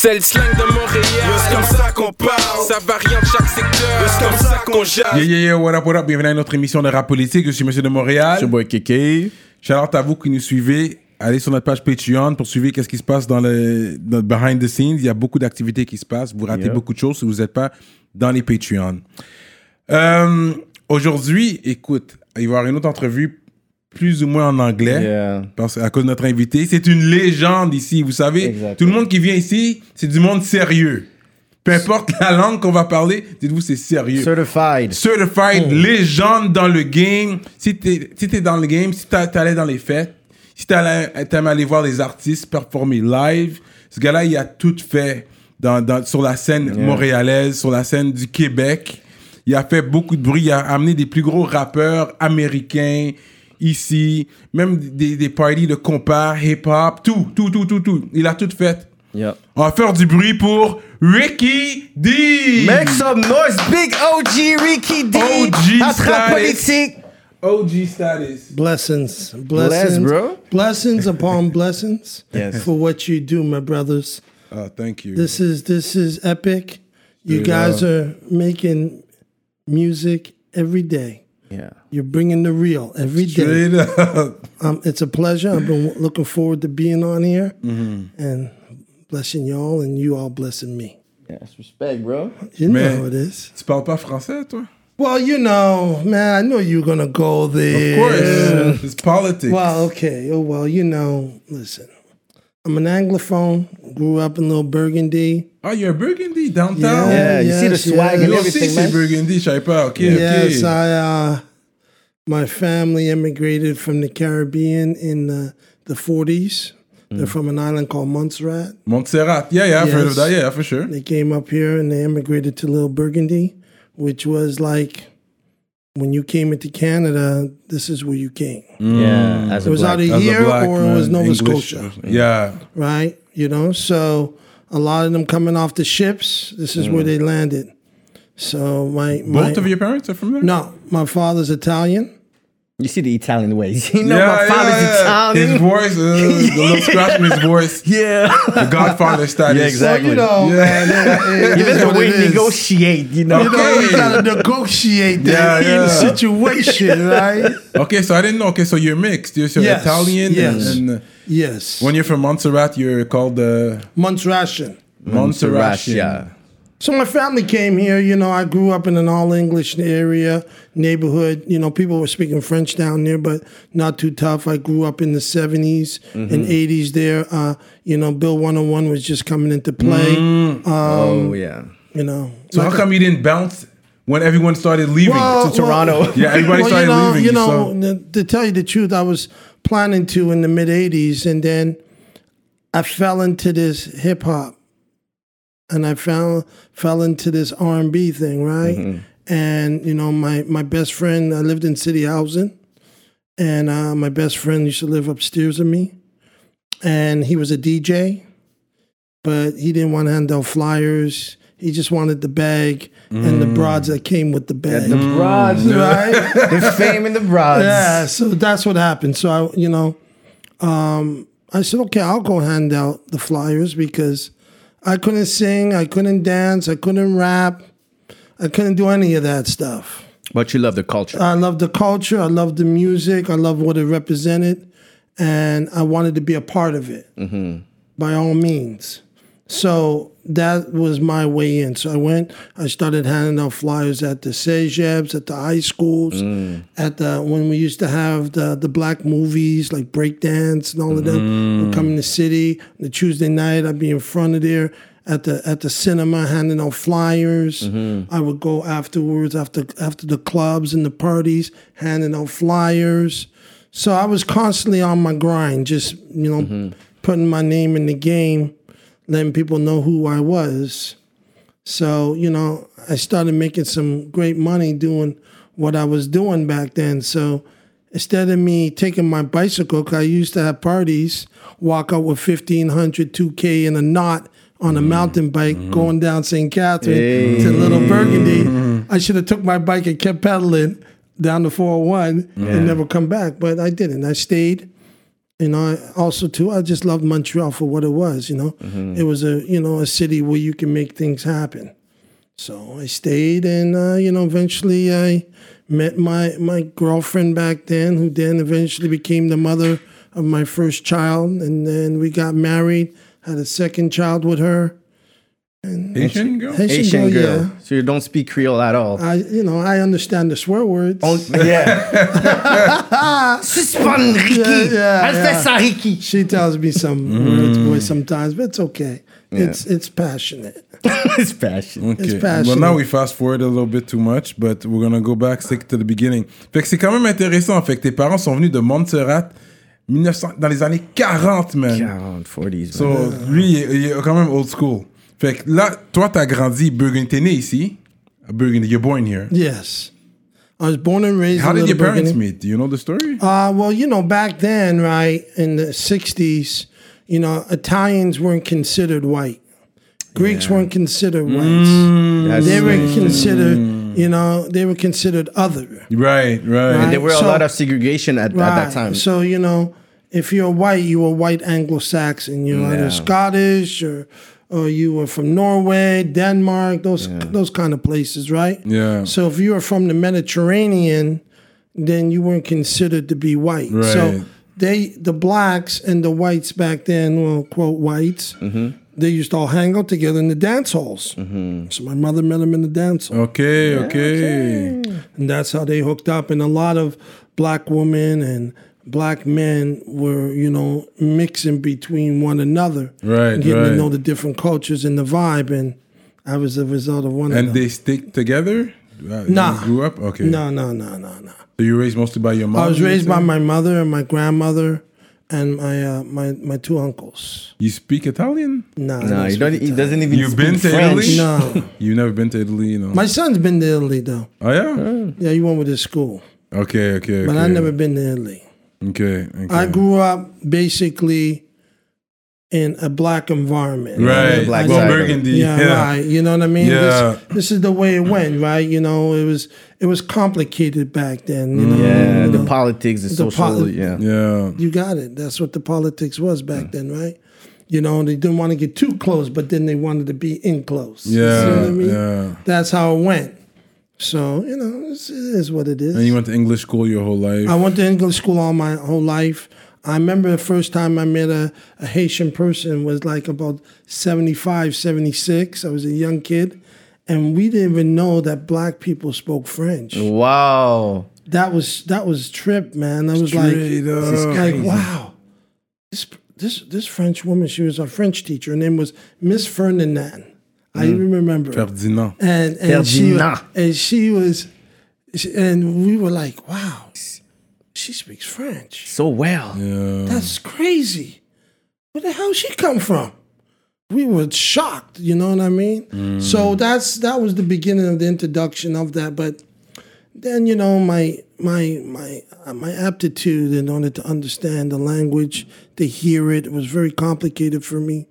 C'est le slang de Montréal. C'est comme ça qu'on parle. Ça varie en chaque secteur. C'est comme ça qu'on jase. Yeah, yeah, yeah, what up, what up? Bienvenue à notre émission de rap politique. Je suis Monsieur de Montréal. boy Kéké. Shout out à vous qui nous suivez. Allez sur notre page Patreon pour suivre qu'est-ce qui se passe dans le dans le behind the scenes. Il y a beaucoup d'activités qui se passent. Vous ratez Yeah. beaucoup de choses si vous n'êtes pas dans les Patreon. Euh, Aujourd'hui, écoute, il va y avoir une autre entrevue plus ou moins en anglais. Yeah. Parce, à cause de notre invité. C'est une légende ici. Vous savez, Exactement. tout le monde qui vient ici, c'est du monde sérieux. Peu importe la langue qu'on va parler, dites-vous, c'est sérieux. Certified. Certified légende dans le game. Si t'es si t'es dans le game, si t'a- t'allais dans les fêtes, si t'aimes aller voir les artistes performer live, ce gars-là, il a tout fait dans, dans- sur la scène montréalaise, sur la scène du Québec. Il a fait beaucoup de bruit. Il a amené des plus gros rappeurs américains ici, même des, des parties de compas, hip-hop, tout, tout, tout, tout, tout. Il a tout fait. On va faire du bruit pour Ricky D. Make some noise, big OG Ricky D. OG Attrape status. politique. OG status. Blessings, Bless, blessings, bro. blessings upon blessings Yes. for what you do, my brothers. Oh, thank you. This is this is epic. You guys up. are making music every day. Yeah. You're bringing the real every day. Straight up. Um, it's a pleasure. I've been looking forward to being on here Mm-hmm. and blessing y'all, and you all blessing me. Yes, respect, bro. You know how it is. tu parles pas français, toi? Well, you know, man, I know you're gonna go there. Of there. course. It's politics. Well, okay. Oh, well, you know, listen. I'm an Anglophone. Grew up in Little Burgundy. Oh, you're Burgundy downtown? Yeah, you see the yes, swag and yes. Yo, everything, man. c'est Burgundy, je savais pas. Ok, Yes, ok. I. Uh, my family immigrated from the Caribbean in uh, the, the 40s. They're hmm. from an island called Montserrat. Montserrat. Yeah, yeah, I've heard of that. Yeah, for sure. They came up here and they immigrated to Little Burgundy, which was like when you came into Canada. This is where you came, mm. Yeah. As It a was black. either As here black or it was Nova English. Scotia. Yeah. right? You know, so a lot of them coming off the ships. This is where mm. they landed. So my, my Both of your parents are from there? no, my father's Italian. You see the Italian ways. You know yeah, my father's yeah, yeah. Italian. His voice, uh, the little scratch in his voice. yeah. The Godfather status. Yeah, exactly. You know, Yeah. man, it- it Even the way it you is. negotiate, you know. You know, you gotta negotiate Yeah, that yeah. situation, right? Okay, so I didn't know. Okay, so you're mixed. You're, so Yes, Italian. yes. And, and uh, Yes, when you're from Montserrat, you're called uh, Montserratian. Montserratian. Yeah. So my family came here. You know, I grew up in an all English area neighborhood. You know, people were speaking French down there, but not too tough. I grew up in the 70s and 80s there. Uh, you know, Bill 101 was just coming into play. Um, Oh, yeah. You know, So how come you didn't bounce when everyone started leaving? Well, to Toronto. well- Yeah, everybody well, started you know, leaving, You know, so- to tell you the truth, I was planning to in the mid '80s, and then I fell into this hip hop, and I fell fell into this R and B thing, right? And you know, my my best friend, I lived in city housing, and uh, my best friend used to live upstairs of me, and he was a DJ, but he didn't want to hand out flyers. He just wanted the bag and the broads that came with the bag. The broads, right? the fame and the broads. Yeah, so that's what happened. So I, you know, um, I said, okay, I'll go hand out the flyers because I couldn't sing, I couldn't dance, I couldn't rap, I couldn't do any of that stuff. But you love the culture. I love the culture, I love the music, I love what it represented, and I wanted to be a part of it mm-hmm. by all means. So that was my way in. So I went, I started handing out flyers at the CEGEPs, at the high schools, mm. at the when we used to have the the black movies like breakdance and all of them would mm. come in the city. The Tuesday night I'd be in front of there at the at the cinema handing out flyers. Mm-hmm. I would go afterwards after after the clubs and the parties handing out flyers. So I was constantly on my grind, just you know, mm-hmm. putting my name in the game, letting people know who I was. So you know, I started making some great money doing what I was doing back then. So instead of me taking my bicycle, 'cause I used to have parties, walk out with 1500, 2K in a knot on a mm. mountain bike mm. going down St. Catherine to Little Burgundy. Mm. I should have took my bike and kept pedaling down the 401 and never come back, but I didn't. I stayed You know, I, also too, I just loved Montreal for what it was. You know, it was a you know a city where you can make things happen. So I stayed, and uh, you know, eventually I met my my girlfriend back then, who then eventually became the mother of my first child, and then we got married, had a second child with her. Haitian girl? Haitian Asian girl, girl. yeah. So you don't speak Creole at all? I you know I understand the swear words. yeah. Suspend Ricky. Yeah, yeah, yeah. fait ça, Ricky. She tells me some Mm. words, boy, sometimes, but it's okay. It's it's passionate. It's passion. Okay. Well, passionate. now we fast forward a little bit too much, but we're gonna go back stick to the beginning. Fait que c'est quand même intéressant. Fait que tes parents sont venus de Montserrat 1900, dans les années 40, man. 40, 40s. So, man. lui, il est, il est quand même old school. Fait que là, toi, t'as grandi Burgundy. T'es né ici. À Burgundy. You're born here. Yes, I was born and raised. How in did your Little parents Burgundy. meet? Do you know the story? Uh, well, you know, back then, right in the '60s, you know, Italians weren't considered white. Greeks weren't considered whites. That's They were considered, you know, they were considered other. Right, right. And there were a lot of segregation at, at that time. So you know, if you're white, you were white Anglo-Saxon. You're either Scottish or or you were from Norway, Denmark, those those kind of places, right? Yeah. So if you were from the Mediterranean, then you weren't considered to be white. Right. So they, the blacks and the whites back then, well, quote whites, Mm-hmm. they used to all hang out together in the dance halls. So my mother met them in the dance hall. Okay, okay. And that's how they hooked up. And a lot of black women and black men were, you know, mixing between one another. Right, and getting right. to know the different cultures and the vibe. And I was a result of one And of them. they stick together? Uh, Nah. You grew up? Okay. no, no, no, no, no. So you were raised mostly by your mom? I was raised by my mother and my grandmother and my uh, my my two uncles. You speak Italian? Nah, I no, don't you speak don't, he Italian. doesn't even You've speak been to French. Italy? No, You've never been to Italy, you know? my son's been to Italy though. oh, yeah? Yeah, he went with his school, Okay, okay, okay. but I never been to Italy. Okay, okay. I grew up basically in a black environment. Right. Black well, side. Burgundy. Yeah, Yeah. right. You know what I mean? Yeah. This, this is the way it went, right? You know, it was it was complicated back then. You mm. know, Yeah, You the know, politics, the, The social, poli- yeah. Yeah. You got it. That's what the politics was back then, right? You know, they didn't want to get too close, but then they wanted to be in close. You see Yeah. what I mean? Yeah. That's how it went. So, you know, it's, it is what it is. And you went to English school your whole life? I went to English school all my whole life. I remember the first time I met a, a Haitian person was like about 75, 76. I was a young kid. And we didn't even know that black people spoke French. Wow. That was that was trip, man. That was like, Straight up. like wow. This this this French woman, she was our French teacher. Her name was Miss Ferdinand. I even remember. Ferdinand. And and she Ferdinand. and she was, she- and we were like, wow, she speaks French. So well. Yeah. That's crazy. Where the hell she come from? We were shocked, you know what I mean? So that's that was the beginning of the introduction of that. But then you know my my my uh, my aptitude in order to understand the language, to hear it, it, was very complicated for me.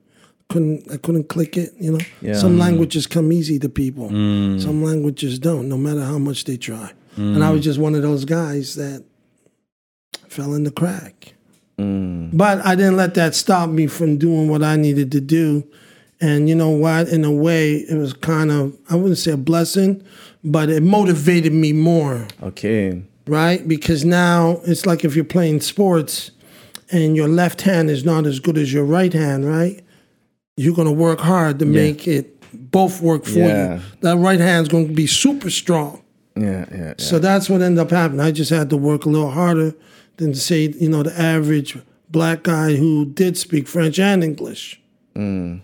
Couldn't I couldn't click it, you know? Yeah. Some languages come easy to people. Mm. Some languages don't, no matter how much they try. And I was mm. just one of those guys that fell in the crack. Mm. But I didn't let that stop me from doing what I needed to do. And you know what? In a way, it was kind of, I wouldn't say a blessing, but it motivated me more, Okay. right? Because now it's like if you're playing sports and your left hand is not as good as your right hand, right? You're going to work hard to make it both work for Yeah. you. That right hand's going to be super strong. Yeah, yeah, yeah. So that's what ended up happening. I just had to work a little harder than say, you know, the average black guy who did speak French and English. Mm.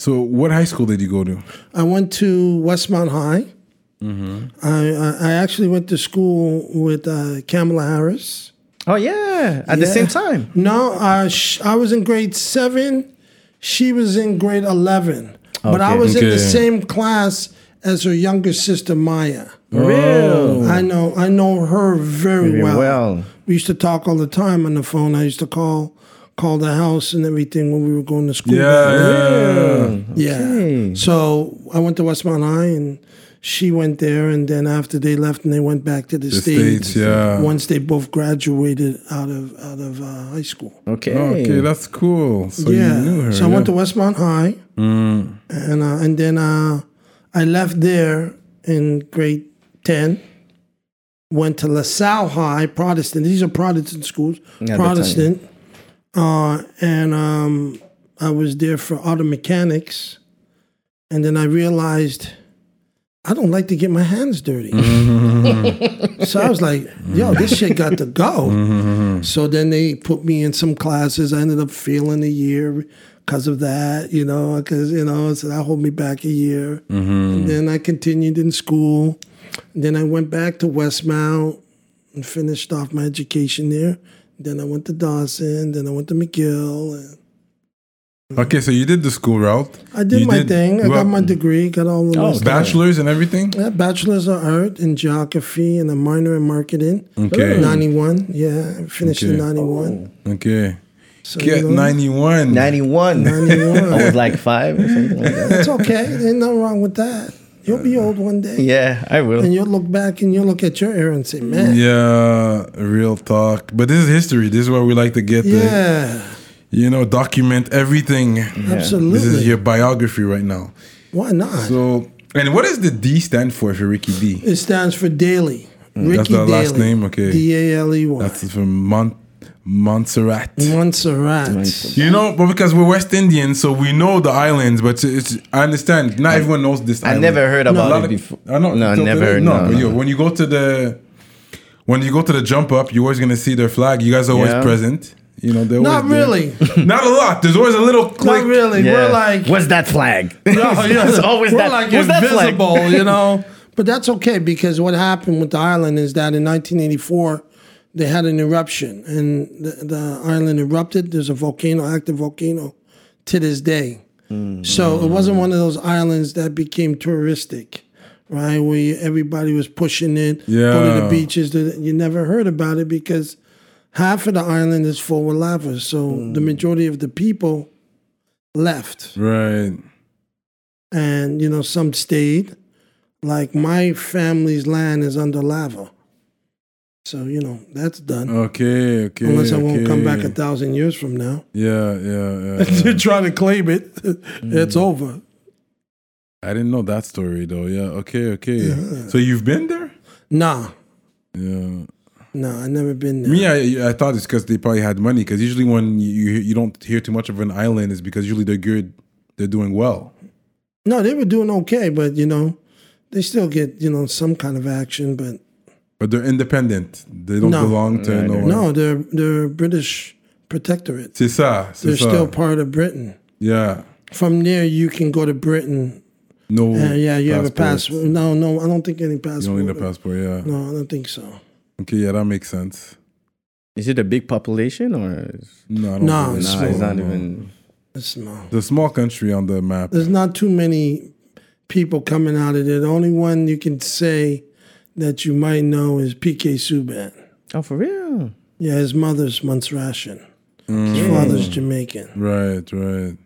So, what high school did you go to? I went to Westmount High. I, I I actually went to school with uh, Kamala Harris. Oh yeah, at the same time. No, uh, sh- I was in grade seven. She was in grade 11. okay. But I Okay. was in the same class as her younger sister, Maya. Real. I know I know her very, Very well. well. We used to talk all the time on the phone. I used to call call the house and everything when we were going to school. Yeah, yeah. Yeah. Okay. So I went to Westmount High and she went there and then after they left and they went back to the, The States. States, yeah. Once they both graduated out of out of uh, high school. Okay. Okay, that's cool. So yeah. you knew her. so I went to Westmont Westmount High and uh, and then uh, I left there in grade 10 went to LaSalle High, Protestant. These are Protestant schools, Yeah, Protestant. Uh, and um, I was there for auto mechanics. And then I realized I don't like to get my hands dirty. so I was like, yo, this shit got to go. So then they put me in some classes. I ended up failing a year because of that, you know, because, you know, so that hold me back a year. And then I continued in school. then I went back to Westmount and finished off my education there. Then I went to Dawson. Then I went to McGill. And Okay, so you did the school route. I did You my thing. I well, got my degree, got all the Oh, stuff. bachelor's and everything. Yeah, bachelor's of art in geography and a minor in marketing. Okay. 91. Yeah, I finished in Okay. 91. Okay. So, Get you know, 91. 91. 91. I was like five or something like that. It's okay. There's nothing wrong with that. You'll be old one day. Yeah, I will. And you'll look back and you'll look at your era and say, man, Yeah, real talk. But this is history. This is where we like to get the, yeah, you know, document everything. absolutely. This is your biography right now. Why not? So, and what does the D stand for for Ricky D? it stands for Daley. Ricky Mm, That's the last name? Okay. D A L E Y. That's from Mont Montserrat. Montserrat. You know, but because we're West Indians, so we know the islands. But it's, I understand. Not everyone knows this. I island. never heard A about lot it of- before. I know. No, till never today, heard, No, no, yo, no. when you go to the, when you go to the jump up, you're always gonna see their flag. You guys are always Yeah. present. You know, they're Not always there. really. Not a lot. There's always a little Not click. really. We're like, what's that flag? No, yeah, It's always we're that. like what's that flag? you know. But that's okay because what happened with the island is that in 1984 they had an eruption and the, the island erupted. There's a volcano, active volcano, to this day. Hmm. So it wasn't one of those islands that became touristic, right? Where everybody was pushing it, go to the beaches. You never heard about it because half of the island is full with lava. So hmm. the majority of the people left Right. and you know some stayed like my family's land is under lava so you know that's done Okay. Okay. unless i won't come back a thousand years from now Yeah. Yeah. Yeah. to try to claim it it's hmm. over I didn't know that story though. Yeah. Okay. Okay. So you've been there? nah Yeah. nah i never been there Me, I, I thought it's because they probably had money. Because usually when you you don't hear too much of an island, is because usually they're good, they're doing well. no they were doing okay but you know they still get you know some kind of action but But they're independent. They don't No. belong to no one. no they're they're british protectorate C'est ça. C'est they're ça. still part of britain yeah. from there you can go to britain No. uh, yeah you have a passport. passport no no i don't think any You passport don't need a passport. Yeah. no i don't think so Okay. Yeah, that makes sense. Is it a big population or? is- No, I don't No, it's No, it's not No. even. It's small. The small country on the map. There's not too many people coming out of there. The only one you can say that you might know is PK Subban. Oh, for real? Yeah, his mother's Montserratian. Mm. His father's Jamaican. Right. Right.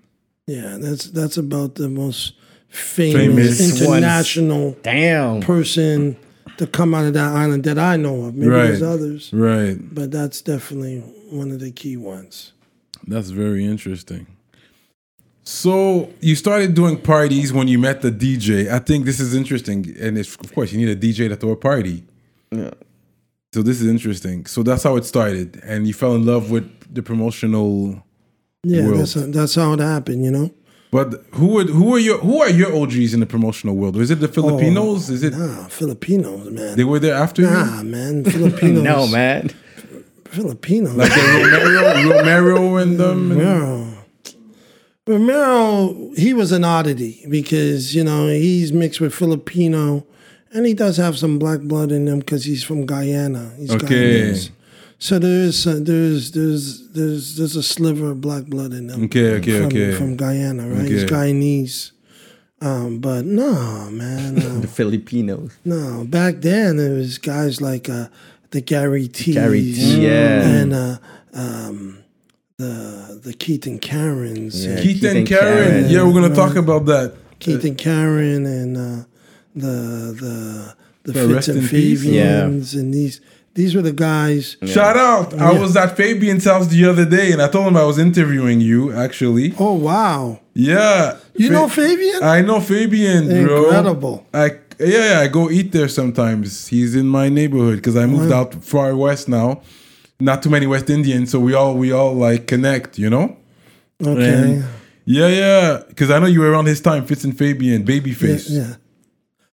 Yeah, that's that's about the most famous, Famous ones. international Damn. person to come out of that island that I know of. Maybe Right. there's others, Right. but that's definitely one of the key ones. That's very interesting. So you started doing parties when you met the DJ. I think this is interesting, and it's, of course you need a DJ to throw a party. Yeah. So this is interesting. So that's how it started, and you fell in love with the promotional. Yeah, World. that's that's how it happened. You know. But who would who are your who are your OGs in the promotional world? Is it the Filipinos? Oh, is it Nah, Filipinos, man. they were there after you? Nah, man, Filipinos. No, man. Filipinos. Like the Romero, Romero and them. and- Romero. Romero, he was an oddity because, you know, he's mixed with Filipino and he does have some black blood in him because he's from Guyana. He's Okay. Guyanese. So there is uh, there's there's there's there's a sliver of black blood in him. Okay, okay, from, okay. From Guyana, right? He's Guyanese. Um, but no, man, The um, Filipinos. no. Back then, it was guys like uh, the Gary T's, Gary T, yeah. and uh, um, the the Keith and Karens, Yeah. and Keith, Keith and and Karen. Karen. Yeah, we're gonna talk about that. Keith and Karen, and uh, the the the Yeah, Fitz and in peace. Fabians, and these these were the guys. Shout out! I was at Fabian's house the other day, and I told him I was interviewing you. Actually, Oh wow, yeah. you Fa- know Fabian? I know Fabian, bro. Incredible. I yeah, yeah, I go eat there sometimes. He's in my neighborhood because I moved out far west now. Not too many West Indians, so we all we all like connect, you know. Okay. And- yeah, yeah. Because I know you were around his time, Fitz and Fabian, Yeah, Babyface. yeah.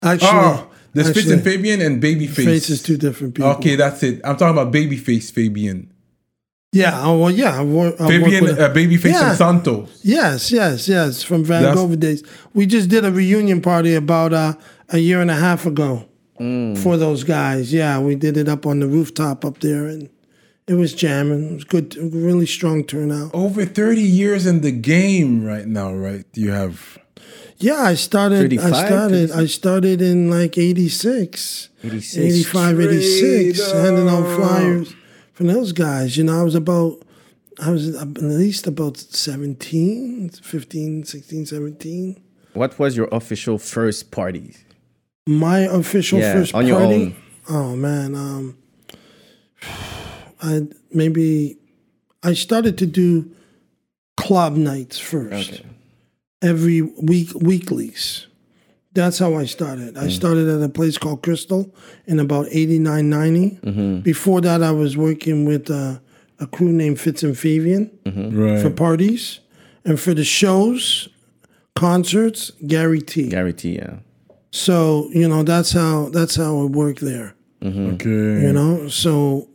Actually, Oh, there's Fitz and Fabian and Babyface. Face is two different people. Okay, that's it. I'm talking about Babyface Fabian. Yeah. Oh well. Yeah. I work, I work Fabian, with- uh, Babyface Yeah. and Santos. Yes, yes, yes. From Van That's- Gogh days. We just did a reunion party about uh, a year and a half ago for those guys. Yeah, we did it up on the rooftop up there, and it was jamming. It was good, really strong turnout. Over 30 years in the game right now, right? You have. Yeah, I started. 35, I started. I started in like 86, 86. 85, 86, handing out flyers from those guys. You know, I was about. I was at least about 17, 15, 16, 17. What was your official first party? My official Yeah, first on party. your own. Oh man, um, I maybe I started to do club nights first. Okay. Every week, weeklies. That's how I started. Mm. I started at a place called Crystal in about 89, 90. Mm-hmm. Before that, I was working with uh, a crew named Fitz and Fabian Mm-hmm. Right. for parties. And for the shows, concerts, Gary T. Gary T, yeah. So you know that's how that's how it worked there. okay. You know, so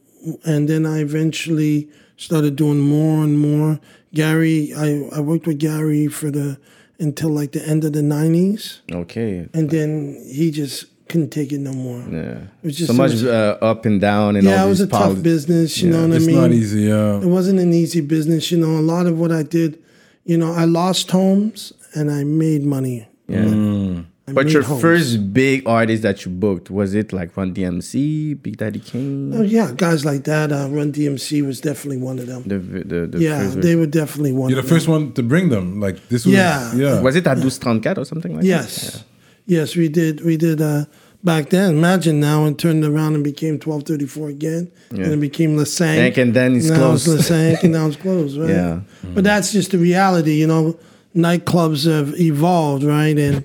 and then I eventually started doing more and more. Gary, I I worked with Gary for the until like the end of the nineties, Okay. and then he just couldn't take it no more. Yeah. It was just so so much much- uh, up and down and all that. Yeah, all it was these a tough business. You Yeah. know what It's I mean? not easy, yeah. It wasn't an easy business. You know, a lot of what I did, you know, I lost homes and I made money. Yeah. I But your homes. first big artist that you booked was it like Run DMC, Big Daddy Kane? Oh yeah, guys like that. Uh, Run DMC was definitely one of them. The the, the yeah, first they were definitely one. You're of the them. first one to bring them. Like, this was. Yeah. Yeah. was it at Douce 34 or something like Yes, that? yes, we did. We did uh, back then. Imagine now and turned around and became twelve thirty four again, and it became Yeah. Lasank. And then it's now closed. it's Lasank, and now it's closed. Right? Yeah. but that's just the reality. You know, nightclubs have evolved, right? And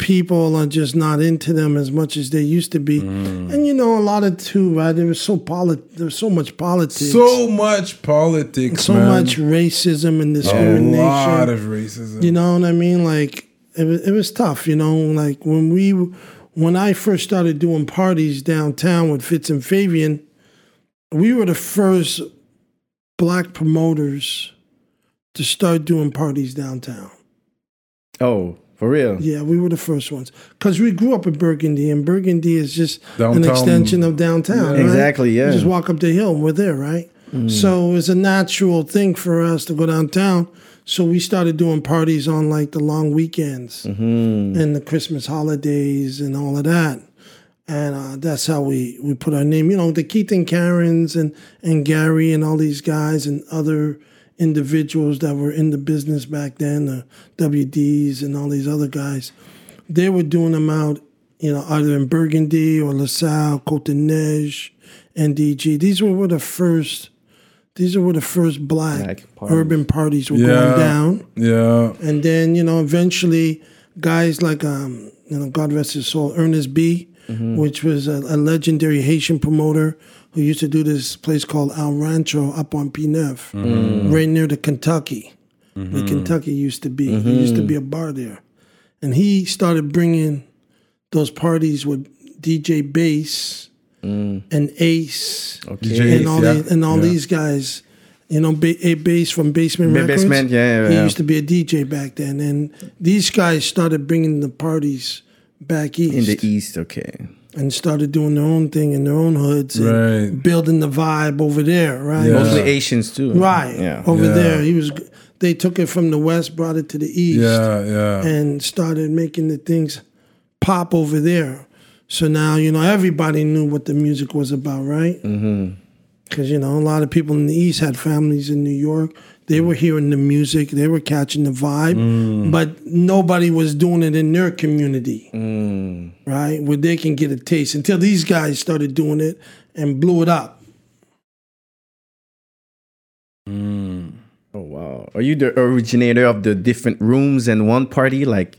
people are just not into them as much as they used to be. Mm. And you know, a lot of too, right? There was so polit- there was so much politics, So much politics, so man. much racism and discrimination. A lot of racism. You know what I mean? Like it was, it was tough. You know, like when we, when I first started doing parties downtown with Fitz and Fabian, we were the first black promoters to start doing parties downtown. Oh, for real? Yeah, we were the first ones because we grew up in Burgundy, and Burgundy is just an extension of downtown. right? Exactly, yeah. You just walk up the hill, and we're there, right? So it was a natural thing for us to go downtown. So we started doing parties on like the long weekends and the Christmas holidays and all of that. And uh, that's how we, we put our name. You know, the Keith and Karens and, and Gary and all these guys and other individuals that were in the business back then, the WDs and all these other guys, they were doing them out, you know, either in Burgundy or LaSalle, Côte-des-Neiges, NDG. These were, were the first. These were the first black Black parties. urban parties were Yeah. going down. Yeah. And then, you know, eventually guys like, um, you know, God rest his soul, Ernest B., which was a, a legendary Haitian promoter who used to do this place called El Rancho up on Pie-IX, mm-hmm. right near the Kentucky. The mm-hmm. Kentucky used to be. There mm-hmm. used to be a bar there. And he started bringing those parties with DJ Bass mm. and Ace DJ and all, yeah. these, and all Yeah. these guys. You know, ba- a bass from Basement Ba- Records. Basement, yeah, yeah, He used to be a DJ back then, and these guys started bringing the parties back east. In the East, okay. And started doing their own thing in their own hoods and Right. building the vibe over there, right? Yeah. Mostly Asians too. Right. Yeah. Over Yeah. there. He was they took it from the west, brought it to the east Yeah, yeah. and started making the things pop over there. So now, you know, everybody knew what the music was about, right? Mm-hmm. Because, you know, a lot of people in the East had families in New York. They were hearing the music, they were catching the vibe, Mm. but nobody was doing it in their community, Mm. right? Where they can get a taste until these guys started doing it and blew it up. Oh wow. Are you the originator of the different rooms and one party? Like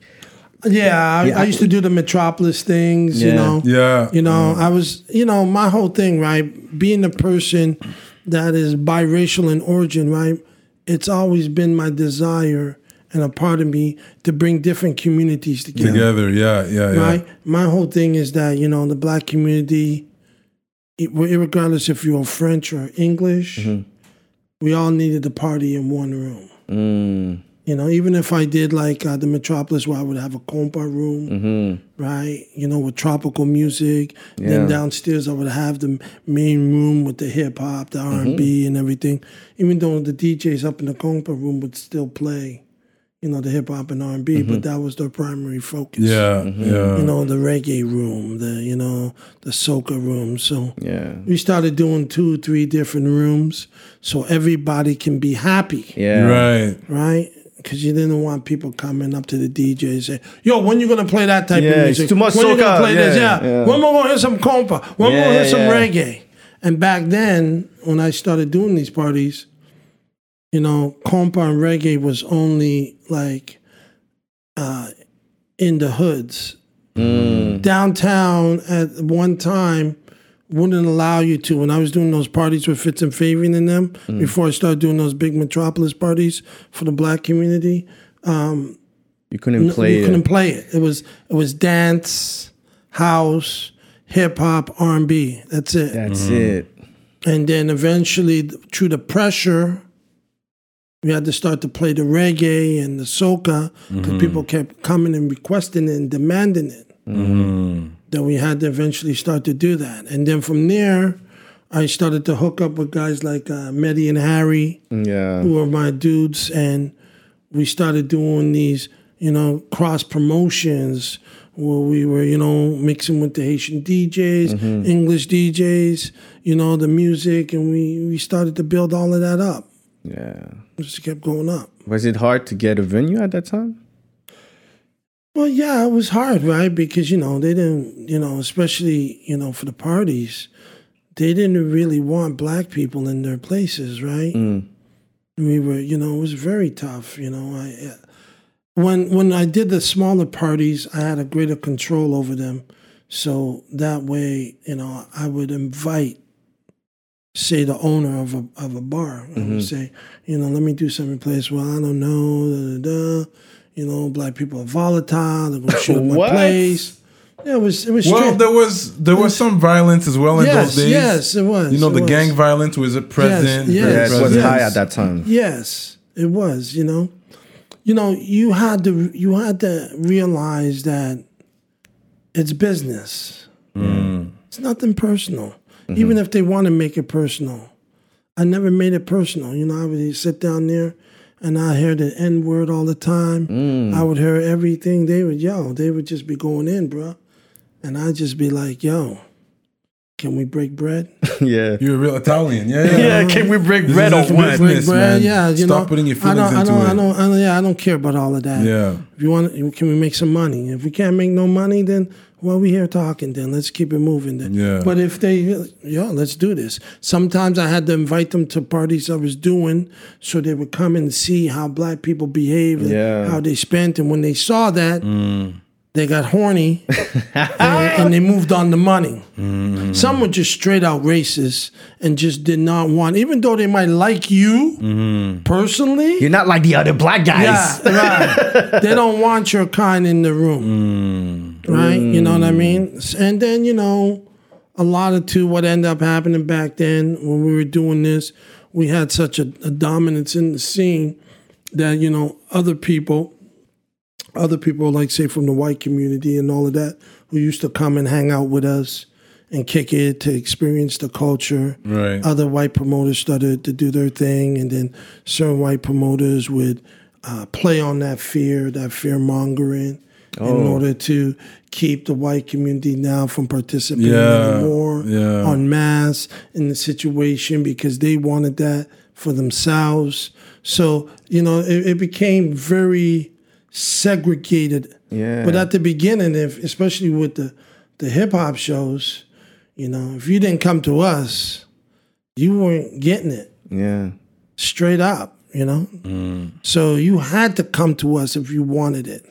Yeah, I, Yeah. I used to do the Metropolis things, you know. yeah. You know, I was, you know, my whole thing, right? Being a person that is biracial in origin, right? It's always been my desire and a part of me to bring different communities together, Together, yeah, yeah, yeah. right? My whole thing is that, you know, the black community, regardless if you're French or English, we all needed to party in one room. mm, You know, even if I did like uh, the Metropolis, where I would have a compa room, mm-hmm. right? You know, with tropical music. Then downstairs, I would have the main room with the hip hop, the R and B, mm-hmm. and everything. Even though the DJs up in the compa room would still play, you know, the hip hop and R and B, but mm-hmm. that was their primary focus. Yeah, yeah. You know, the reggae room, the you know, the soca room. So yeah. we started doing two, three different rooms, so everybody can be happy Yeah. Right. right? Because you didn't want people coming up to the DJ and say, "Yo, when you gonna play that type Yeah, of it's music? too much when you gonna soca." play this? Yeah, Yeah. yeah. When we gonna hear some compa? When we Yeah, gonna hear some yeah. reggae?" And back then, when I started doing these parties, you know, compa and reggae was only like uh, in the hoods. Mm. Downtown at one time wouldn't allow you to. When I was doing those parties with Fitz and Fabian in them, Mm. before I started doing those big metropolis parties for the black community, um, You couldn't play you it. couldn't play it. It was it was dance, house, hip hop, R and B. That's it. That's mm-hmm. it. And then eventually, through the pressure, we had to start to play the reggae and the soca because mm-hmm. people kept coming and requesting it and demanding it. Mm-hmm. That we had to eventually start to do that. And then from there, I started to hook up with guys like uh, Mehdi and Harry, Yeah. who were my dudes, and we started doing these, you know, cross promotions where we were, you know, mixing with the Haitian DJs, English DJs, you know, the music, and we we started to build all of that up. Yeah. It just kept going up. Was it hard to get a venue at that time? Well, yeah, it was hard, right? Because you know they didn't, you know, especially you know for the parties, they didn't really want black people in their places, right? We were, you know, it was very tough. You know, I uh, when when I did the smaller parties, I had a greater control over them, so that way, you know, I would invite, say, the owner of a of a bar, I would say, you know, let me do something place. Well, I don't know, da, da, da. You know, black people are volatile. They're gonna shoot up my place. Yeah, it was it was Well, strict. there was there was some violence as well in Yes, those days. yes, it was, You know, the was. gang violence was a present. yes. very Yeah, it was present. high at that time. Yes, it was. You know, you know, you had to you had to realize that it's business. Mm. It's nothing personal. Mm-hmm. Even if they want to make it personal, I never made it personal. You know, I would sit down there. And I hear the N word all the time. Mm. I would hear everything. They would, yo, they would just be going in, bro. And I'd just be like, yo, can we break bread? yeah. You're a real Italian. Yeah, yeah. Yeah, can we break This bread is or a what? business, break man. bread. Yeah, you Stop know, putting your I feelings don't, I into don't, it. I don't, I don't, yeah, I don't care about all of that. Yeah. If you want, can we make some money? If we can't make no money, then well, we here talking. Then let's keep it moving. Then. Yeah. But if they, yeah, let's do this. Sometimes I had to invite them to parties I was doing, so they would come and see how black people behave and Yeah. how they spent. And when they saw that. Mm. They got horny and, and they moved on to money. Mm-hmm. Some were just straight out racist and just did not want, even though they might like you Mm-hmm. personally. You're not like the other black guys. Yeah, right. they don't want your kind in the room. Right? You know what I mean? And then, you know, a lot of to what ended up happening back then when we were doing this, we had such a, a dominance in the scene that, you know, other people other people, like say from the white community and all of that, who used to come and hang out with us and kick it to experience the culture. Right. Other white promoters started to do their thing, and then certain white promoters would uh, play on that fear, that fear mongering, in Oh. order to keep the white community now from participating Yeah, anymore yeah. on mass in the situation because they wanted that for themselves. So, you know, it, it became very segregated. Yeah. But at the beginning, if especially with the, the hip hop shows, you know, if you didn't come to us, you weren't getting it Yeah. straight up, you know? Mm. So you had to come to us if you wanted it.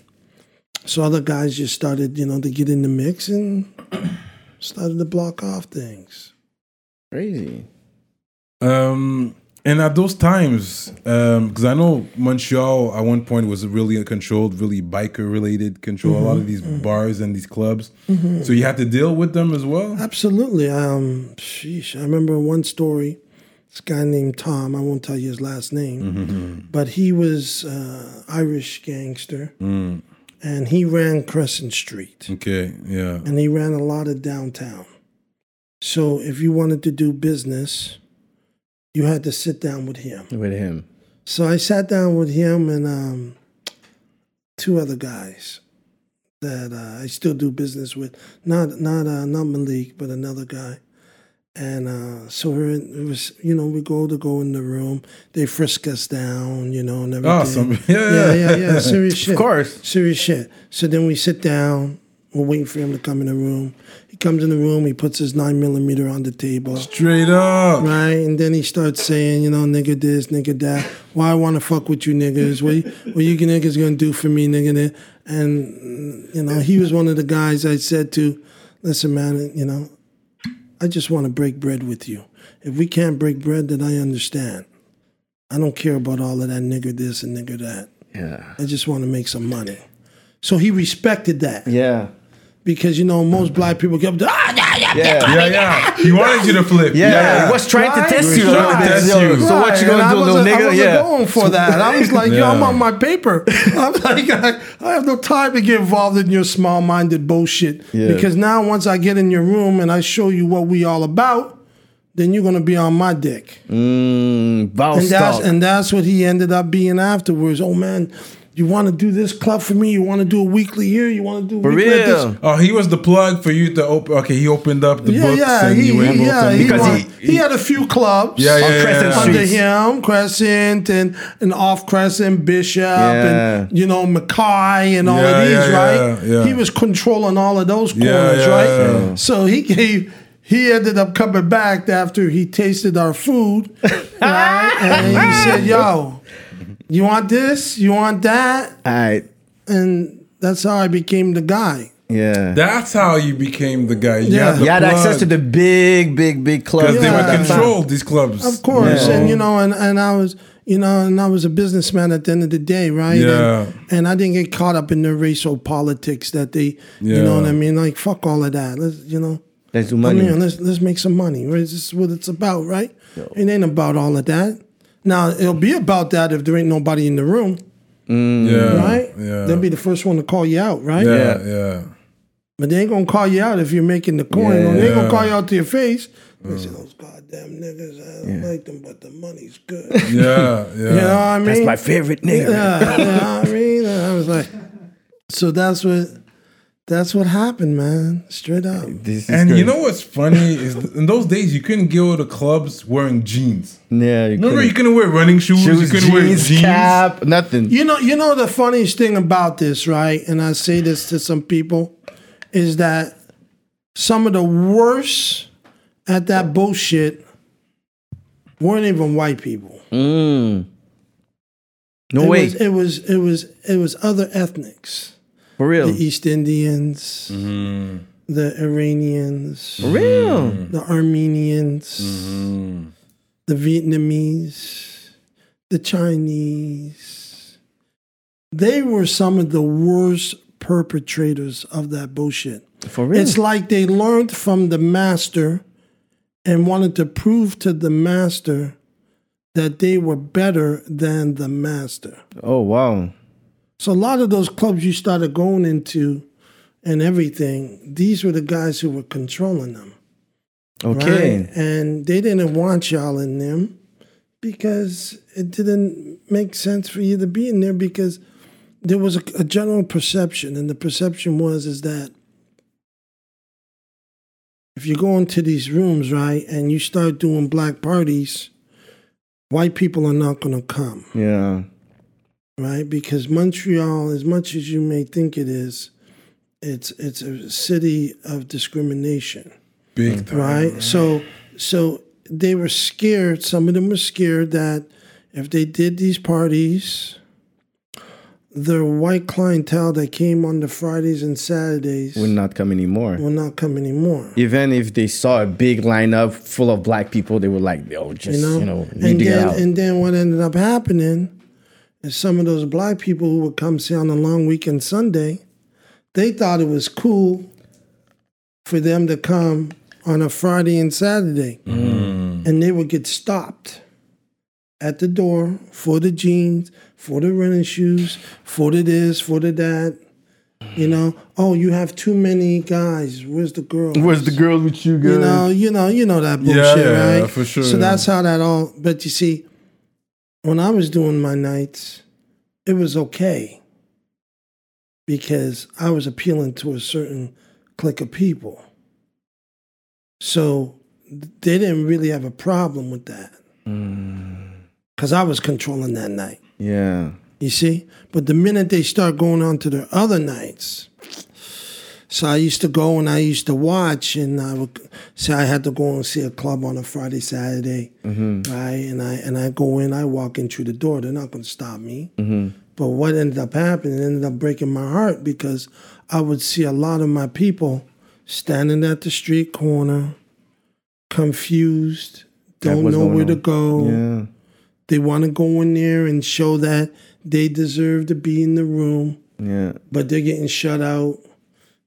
So other guys just started, you know, to get in the mix and started to block off things. Crazy. Um, and at those times, um, because I know Montreal at one point was really controlled, really biker related control. A lot of mm-hmm, these mm-hmm. bars and these clubs. Mm-hmm. So you had to deal with them as well. Absolutely. Um, sheesh. I remember one story. This guy named Tom. I won't tell you his last name, but he was uh, Irish gangster, mm. And he ran Crescent Street, Okay, yeah, and he ran a lot of downtown. So if you wanted to do business, you had to sit down with him. With him. So I sat down with him and um, two other guys that uh, I still do business with. Not not uh, not Malik, but another guy. And uh, so we're in, it was you know we go to go in the room. They frisk us down, you know, and everything. Awesome. Yeah, yeah, yeah. yeah. Serious shit. Of course. serious shit. So then we sit down. We're waiting for him to come in the room. He comes in the room. He puts his nine millimeter on the table. straight up. Right, and then he starts saying, you know, nigga this, nigga that. Why I want to fuck with you niggas? What, you- what you niggas gonna do for me, nigga? that? And you know, he was one of the guys I said to, listen, man, you know, I just want to break bread with you. If we can't break bread, then I understand. I don't care about all of that nigga this and nigga that. Yeah. I just want to make some money. So he respected that Yeah. because you know most black people get up to, ah, yeah, yeah, Yeah. Yeah, yeah. He wanted you to flip. Yeah, he was trying to test you. was a trying bit. to test Yo, you. So what you Right, and gonna I do, little wasn't- I nigga? wasn't Yeah. going for that. I was like, yo, I'm on my paper. I'm like, I, I have no time to get involved in your small-minded bullshit. Yeah. Because now, once I get in your room and I show you what we all about, then you're gonna be on my dick. Mm, And that's and that's what he ended up being afterwards. Oh man, you want to do this club for me? You want to do a weekly here? You want to do a For weekly at this? real. Oh, he was the plug for you to open. Okay, he opened up the Yeah, books yeah, and he, you were he- able yeah, to he, Because won- he- he had a few clubs. Yeah, yeah, On yeah, Crescent yeah. under him, Crescent and, and off Crescent, Bishop, Yeah. and you know Mackay and all Yeah, of these, yeah, right? yeah, yeah. He was controlling all of those Yeah, corners, yeah, right? yeah. So he gave. He ended up coming back after he tasted our food, right? and he said, "Yo, you want this? You want that?" All right. And that's how I became the guy. Yeah. That's how you became the guy. You Yeah. had, the You had plug, access to the big, big, big clubs. because they Yeah. were at that controlled these clubs. Of course, Yeah. and you know, and, and I was, you know, and I was a businessman at the end of the day, right? Yeah. And, and I didn't get caught up in the racial politics that they, you know Yeah. what I mean? Like fuck all of that. Let's, you know, Let's do I money. mean, let's let's make some money. Right? This is what it's about, right? It ain't about all of that. Now it'll be about that if there ain't nobody in the room, mm. yeah, right? Yeah, They'll be the first one to call you out, right? yeah, yeah. But they ain't gonna call you out if you're making the coin. Yeah. or they ain't gonna call you out to your face. They say those goddamn niggas. I don't like them, but the money's good. Yeah, yeah. You know what I mean? That's my favorite nigga. Yeah, you know what I mean? I was like, so that's what that's what happened, man. Straight up. This is And you know what's funny is in those days you couldn't go to clubs wearing jeans. yeah, you Remember, couldn't- you couldn't wear running shoes. you couldn't wear jeans, jeans. cap, nothing. You know, you know the funniest thing about this, right? And I say this to some people, is that some of the worst at that bullshit weren't even white people. Mm. No it way, Was, it was it was it was other ethnics. For real, The East Indians, mm-hmm. the Iranians, for real. the Armenians, mm-hmm. the Vietnamese, the Chinese. They were some of the worst perpetrators of that bullshit. For real. It's like they learned from the master and wanted to prove to the master that they were better than the master. oh wow, So a lot of those clubs you started going into and everything, these were the guys who were controlling them. Okay. Right? And they didn't want y'all in them because it didn't make sense for you to be in there because there was a, a general perception, and the perception was is that if you go into these rooms, right, and you start doing black parties, white people are not going to come, Yeah. Right? Because Montreal, as much as you may think it is, it's it's a city of discrimination Big time. right? So so they were scared. Some of them were scared that if they did these parties, the white clientele that came on the Fridays and Saturdays Would not come anymore. will not come anymore. Even if they saw a big lineup full of black people, they were like, "Oh, just You know, you know, need and to get then out." and then what ended up happening is some of those black people who would come see on a long weekend Sunday, they thought it was cool for them to come on a Friday and Saturday, mm. and they would get stopped at the door for the jeans, for the running shoes, for the this, for the that. You know, oh, you have too many guys. Where's the girl? Where's the girl with you guys? You know, you know, you know that Yeah, bullshit, yeah, right? for sure, So yeah. that's how that all. But you see, when I was doing my nights, it was okay because I was appealing to a certain clique of people. So they didn't really have a problem with that mm. because I was controlling that night. yeah. You see? But the minute they start going on to their other nights, so I used to go and I used to watch, and I would say I had to go and see a club on a Friday, Saturday, right? And I and I go in, I walk in through the door. They're not going to stop me. But what ended up happening ended up breaking my heart because I would see a lot of my people standing at the street corner, confused, don't know where to go. Yeah. They want to go in there and show that they deserve to be in the room, Yeah. but they're getting shut out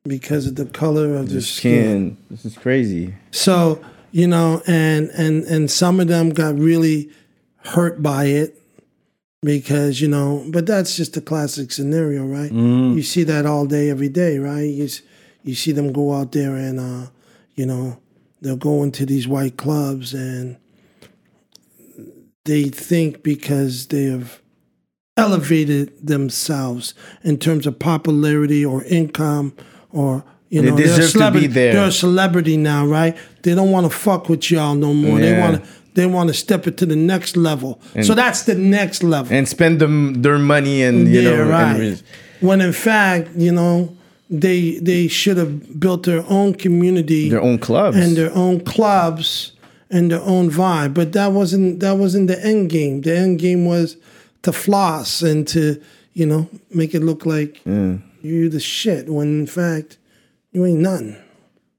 because of the color of their skin. Skin. This is crazy. So, you know, and and and some of them got really hurt by it because, you know, but that's just a classic scenario, right? You see that all day every day, right? You you see them go out there and uh, you know, they'll go into these white clubs and they think because they have elevated themselves in terms of popularity or income or you They know they're a deserve to be celebrity. there. They're a celebrity now, right? They don't want to fuck with y'all no more. They want to they want to step it to the next level. so that's the next level. And spend them their money and you yeah, know right. and- when in fact, you know, they they should have built their own community their own clubs. and their own clubs and their own vibe. But that wasn't that wasn't the end game. The end game was to floss and to you know make it look like you the shit when in fact you ain't nothing.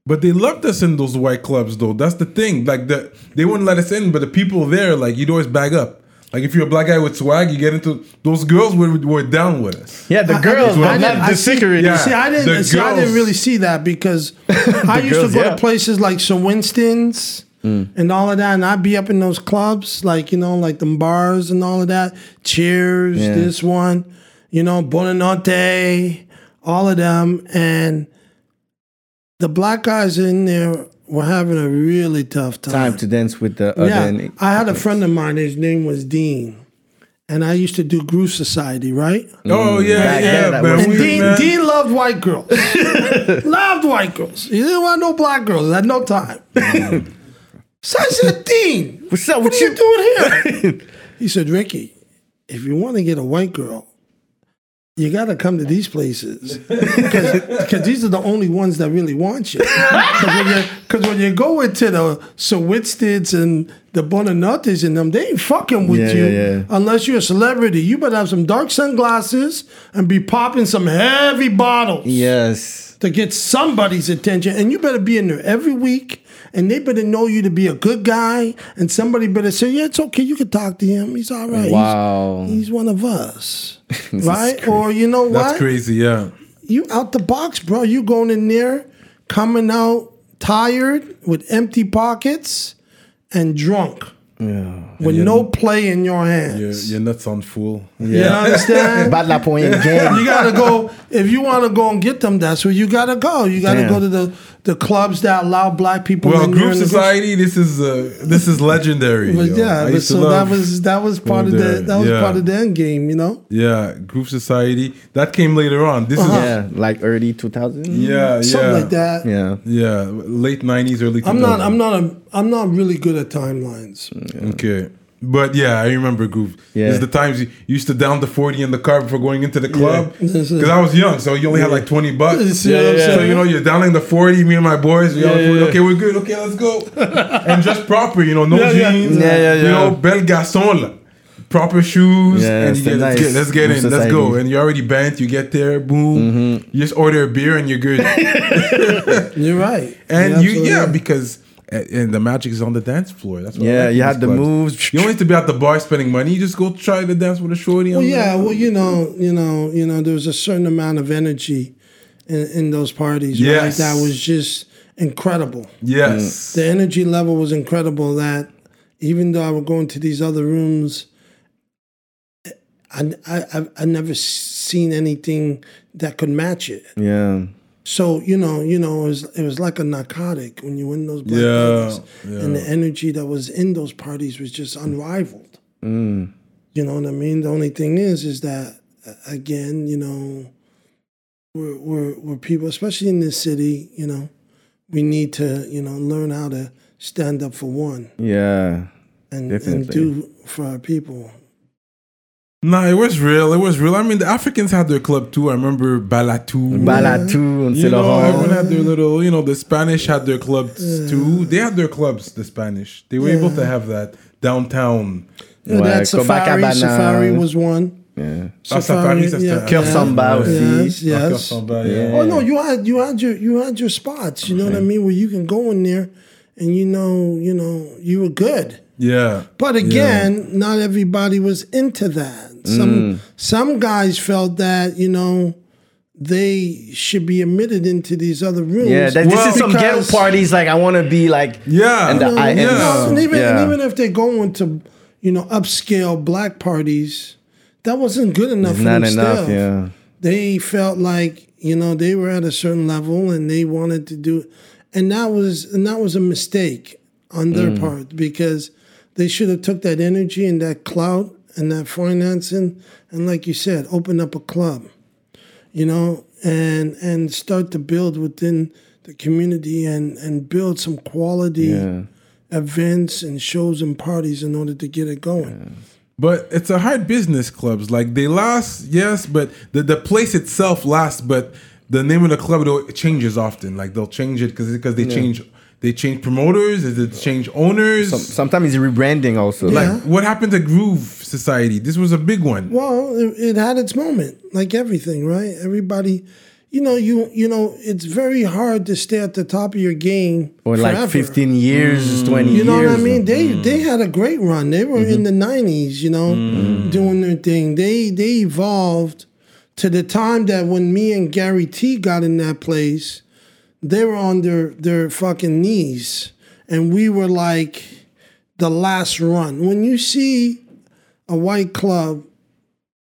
But they loved us in those white clubs, though. That's the thing. Like the they wouldn't let us in, but the people there, like you'd always bag up. Like if you're a black guy with swag, you get into those girls were, were down with us. yeah, the I- I girls didn't- were I didn't- the see- security. Yeah. See, I didn't. See, I didn't really see that because I used girls, to go yeah. to places like St. Winston's mm. and all of that, and I'd be up in those clubs, like you know, like them bars and all of that. Cheers, Yeah. this one, you know, Buona Notte, all of them, and the black guys in there were having a really tough Time Time to dance with the other. yeah, and- I had a friend of mine. His name was Dean, and I used to do Groove Society, right? Mm, oh yeah, Back yeah, then, that man. And Dean, man. Dean loved white girls. loved white girls. He didn't want no black girls at no time. so I said, Dean, What's up? what What are you you doing here? he said, Ricky, if you want to get a white girl, you got to come to these places because these are the only ones that really want you. Because when, you- when you go into the Sawitsteds and the Buona Nottes and them, they ain't fucking with Yeah, you yeah, yeah. unless you're a celebrity. You better have some dark sunglasses and be popping some heavy bottles Yes. to get somebody's attention. And you better be in there every week. And they better know you to be a good guy. And somebody better say, yeah, it's okay. You can talk to him. He's all right. He's- Wow. He's, one of us. right? Or you know what? That's crazy. Yeah. You out the box, bro. You going in there, coming out tired with empty pockets and drunk. Yeah. with no play in your Your, hands. your nuts on full. You understand? Bat la poignée game. you gotta go if you want to go and get them. That's where you gotta go. You gotta Damn. go to the the clubs that allow black people. Well, in group there in the- society, this is uh, this is legendary. But yo. yeah, but so that was that was part of going the that was Yeah. part of the end game. You know. yeah, Groove Society that came later on. This Yeah, like early 2000. is yeah, yeah, like that. Yeah. Yeah, late nineties, early. 2000s. I'm not. I'm not. A, I'm not really good at timelines. Okay. But yeah, I remember Groove. Yeah. There's the times you used to down the 40 in the car before going into the club. This is- Because I was young, so you only had like 20 bucks. You see what I'm So, you know, you're downing the 40, me and my boys, we all Yeah, yeah. okay, we're good, okay, let's go. and just proper, you know, no Yeah, yeah. jeans. Yeah, yeah, You know, bel garçon, là. Proper shoes. Yeah, and you c'est get, let's, nice. get, let's get in, Group let's go. And you're already bent, you get there, boom. Mm-hmm. You just order a beer and you're good. You're right. and You're you, yeah, right. because. And the magic is on the dance floor. That's what Yeah, like you in had these the clubs. moves. You don't have to be at the bar spending money. You just go try to dance with a shorty. Well, on the- yeah. Well, you know, you know, you know. There was a certain amount of energy in, in those parties. Right? That was just incredible. Yes. Mm. The energy level was incredible. That even though I would go into these other rooms, I I I've, I never seen anything that could match it. Yeah. So you know, you know, it was it was like a narcotic when you win those black Yeah, parties, and the energy that was in those parties was just unrivaled. Mm. You know what I mean? The only thing is, is that again, you know, we're we're we're people, especially in this city. You know, we need to you know learn how to stand up for one Yeah. and and do for our people. No, it was real. It was real. I mean, the Africans had their club too. I remember Balattou. Balattou on You know, everyone had their little, you know, the Spanish had their clubs too. They had their clubs, the Spanish. They were able to have that downtown. Yeah, Ouais, that Safari, Copacabana. Safari was one. Yeah. Ah, Safari, ça, c'était- Cœur Samba aussi. Yes, Encore yes. Samba, yeah. Yeah. Oh no, you had you had your you had your spots. You know what I mean, where you can go in there, and you know you know you were good. Yeah. But again, not everybody was into that. Some some guys felt that you know they should be admitted into these other rooms. Yeah, that, this Well, is some ghetto because- parties. Like I want to be like. Yeah. And the, I, and, Yeah. and even yeah. and even if they're going to you know upscale black parties, that wasn't good enough. for not them enough. still. Yeah. they felt like you know they were at a certain level and they wanted to do and that was and that was a mistake on their Mm. part because they should have took that energy and that clout and that financing and like you said open up a club you know and and start to build within the community and and build some quality Yeah. events and shows and parties in order to get it going But it's a hard business, clubs. Like they last, yes, but the, the place itself lasts, but the name of the club it changes often. Like they'll change it because because they change they change promoters, is it change owners? Some, sometimes it's rebranding also. Yeah. like what happened to Groove Society? This was a big one. Well, it, it had its moment, like everything, right? Everybody, you know, you you know, it's very hard to stay at the top of your game Or like 15 years, mm. 20 You know years. what I mean? They mm. they had a great run. They were in mm-hmm. the '90s, you know, mm. doing their thing. They they evolved to the time that when me and Gary T got in that place, they were on their their fucking knees, and we were like the last run. When you see a white club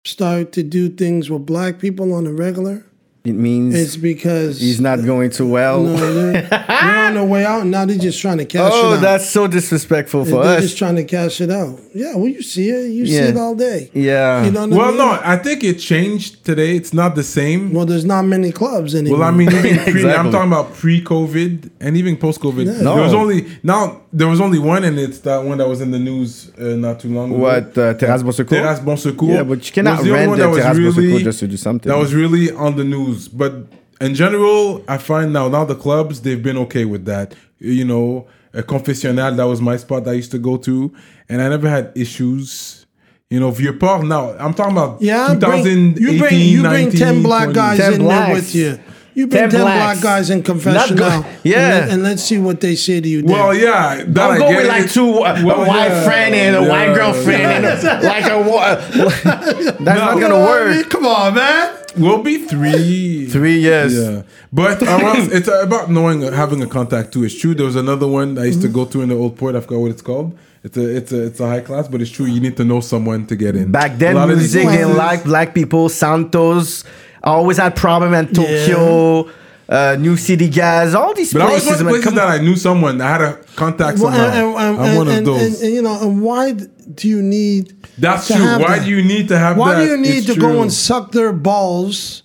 start to do things with black people on a regular, It means it's because he's not going too well. No, they're, they're on their way out. and Now they're just trying to cash oh, it oh, out. that's so disrespectful for They're us. just trying to cash it out. Yeah, well, you see it. You see it all day. yeah. You know what I Well, mean? no, I think it changed today. It's not the same. Well, there's not many clubs anymore. Well, I mean, even pre, Exactly. I'm talking about pre-COVID and even post-COVID. No. There was only now there was only one, and it's that one that was in the news uh, not too long ago. what? Uh, Terrasse Bon Secours? Terrasse Bon Secours. Yeah, but you cannot was the rent the that was Terrasse Bon really- Secours just to do something. That was really on the news. But in general, I find now now the clubs they've been okay with that. You know, a confessionnal that was my spot that I used to go to, and I never had issues. You know, Vieux Port. Now I'm talking about yeah, bring, 2018, you bring you bring ten black 20. guys 10 in blacks. there with you. You bring 10 ten, blacks. black guys in confessional. go- yeah. and, let, and let's see what they say to you. There. Well, yeah, that Don't I go get with it. like two uh, Well, a white yeah, friend and a yeah, white girlfriend and a, like a wa- that's not gonna know what I work. mean? Come on, man. We'll be three. Three years. Yeah, but around, it's about knowing having a contact too. It's true. There was another one I used to go to in the old port. I forgot what it's called. It's a it's a it's a high class, but it's true. You need to know someone to get in. Back then, A lot of these music didn't like black people. Santos always had problem in Tokyo. Uh, New City Gas, all these But I was places. one places come- that I knew someone. I had a contact Well, somehow. and, and, I'm and, one of and- those. and- and, you know, and why do you need? That's to true. have Why that? do you need to have Why that? do you need It's to true. go and suck their balls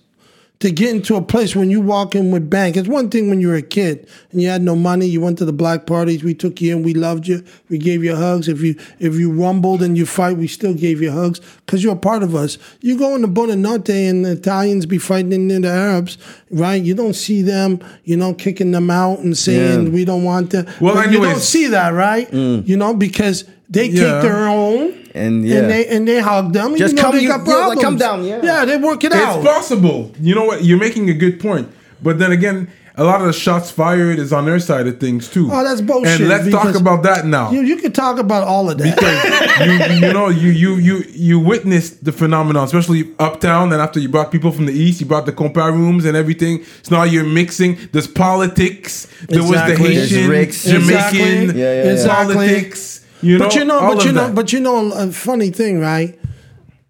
to get into a place when you walk in with bank? It's one thing when you were a kid and you had no money. You went to the black parties. We took you in. We loved you. We gave you hugs. If you if you rumbled and you fight, we still gave you hugs because you're a part of us. You go in the Buona Notte and the Italians be fighting in the Arabs, right? You don't see them, you know, kicking them out and saying Yeah. we don't want them. Well, But you don't see that, right? Mm. You know, because they Yeah. take their own And, yeah. and they and they hug them. Just you know come- they you- got yeah, like, problems. come down, yeah. yeah, they work it out. It's possible. You know what? You're making a good point. But then again, a lot of the shots fired is on their side of things too. Oh, that's bullshit, And let's talk about that now. you you can talk about all of that. you, you know, you you you you witnessed the phenomenon, especially uptown. And after you brought people from the east, you brought the compa rooms and everything. So now you're mixing. There's politics. There was the Haitian, Jamaican Exactly. Yeah, yeah, yeah. Exactly. politics. You know, but you know, but you know, that. but you know, a funny thing, right?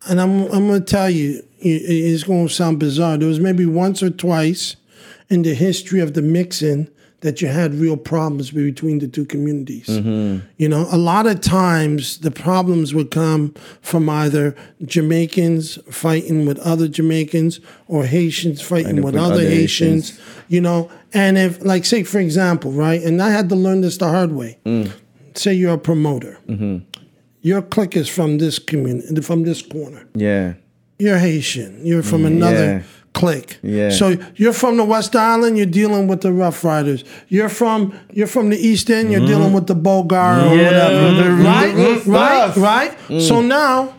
And I'm I'm gonna tell you, it's gonna sound bizarre. There was maybe once or twice in the history of the mixing that you had real problems between the two communities. Mm-hmm. You know, a lot of times the problems would come from either Jamaicans fighting with other Jamaicans or Haitians fighting with, other, Haitians. You know, and if like say for example, right, and I had to learn this the hard way. Say you're a promoter. Mm-hmm. Your clique is from this community, from this corner yeah. you're Haitian. You're from mm, another yeah. clique. Yeah. So you're from the West Island. You're dealing with the Rough Riders. You're from you're from the East End. You're mm-hmm. dealing with the Bogar or Yeah, whatever. the real- right, real right, right. So mm. now.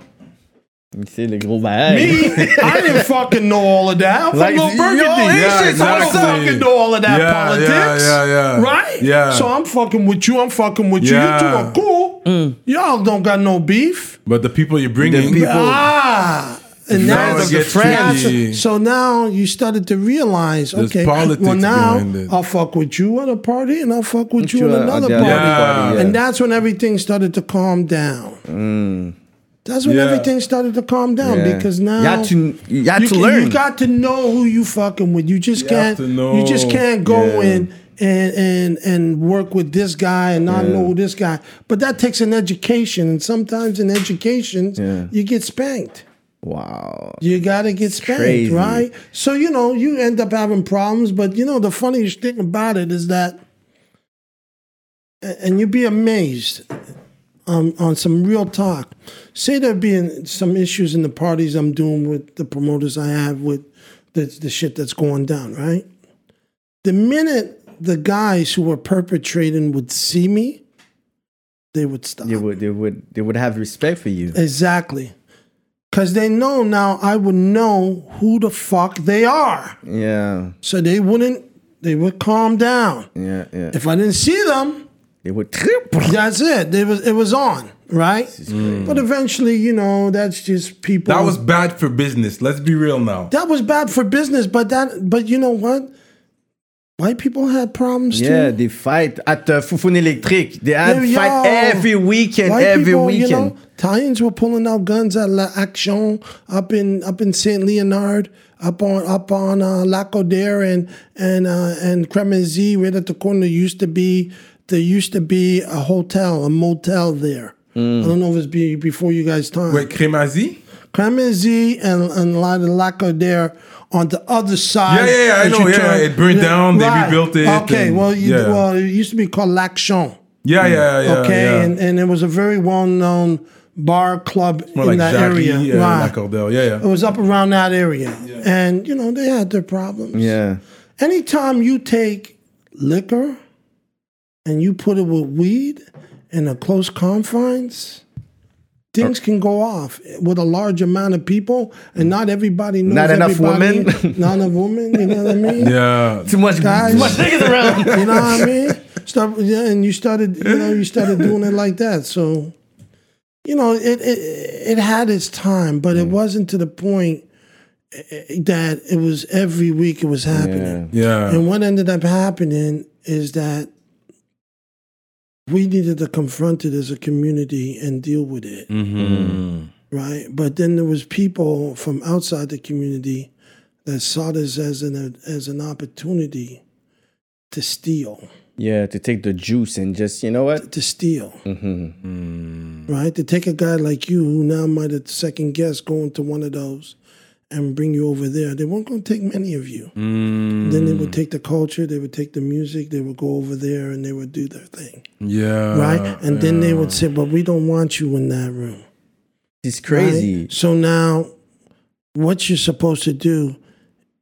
C'est le gros bail. Me, I didn't fucking know all of that. I'm from Like, Little yo, Burgundy. Haitians, I don't fucking know all of that Yeah, politics. yeah, yeah, yeah. Right? Yeah. So I'm fucking with you. I'm fucking with Yeah. you. You two are cool. Y'all don't got no beef. but the people you're bringing, people- Ah, and Now that's it gets that's- tricky. So now you started to realize, There's okay, politics well now. I'll fuck with you at a party, and I'll fuck with you you at at another party, other party, yeah. and that's when everything started to calm down. That's when Yeah. everything started to calm down Yeah. because now You got to, you had you, to can- learn. you got to know who you fucking with. You just You can't. have to know. You just can't go Yeah. in and and and work with this guy and not know this guy. But that takes an education, and sometimes in education, you get spanked. wow. You gotta get spanked, crazy. right? So you know you end up having problems. But you know the funniest thing about it is that, and you'd be amazed on on some real talk. Say there being some issues in the parties I'm doing with the promoters I have with the the shit that's going down, right? The minute the guys who were perpetrating would see me, they would stop. They would, they would, they would have respect for you. Exactly. Because they know now I would know who the fuck they are. Yeah, So they wouldn't, they would calm down. yeah, yeah. If I didn't see them, They would trip. that's it. It was, it was on, right? But eventually, you know, that's just people. that was bad for business. Let's be real now. that was bad for business, but that, but you know what? White people had problems Yeah, too. Yeah, they fight at uh, Foufoune Electric. They had Yeah, fight yo. every weekend, White every people, weekend. You know, Italians were pulling out guns at La Action up in up in Saint Leonard, up on up on uh, Lacordaire and and uh, and Cremenzy, right at the corner. Used to be there used to be a hotel, a motel there. Mm. I don't know if it's be, before you guys' time. Wait, Crémazie? Cremenzy and and a lot of there on the other side. Yeah, yeah, yeah, I know, yeah, turn- it burned down, they rebuilt it, Okay, and- well, you, yeah. well, it used to be called L'Action Yeah, yeah, yeah. okay, yeah. and, and it was a very well known bar club More in like that Jarry, area. uh, right. Lacordaire. Yeah, It was up around that area. And, you know, they had their problems. Yeah. Anytime you take liquor and you put it with weed in a close confines, things uh, can go off with a large amount of people, and not everybody knows Not enough everybody. women. Not enough women, you know what I mean? Yeah. Too much, Guys. too much niggas around. You know what I mean? Start, yeah, and you started, you know, you started doing it like that. So, you know, it it, it had its time, but it mm. wasn't to the point eh, eh, that it was every week it was happening. Yeah. And what ended up happening is that we needed to confront it as a community and deal with it. Mm-hmm. Right? But then there was people from outside the community that saw this as an as an opportunity to steal. Yeah, to take the juice and just, you know what? To steal. Mm-hmm. Mm. Right? To take a guy like you who now might have second guess going to one of those and bring you over there. They weren't going to take many of you. Mm. Then they would take the culture, they would take the music, they would go over there and they would do their thing. Yeah. right? And then they would say, but we don't want you in that room. It's right? crazy. So now, what you're supposed to do,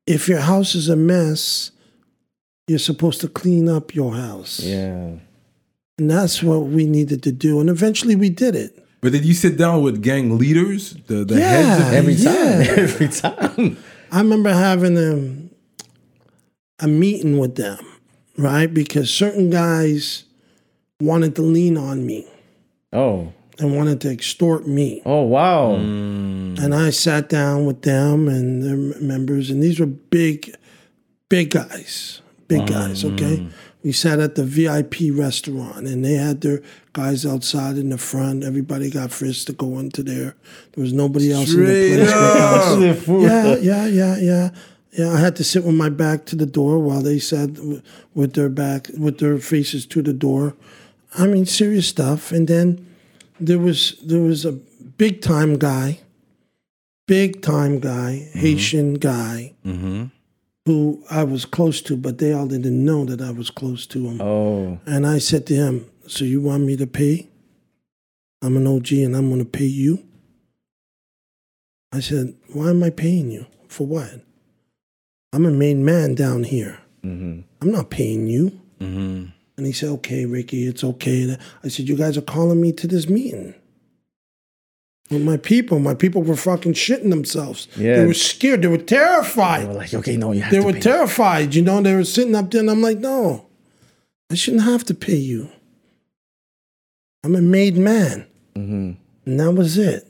if your house is a mess, you're supposed to clean up your house. Yeah. And that's what we needed to do. And eventually we did it. But did you sit down with gang leaders, the the Yeah. heads? Of, Every time. Yeah. Every time. I remember having a, a meeting with them, right? Because certain guys wanted to lean on me Oh. and wanted to extort me. Oh wow. Mm. And I sat down with them and their members, and these were big, big guys, big guys, okay? Mm. We sat at the VIP restaurant, and they had their guys outside in the front. Everybody got frisked to go into there. There was nobody else in the place up. with us. Yeah, yeah, yeah, yeah. Yeah, I had to sit with my back to the door while they sat with their back, with their faces to the door. I mean, serious stuff. And then there was there was a big time guy, big time guy, mm-hmm. Haitian guy, mm-hmm. Who I was close to, but they all didn't know that I was close to him. Oh. And I said to him, "So you want me to pay? I'm an OG, and I'm going to pay you." I said, "Why am I paying you for what? I'm a main man down here. Mm-hmm. I'm not paying you." And he said, "Okay, Ricky, it's okay." I said, "You guys are calling me to this meeting." With my people, my people were fucking shitting themselves. Yeah. They were scared. They were terrified. They were like, okay, no, you have They to were pay. terrified, you know. They were sitting up there, and I'm like, no, I shouldn't have to pay you. I'm a made man, Mm-hmm. and that was it.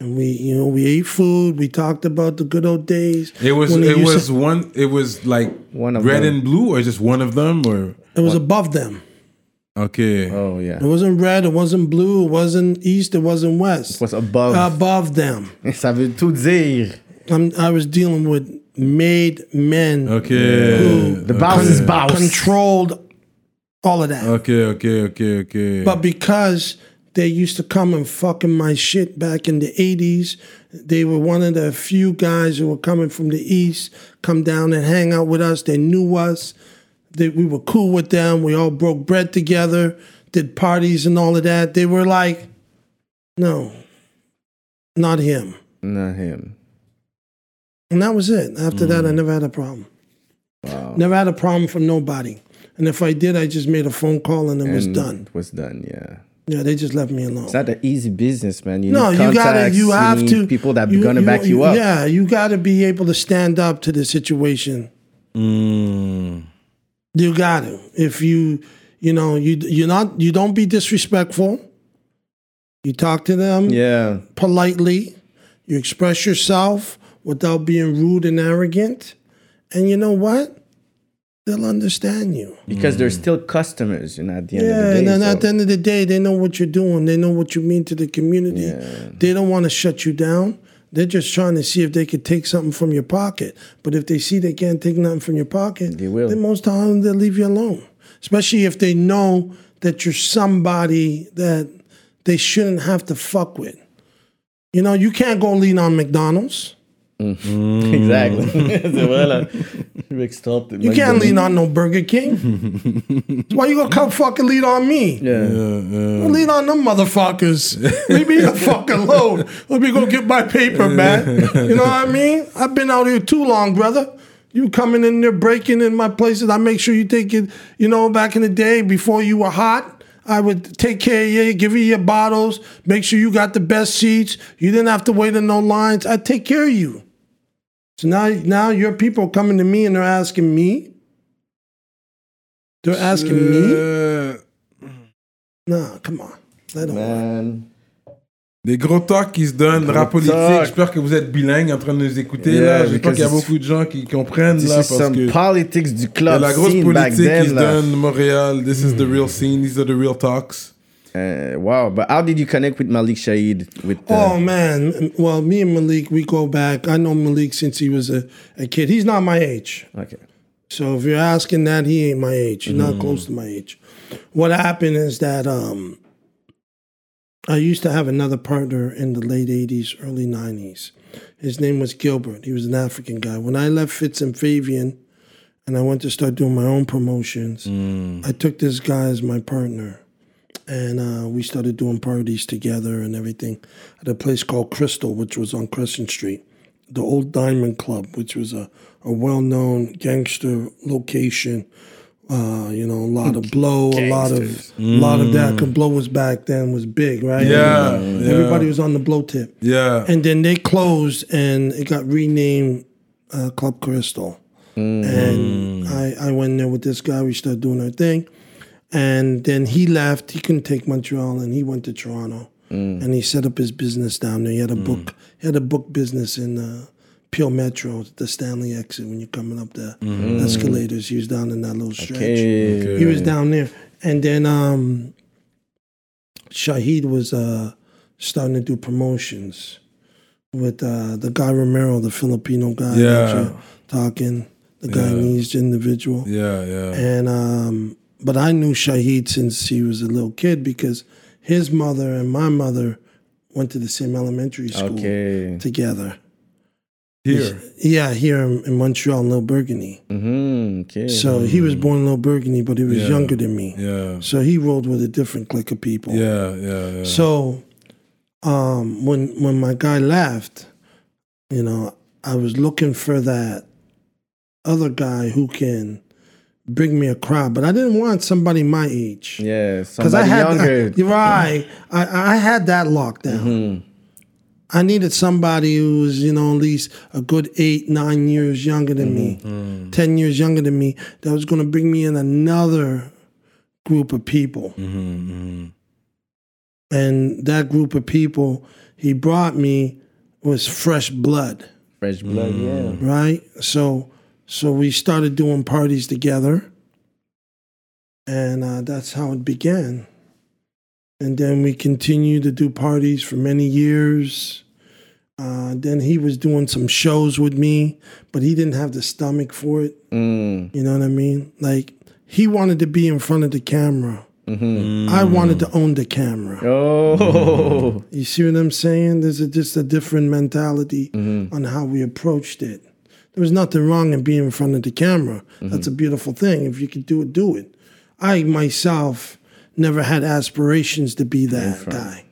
And we, you know, we ate food. We talked about the good old days. It was it was to- one it was like One of red them. and blue or just one of them or it was above them. Okay. Oh yeah. It wasn't red. It wasn't blue. It wasn't east. It wasn't west. was above. above them. Ça veut tout dire. I'm, I was dealing with made men Okay. The boss is boss. controlled all of that. Okay, okay, okay, okay. But because they used to come and fucking my shit back in the 80s, they were one of the few guys who were coming from the East, come down and hang out with us. They knew us. They, we were cool with them. We all broke bread together, did parties and all of that. They were like, no, not him. Not him. And that was it. After that, I never had a problem. Never had a problem from nobody. And if I did, I just made a phone call and it was done. It was done. Yeah. Yeah, they just left me alone. It's not an easy business, man. You no, need you gotta, contacts, you have need to. people that are gonna back you up. Yeah, you gotta be able to stand up to the situation. Mm. You got to. If you, you know, you you're not, you don't be disrespectful. You talk to them Yeah. politely. You express yourself without being rude and arrogant. And you know what? They'll understand you. Because they're mm. still customers, you know, at the end of Yeah, the day. and then so- at the end of the day, they know what you're doing. They know what you mean to the community. They don't want to shut you down. They're just trying to see if they could take something from your pocket. But if they see they can't take nothing from your pocket, They will. then most time they'll leave you alone. Especially if they know that you're somebody that they shouldn't have to fuck with. You know, you can't go lean on McDonald's. Mm. exactly. C'est vrai, là. You can't lean on no Burger King. Why you gonna come fucking lean on me? Yeah. Don't lean on them motherfuckers. Leave me the fuck alone. Let me go get my paper, man. You know what I mean? I've been out here too long, brother. You coming in there breaking in my places. I make sure you take it, you know, back in the day before you were hot. I would take care of you, give you your bottles, make sure you got the best seats. You didn't have to wait in no lines. I'd take care of you. So now, now your people are coming to me and they're asking me? They're asking me? Nah, come on. Let them. Man. Des gros talks qui se donnent, Gros rap politique. talk. J'espère que vous êtes bilingues en train de nous écouter. Yeah, là. J'espère qu'il y a beaucoup de gens qui comprennent This là, is parce some que politics du il y a club la grosse politique qui then. se là. donne Montréal. This is the real scene. These are the real talks. Uh, wow, but how did you connect with Malik Shaheed? With uh, Oh man, well, me and Malik, we go back. I know Malik since he was a, a kid. He's not my age. okay. So if you're asking that, he ain't my age. He's not close to my age. What happened is that um, I used to have another partner in the late '80s, early '90s. His name was Gilbert. He was an African guy. When I left Fitz and Fabian, and I went to start doing my own promotions, I took this guy as my partner, and uh, we started doing parties together and everything at a place called Crystal, which was on Crescent Street the old Diamond Club, which was a, a well known gangster location. Uh, you know, a lot of blow, a lot of a lot of that. Cause blow was back then was big, right? Yeah, Everybody, yeah. everybody was on the blow tip. Yeah. And then they closed, and it got renamed uh, Club Crystal. And I, I went there with this guy. We started doing our thing, and then he left. He couldn't take Montreal, and he went to Toronto, and he set up his business down there. He had a book. He had a book business in uh, Peel Metro, the Stanley exit when you're coming up the escalators. He was down in that little stretch. Okay. He was down there, and then um, Shaheed was uh, starting to do promotions with uh, the guy Romero, the Filipino guy. Yeah. talking the Guyanese individual. Yeah, yeah. And um, but I knew Shaheed since he was a little kid because his mother and my mother went to the same elementary school Okay. together. Here. Yeah, here in, in Montreal, in Little Burgundy. Mm-hmm. Okay. So he was born in Little Burgundy, but he was Yeah. younger than me. Yeah. So he rolled with a different clique of people. Yeah, yeah, yeah. So um, when when my guy left, you know, I was looking for that other guy who can bring me a crowd, but I didn't want somebody my age. yeah, Because I somebody had younger. you're right. I, I had that locked down. Mm-hmm. I needed somebody who was, you know, at least a good eight, nine years younger than Mm-hmm. me, ten years younger than me, that was going to bring me in another group of people. Mm-hmm, And that group of people he brought me was fresh blood, Fresh blood, yeah. right? So, so we started doing parties together, and uh, that's how it began. And then we continued to do parties for many years. Uh, then he was doing some shows with me, but he didn't have the stomach for it. Mm. You know what I mean? Like he wanted to be in front of the camera. Mm-hmm. I wanted to own the camera. Oh. You see what I'm saying? There's a, just a different mentality Mm-hmm. on how we approached it. There was nothing wrong in being in front of the camera. That's a Mm-hmm. beautiful thing. If you could do it, do it. I myself never had aspirations to be that guy.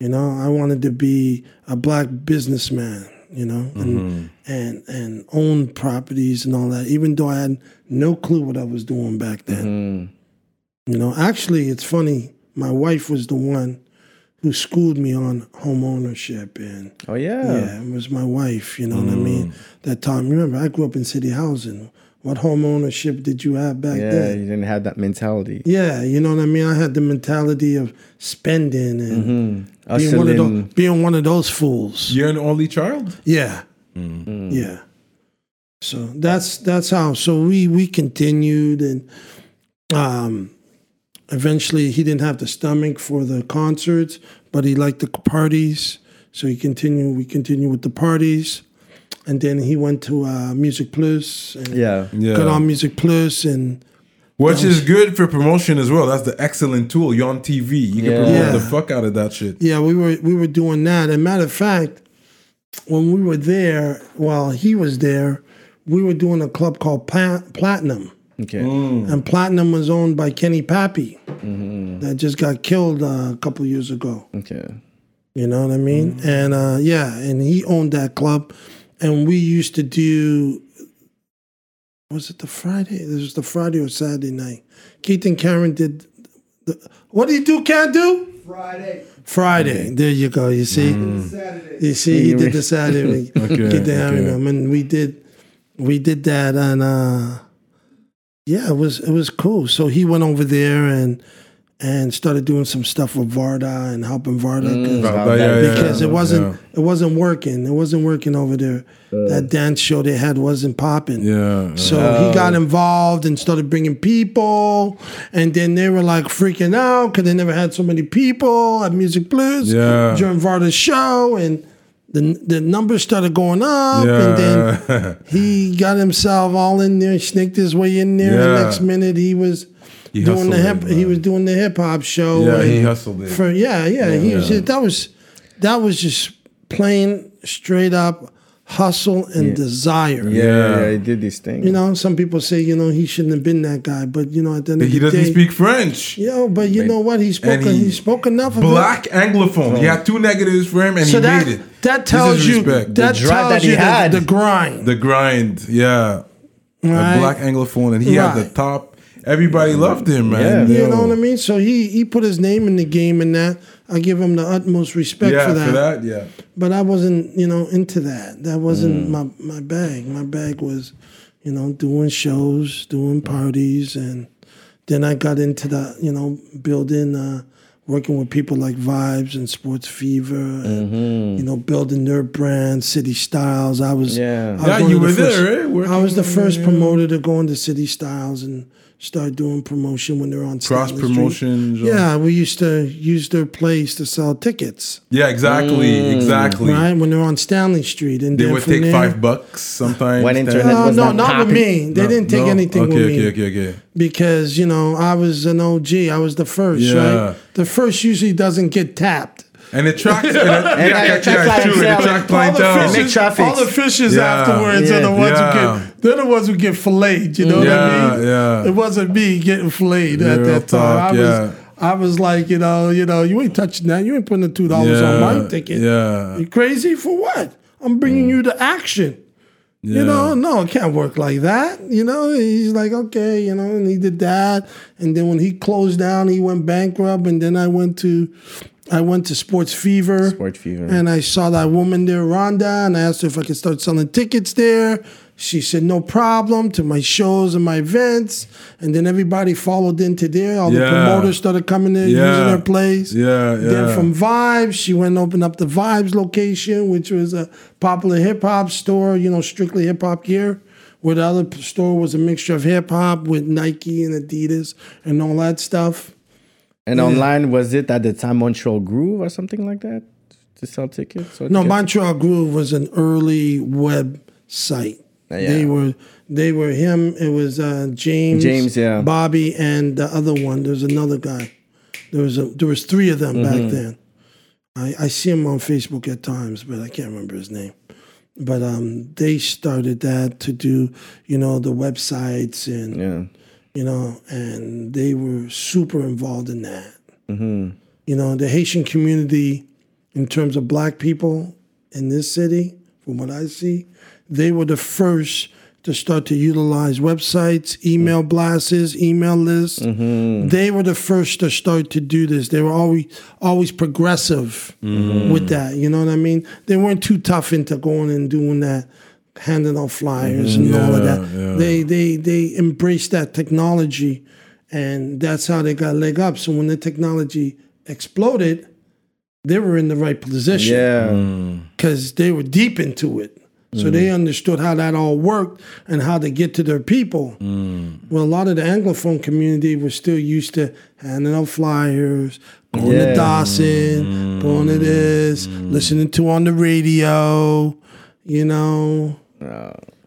You know, I wanted to be a black businessman. You know, and Mm-hmm. and and own properties and all that. Even though I had no clue what I was doing back then. Mm. You know, actually, it's funny. My wife was the one who schooled me on home ownership, and Oh yeah. yeah, it was my wife. You know what I mean? That time, remember, I grew up in city housing. What home ownership did you have back then? Yeah, then? you didn't have that mentality. Yeah, you know what I mean. I had the mentality of spending and Mm-hmm. being one of those, being one of those fools. You're an only child? Yeah. Yeah. So that's that's how. So we we continued and um eventually he didn't have the stomach for the concerts, but he liked the parties. So he continued we continued with the parties. And then he went to uh, MusiquePlus and Yeah. Yeah. got on MusiquePlus and Which is good for promotion as well. That's the excellent tool. You're on TV. You can Yeah. promote Yeah. the fuck out of that shit. Yeah, we were we were doing that. And matter of fact, when we were there, while he was there, we were doing a club called Pla- Platinum, Okay. and Platinum was owned by Kenny Pappy, that just got killed uh, a couple years ago. Okay. You know what I mean? And uh, yeah, and he owned that club, and we used to do. Was it the Friday? This was the Friday or Saturday night. Keith and Karen did. The, what do you do? Can't do. Friday, Friday. There you go. You see. Saturday. You see, he did the Saturday. Okay, Get down okay. them, and we did, we did that, and uh, yeah, it was it was cool. So he went over there, and and started doing some stuff with Varda and helping Varda. Mm, Varda, yeah, yeah, because it yeah. wasn't it wasn't working. It wasn't working over there. that dance show they had wasn't popping. Yeah, So he got involved and started bringing people, and then they were like freaking out because they never had so many people at MusiquePlus Yeah. during Varda's show, and the the numbers started going up, Yeah. and then he got himself all in there, snaked his way in there. Yeah. The next minute he was. He doing the hip, it, he was doing the hip hop show. Yeah, he hustled it. for yeah, yeah. He was that was that was just plain straight up hustle and desire. Yeah, Yeah. yeah, he did this thing. You know, some people say you know he shouldn't have been that guy, but you know at the end of he the doesn't day, speak French. You know, but you know what? He spoke. He- He, spoke enough of Black Anglophone. He had oh. two negatives for him, and. So he that made it. that tells you respect. that The drive tells that he you the, had. the grind. the grind. Yeah, right? a black Anglophone, and he had the top. Everybody loved him, man. Yeah. You know what I mean? So he he put his name in the game, and that I give him the utmost respect Yeah, for that. for that, yeah. But I wasn't, you know, into that. That Mm. wasn't my my bag. My bag was, you know, doing shows, doing parties, and then I got into the, you know, building, uh, working with people like Vibes and Sports Fever, and, Mm-hmm. you know, building their brand, City Styles. I was, Yeah. I was Yeah, you the were first- there, right? I was the first promoter to go into City Styles and start doing promotion when they're on Cross Stanley Street. promotion. Yeah, we used to use their place to sell tickets, yeah, exactly, mm. exactly. right? When they're on Stanley Street, and They would take there- five bucks sometimes. When internet No, was no, not not with me. They No, didn't take no? anything okay, with okay, me Okay, okay, because you know I was an OG. I was the first, Yeah. right? The first usually doesn't get tapped. And it tracks. and it, yeah, it yeah, attracts yeah, true. It clientele. attracts All the fishes, all the fishes Yeah. afterwards are the ones Yeah. who get. They're the ones who get filleted. You know what I mean? yeah. It wasn't me getting filleted at that time. talk, I was. yeah. I was like, you know, you know, you ain't touching that. You ain't putting the two dollars on my ticket. Yeah. You crazy for what? I'm bringing you to action. yeah. You know, no, it can't work like that. You know, he's like, okay, you know, and he did that. And then when he closed down, he went bankrupt. And then I went to, I went to Sports Fever. Sport Fever. And I saw that woman there, Rhonda, and I asked her if I could start selling tickets there. She said no problem to my shows and my events. And then everybody followed into there. All the promoters started coming there, Yeah. using their place. Yeah, yeah. Then from Vibes, she went and opened up the Vibes location, which was a popular hip hop store, you know, strictly hip hop gear. Where the other store was a mixture of hip hop with Nike and Adidas and all that stuff. And online, was it at the time Montreal Groove or something like that to sell tickets? No? Montreal Groove was an early web site. Yeah. They were they were him. It was uh, James, James, yeah. Bobby, and the other one. There's another guy. There was a, there was three of them Mm-hmm. back then. I, I see him on Facebook at times, but I can't remember his name. But um, they started that to do, you know, the websites and Yeah. You know, and they were super involved in that. Mm-hmm. You know, the Haitian community, in terms of black people in this city, from what I see, they were the first to start to utilize websites, email mm. blasts, email lists. Mm-hmm. They were the first to start to do this. They were always always progressive mm-hmm. with that. You know what I mean? They weren't too tough into going and doing that, handing out flyers and all of that. yeah. They they they embraced that technology, and that's how they got leg up. So when the technology exploded, they were in the right position Yeah. Mm. because they were deep into it. So they mm. understood how that all worked and how to get to their people. Mm. Well, a lot of the Anglophone community was still used to handing out flyers, going to Yeah. Dawson, going to this, listening to on the radio, you know.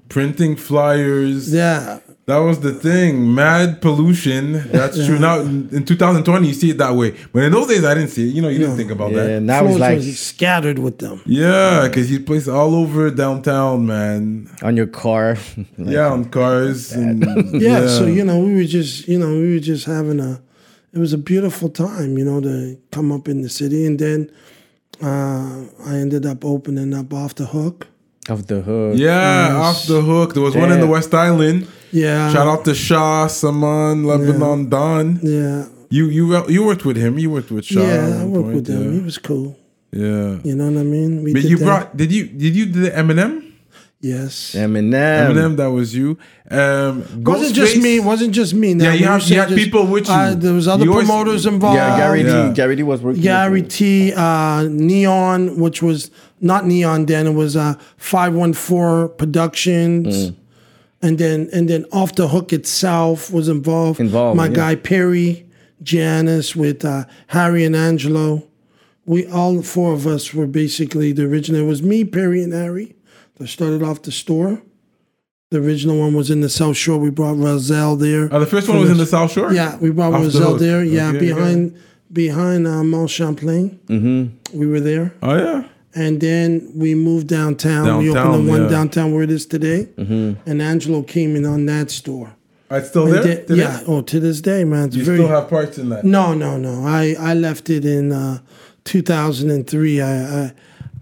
Printing flyers. Yeah. That was the thing. Mad pollution. That's true. Now in 2020, you see it that way. But in those days, I didn't see it. You know, you didn't think about Yeah. that. Now it's like was scattered with them. Yeah, because you place all over downtown, man. on your car. Yeah, on cars. And, yeah, so you know we were just you know we were just having a it was a beautiful time you know to come up in the city and then uh, i ended up opening up off the hook Off the hook. Yeah, off the hook. There was one in the West Island. yeah Shout out to Shah, Saman, Lebanon, Don. yeah You you you worked with him. You worked with Shah. yeah i worked point, with him yeah. he was cool Yeah. you know what i mean we But did you that. brought did you did you do the Eminem? Yes. Eminem. Eminem, that was you. Um, wasn't just Ghostface- me. Wasn't just me. Now, Yeah, you have- say you had just- people with you. Uh, there was other You always- promoters involved. Yeah, Gary Yeah. D. Gary D was working. Gary with T, uh, Neon, which was not Neon then, it was uh, 514 Productions. Mm. And then and then Off the Hook itself was involved. Involved, My yeah. guy Perry, Janice with uh, Harry and Angelo. We all four of us were basically the original. It was me, Perry, and Harry that started off the store. The original one was in the South Shore. We brought Roselle there. Oh, the first one was in the South Shore. Yeah, we brought Off Roselle hook. there. Yeah, Okay, behind behind uh, Mail Champlain. Mm-hmm. We were there, Oh yeah. And then we moved downtown. we opened the one yeah. downtown where it is today. Mm-hmm. And Angelo came in on that store. It's still And there. then- Today? yeah. Oh, to this day, man. It's You very. still have parts in that. no, no, no. I I left it in uh, 2003. I. I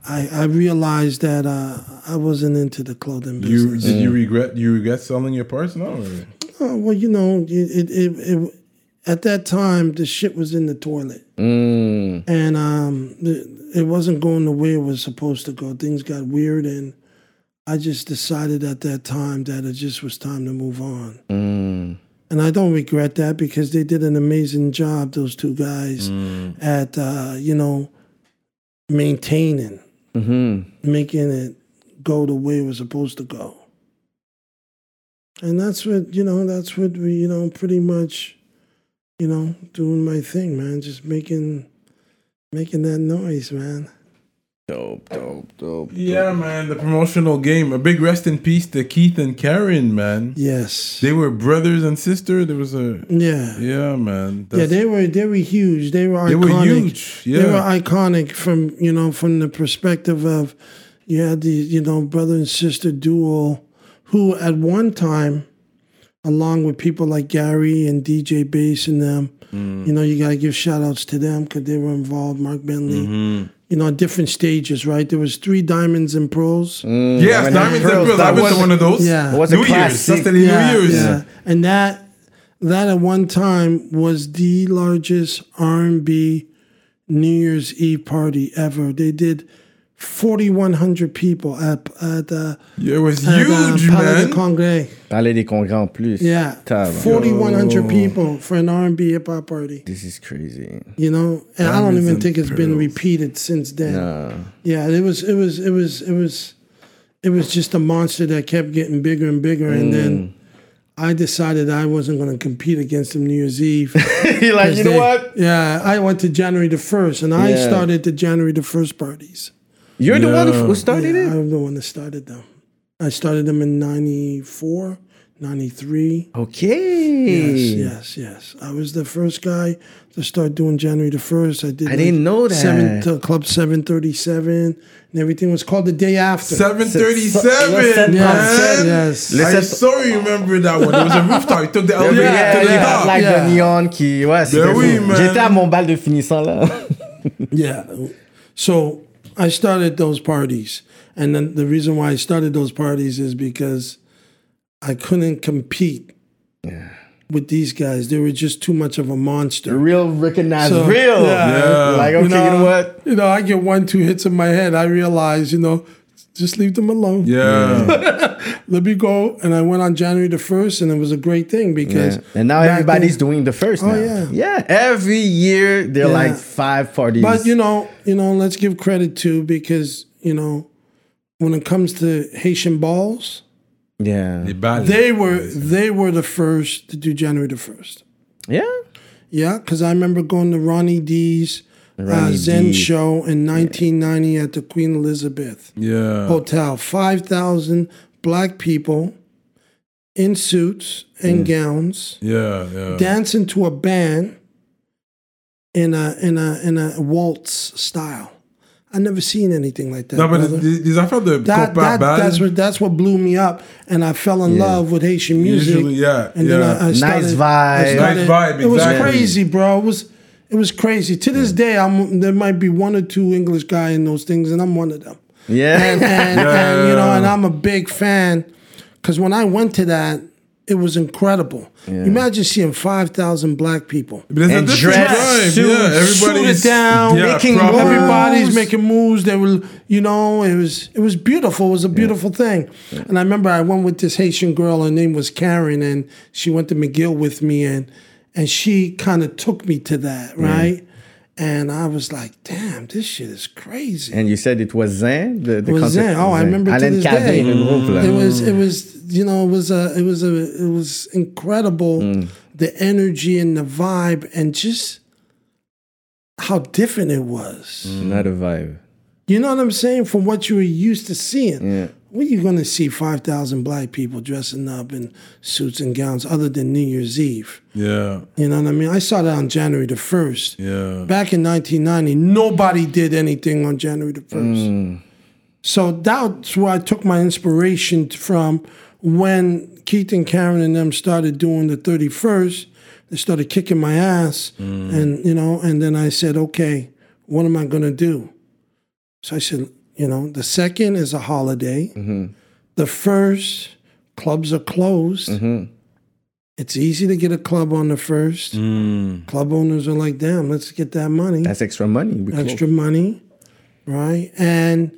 I, I realized that uh, I wasn't into the clothing You business. did you regret you regret selling your parts? No. or- Oh, well, you know, it, it, it, it at that time the shit was in the toilet, Mm. and um, it, it wasn't going the way it was supposed to go. Things got weird, and I just decided at that time that it just was time to move on. Mm. And I don't regret that because they did an amazing job, those two guys, Mm. at uh, you know maintaining, Mm-hmm. making it go the way it was supposed to go. And that's what, you know, that's what we, you know, pretty much, you know, doing my thing, man. Just making making that noise, man. Dope, dope, dope. Yeah, man. The promotional game. A big rest in peace to Keith and Karen, man. Yes. They were brothers and sister. There was a yeah. yeah, man. Yeah, they were they were huge. They were iconic. They were huge, Yeah, They were iconic from you know from the perspective of you had the you know brother and sister duo who at one time, along with people like Gary and DJ Bass and them, Mm. you know you got to give shout outs to them because they were involved. Mark Bentley. Mm-hmm. You know, at different stages, right? There was three diamonds and pearls. yes, Diamonds and Pearls, Pearls. that I went was- to one of those. Yeah. It was New Year's. That's the New Year's. Yeah. And that that at one time was the largest R and B New Year's Eve party ever. They did forty one hundred people at at uh, Yeah, it was at, uh, huge, Palais man. de Congrès. Palais des Congrès en plus. Yeah, forty one hundred people for an R and B hip hop party. This is crazy. You know, and I don't even think it's been repeated since then. Uh, Yeah, it was, it was, it was, it was, it was just a monster that kept getting bigger and bigger, and then I decided I wasn't going to compete against them New Year's Eve. You're like, you know They- what? Yeah, I went to January the first, and I started the January the first parties. You're the one who started yeah, it? I'm the one that started them. I started them in 94, 93. Okay. Yes, yes, yes. I was the first guy to start doing January the first. I did. I didn't know that. Seven to Club Seven Thirty Seven, and everything was called the day after. Seven Listen, thirty-seven, man. yes. I Listen- so remember that one. It was a rooftop. He took the elevator yeah, to the yeah, top. like Yeah. the neon qui, ouais, c'était oui, man. J'étais à mon bal de finissant là. Yeah. So I started those parties. And then the reason why I started those parties is because I couldn't compete with these guys. They were just too much of a monster. real recognize So, real. yeah. Yeah. Like, okay, you know, what? You know, I get one, two hits in my head. I realize, you know, just leave them alone. Yeah. Let me go. And I went on January the 1st, and it was a great thing because. Yeah. And now everybody's then- doing the first Oh, now. yeah. Yeah. Every year there are Yeah. like five parties. But you know, you know, let's give credit to because you know, when it comes to Haitian balls, yeah. They were they were the first to do January the first. Yeah. Yeah, because I remember going to Ronnie D's uh, Zen D. show in 1990 at the Queen Elizabeth Yeah. Hotel. Five thousand black people in suits and gowns Yeah. Yeah. dancing to a band in a in a in a waltz style. I never seen anything like that. Non, mais brother. des, des affaires de that, that, balles. that's what that's what blew me up, and I fell in love with Haitian music. Usually, yeah, and then yeah. I, I Nice vibe. I started- Nice vibe, It was crazy, bro. It was it was crazy. To this day, I'm there might be one or two English guy in those things, and I'm one of them. Yeah. And and, and you know, and I'm a big fan because when I went to that, it was incredible. Imagine seeing five thousand black people. But it's a And different dress, vibe, suit, yeah. Everybody's down, yeah, making moves. Everybody's making moves. They were, you know, it was it was beautiful. It was a beautiful thing. And I remember I went with this Haitian girl. Her name was Karen, and she went to McGill with me, and and she kind of took me to that, right? And I was like, damn, this shit is crazy. And you said it was Zen? The, the It was concept Zen. Oh, I Zen. remember to this Cavé, day. le groupe, là. It was mm. it was you know it was a it was a it was incredible Mm. the energy and the vibe and just how different it was. Mm. Not a vibe. You know what I'm saying? From what you were used to seeing. Yeah. Where you gonna see five thousand black people dressing up in suits and gowns other than New Year's Eve? Yeah, You know what I mean? I saw that on January the first. yeah. Back in 1990, nobody did anything on January the 1st. Mm. So that's where I took my inspiration from when Keith and Karen and them started doing the 31st. They started kicking my ass. Mm. And, you know, and then I said, okay, what am I going to do? So I said, you know, the second is a holiday. Mm-hmm. The first, clubs are closed. Mm-hmm. It's easy to get a club on the first. Mm. Club owners are like, damn, let's get that money That's extra money. We close. extra money, right? And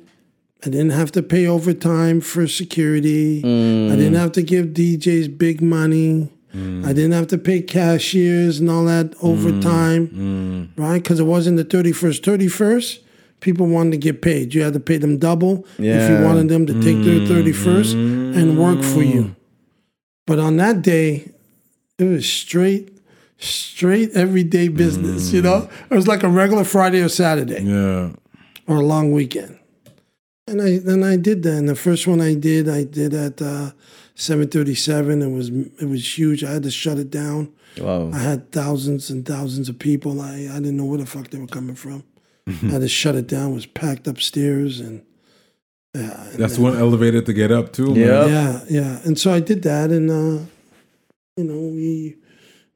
I didn't have to pay overtime for security. I didn't mm. have to give DJs big money. Mm. I didn't have to pay cashiers and all that overtime, right? Because it wasn't the 31st. 31st, people wanted to get paid. You had to pay them double if you wanted them to take their 31st and work for you. But on that day, it was straight, straight everyday business, you know? It was like a regular Friday or Saturday Yeah. or a long weekend. And I then I did that. And the first one I did, I did at uh, 737. It was it was huge. I had to shut it down. Wow. I had thousands and thousands of people. I, I didn't know where the fuck they were coming from. I had to shut it down. Was packed upstairs and yeah, and That's one elevator to get up too. Yeah. yeah, yeah. And so I did that, and uh, you know, we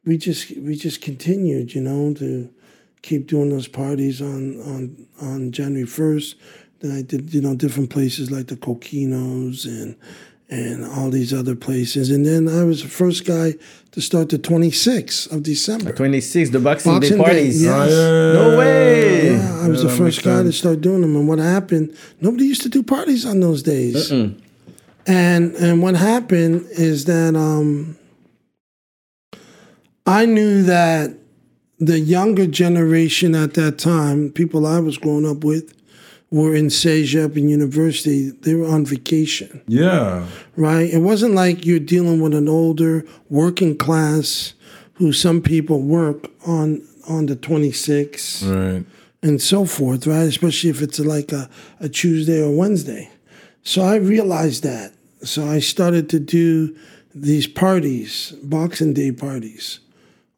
we just we just continued, you know, to keep doing those parties on on on January first. Then I did, you know, different places like the Coquinos and and all these other places. And then I was the first guy to start the 26th of December. 26, the Boxing, Boxing Day Day, parties. Oh, yeah. No way. Yeah, I was Yeah, the first makes guy to start doing them. And what happened? Nobody used to do parties on those days. And and what happened is that um, I knew that the younger generation at that time, people I was growing up with, were in and university. They were on vacation Yeah. right? It wasn't like you're dealing with an older working class who some people work on on the 26th Right. and so forth, right? Especially if it's like a, a Tuesday or Wednesday. So I realized that. So I started to do these parties, Boxing Day parties,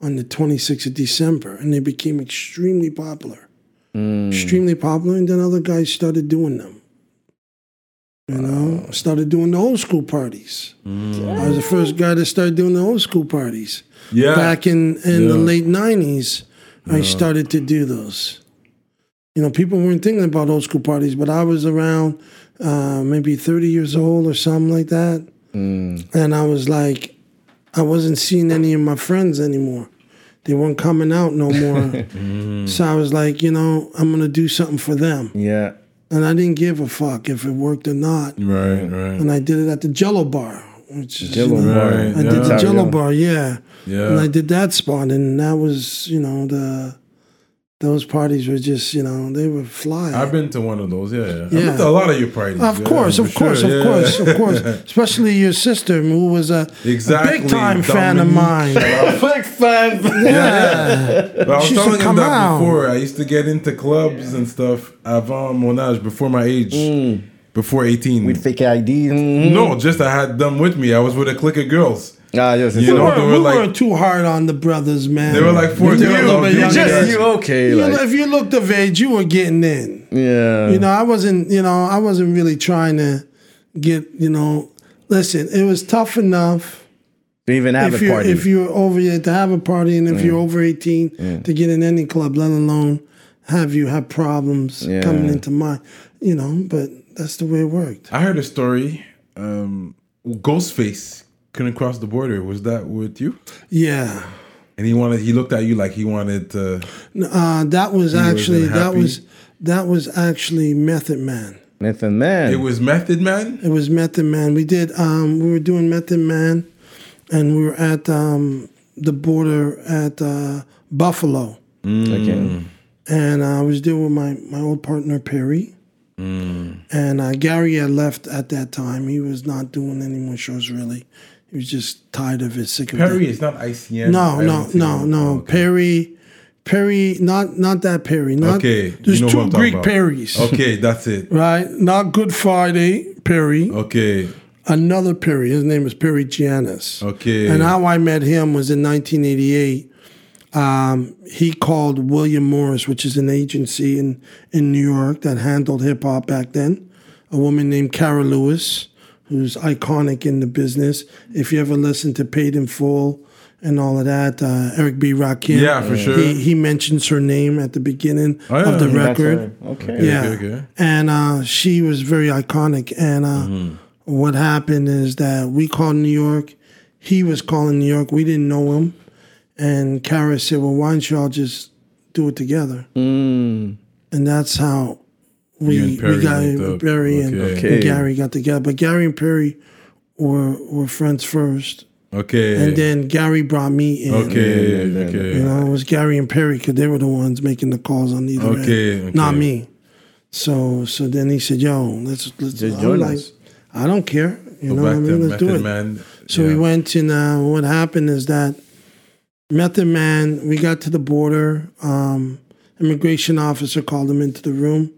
on the 26th of December, and they became extremely popular. Mm. Extremely popular, and then other guys started doing them. You know, started doing the old school parties. Mm. I was the first guy to start doing the old school parties. Yeah. Back in, in the late 90s, I started to do those. You know, people weren't thinking about old school parties, but I was around uh, maybe 30 years old or something like that. Mm. And I was like, I wasn't seeing any of my friends anymore. They weren't coming out no more. Mm. So I was like, you know, I'm going to do something for them. Yeah. And I didn't give a fuck if it worked or not. Right. Right. And I did it at the Jello Bar, which is, Jello you know, Bar. I did the Jello Bar, yeah. Yeah. And I did that spot, and that was, you know, the those parties were just, you know, they were fly. I've been to one of those. Yeah. yeah. I've been to a lot of your parties. of yeah, course, for of course, sure, of yeah. course, of course. Especially your sister, who was a, Exactly, a big time fan of Dominique. mine. Big fan. yeah. But I was She used telling him that out. before. I used to get into clubs and stuff avant mon âge, before my age, before 18. With fake ID. Mm. no, just I had them with me. I was with a clique of girls. Ah, yes, You it's know, we weren't, we like- weren't too hard on the brothers, man. They were like four They were a little bit You younger. just you okay. You know, if you looked of age, you were getting in. yeah. You know, I wasn't, you know, I wasn't really trying to get, you know, listen, it was tough enough to even have if a party. if you're over yet to have a party and if you're over 18 to get in any club, let alone have you have problems Yeah. coming into mine, you know, but that's the way it worked. I heard a story. Um, Ghostface couldn't cross the border. Was that with you? Yeah. And he wanted. He looked at you like he wanted to. Uh, that was actually that was that was actually Method Man. Method Man. It was Method Man. It was Method Man. We did um, we were doing Method Man, and we were at um, the border at uh, Buffalo, okay. and uh, I was dealing with my my old partner Perry. And uh, Gary had left at that time. He was not doing any more shows really. He was just tired of it, sick of it. Perry is not ICN. No, no, no, no. Okay. Perry, Perry, not not that Perry. Not, Okay, There's you know two Greek about. Perrys. Okay, that's it. Right? Not Good Friday Perry. Okay, Another Perry. His name is Perry Giannis. okay. And how I met him was in 1988. Um, he called William Morris, which is an agency in, in New York that handled hip hop back then. A woman named Cara Lewis, who's iconic in the business. If you ever listen to Paid in Full and all of that, uh, Eric B. Rakim. Yeah, for sure. He, he mentions her name at the beginning Oh, yeah. of the That's record. Okay. Yeah. okay, okay. And uh, she was very iconic. And uh, Mm-hmm. what happened is that we called New York. He was calling New York. We didn't know him. And Cara said, well, why don't y'all just do it together? Mm. And that's how we, You and Perry we got linked up. Perry and, Okay. Okay. and Gary got together. But Gary and Perry were, were friends first. Okay. And then Gary brought me in. Okay. And Okay. You know, it was Gary and Perry because they were the ones making the calls on either Okay, end, okay. not me. So so then he said, "Yo, let's let's." Just I'm join like, us. I don't care. You Go know what I mean? Let's do it. Man. So Yeah. we went and uh, what happened is that Method Man, we got to the border. Um, immigration officer called him into the room,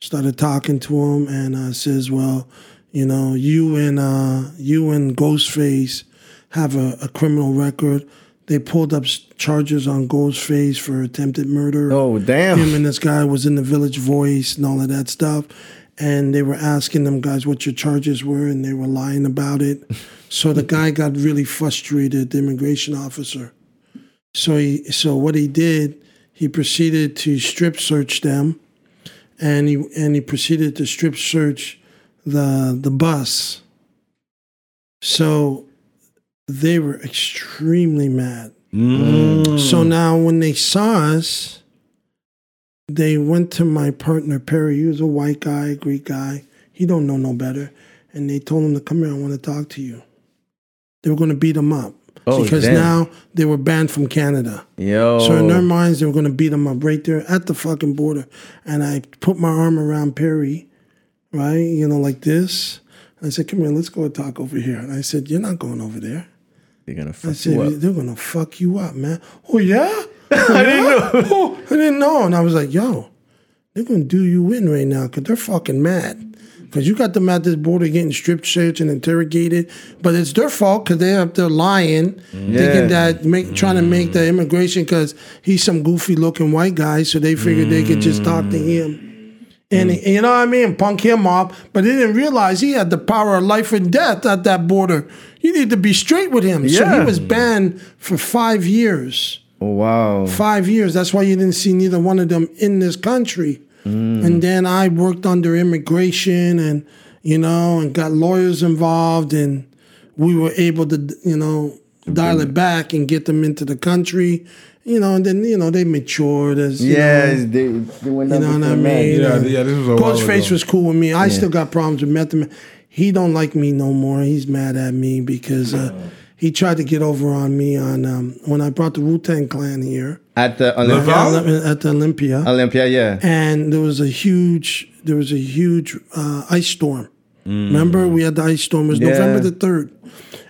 started talking to him, and uh, says, "Well, you know, you and uh, you and Ghostface have a, a criminal record. They pulled up charges on Ghostface for attempted murder. Oh damn! Him and this guy was in the Village Voice and all of that stuff. And they were asking them guys what your charges were, and they were lying about it. So the guy got really frustrated, the immigration officer. So he, so what he did, he proceeded to strip search them, and he and he proceeded to strip search the the bus. So they were extremely mad. Mm. So now when they saw us, they went to my partner Perry. He was a white guy, Greek guy. He don't know no better. And they told him to come here. I want to talk to you. They were going to beat him up Oh, because damn. now they were banned from Canada. Yo. So in their minds, they were going to beat them up right there at the fucking border. And I put my arm around Perry, right? You know, like this. I said, "Come here, let's go talk over here." And I said, "You're not going over there." They're gonna I fuck said, you up. they're gonna fuck you up, man. Oh yeah? Oh, I didn't know. Oh, I didn't know. And I was like, yo, they're gonna do you in right now because they're fucking mad. Because you got them at this border getting strip searched and interrogated, but it's their fault because they're up there lying, mm. thinking that make trying to mm. make the immigration because he's some goofy looking white guy, so they figured they could just talk to him. And he- you know what I mean? Punk him off, but they didn't realize he had the power of life and death at that border. You need to be straight with him. So Yeah. he was banned for five years. Oh, wow. Five years. That's why you didn't see neither one of them in this country. And then I worked under immigration and, you know, and got lawyers involved and we were able to, you know, dial it back and get them into the country. You know, and then, you know, they matured as, you Yes, know, they, they went you know what I before that. mean? Yeah, yeah, this was a while Ghostface ago. was cool with me. I still got problems with Method Man. He don't like me no more. He's mad at me because uh, he tried to get over on me on um, when I brought the Wu Tang Clan here At the? Olympia. at the Olympia, Olympia, yeah. and there was a huge there was a huge uh, ice storm. Mm. Remember, we had the ice storm. It was Yeah. November the third,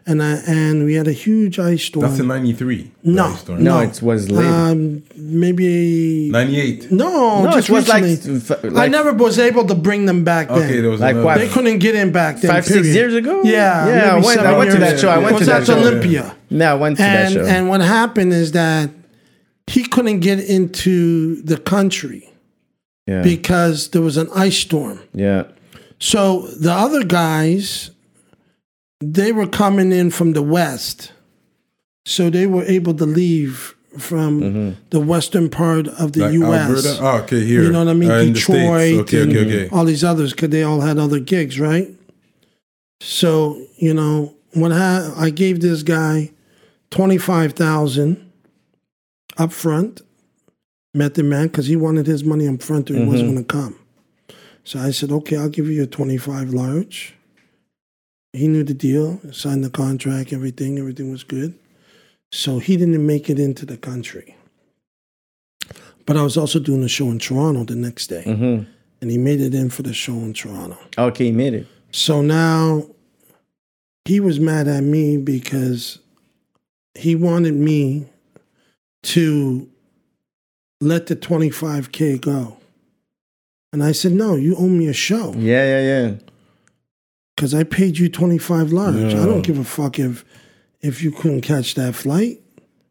and I and we had a huge ice storm. That's in '93. no, No, it was late. Um, maybe '98. no, no, just it was like, recently. f- I like never was able to bring them back then. Okay, there was Like another- what? They couldn't get in back then. Five, six years ago? Yeah, Yeah, I went- I went to that show. I went was to that at show. Olympia. Yeah, I went to that And show. and what happened is that he couldn't get into the country yeah. because there was an ice storm. yeah. So the other guys, they were coming in from the west, so they were able to leave from Mm-hmm. the western part of the Like U.S. Alberta? Oh, okay, here. You know what I mean? Uh, in the States. Detroit, Okay, and okay, okay. all these others, because they all had other gigs, right? So you know, what ha- I gave this guy twenty five thousand up front. Method Man because he wanted his money up front or he wasn't going to come. So I said, okay, I'll give you a twenty five large. He knew the deal, signed the contract, everything, everything was good. So he didn't make it into the country. But I was also doing a show in Toronto the next day. Mm-hmm. And he made it in for the show in Toronto. Okay, he made it. So now he was mad at me because he wanted me to let the 25K go. And I said, no, you owe me a show Yeah, yeah, yeah. Because I paid you 25 large. I don't give a fuck if if you couldn't catch that flight.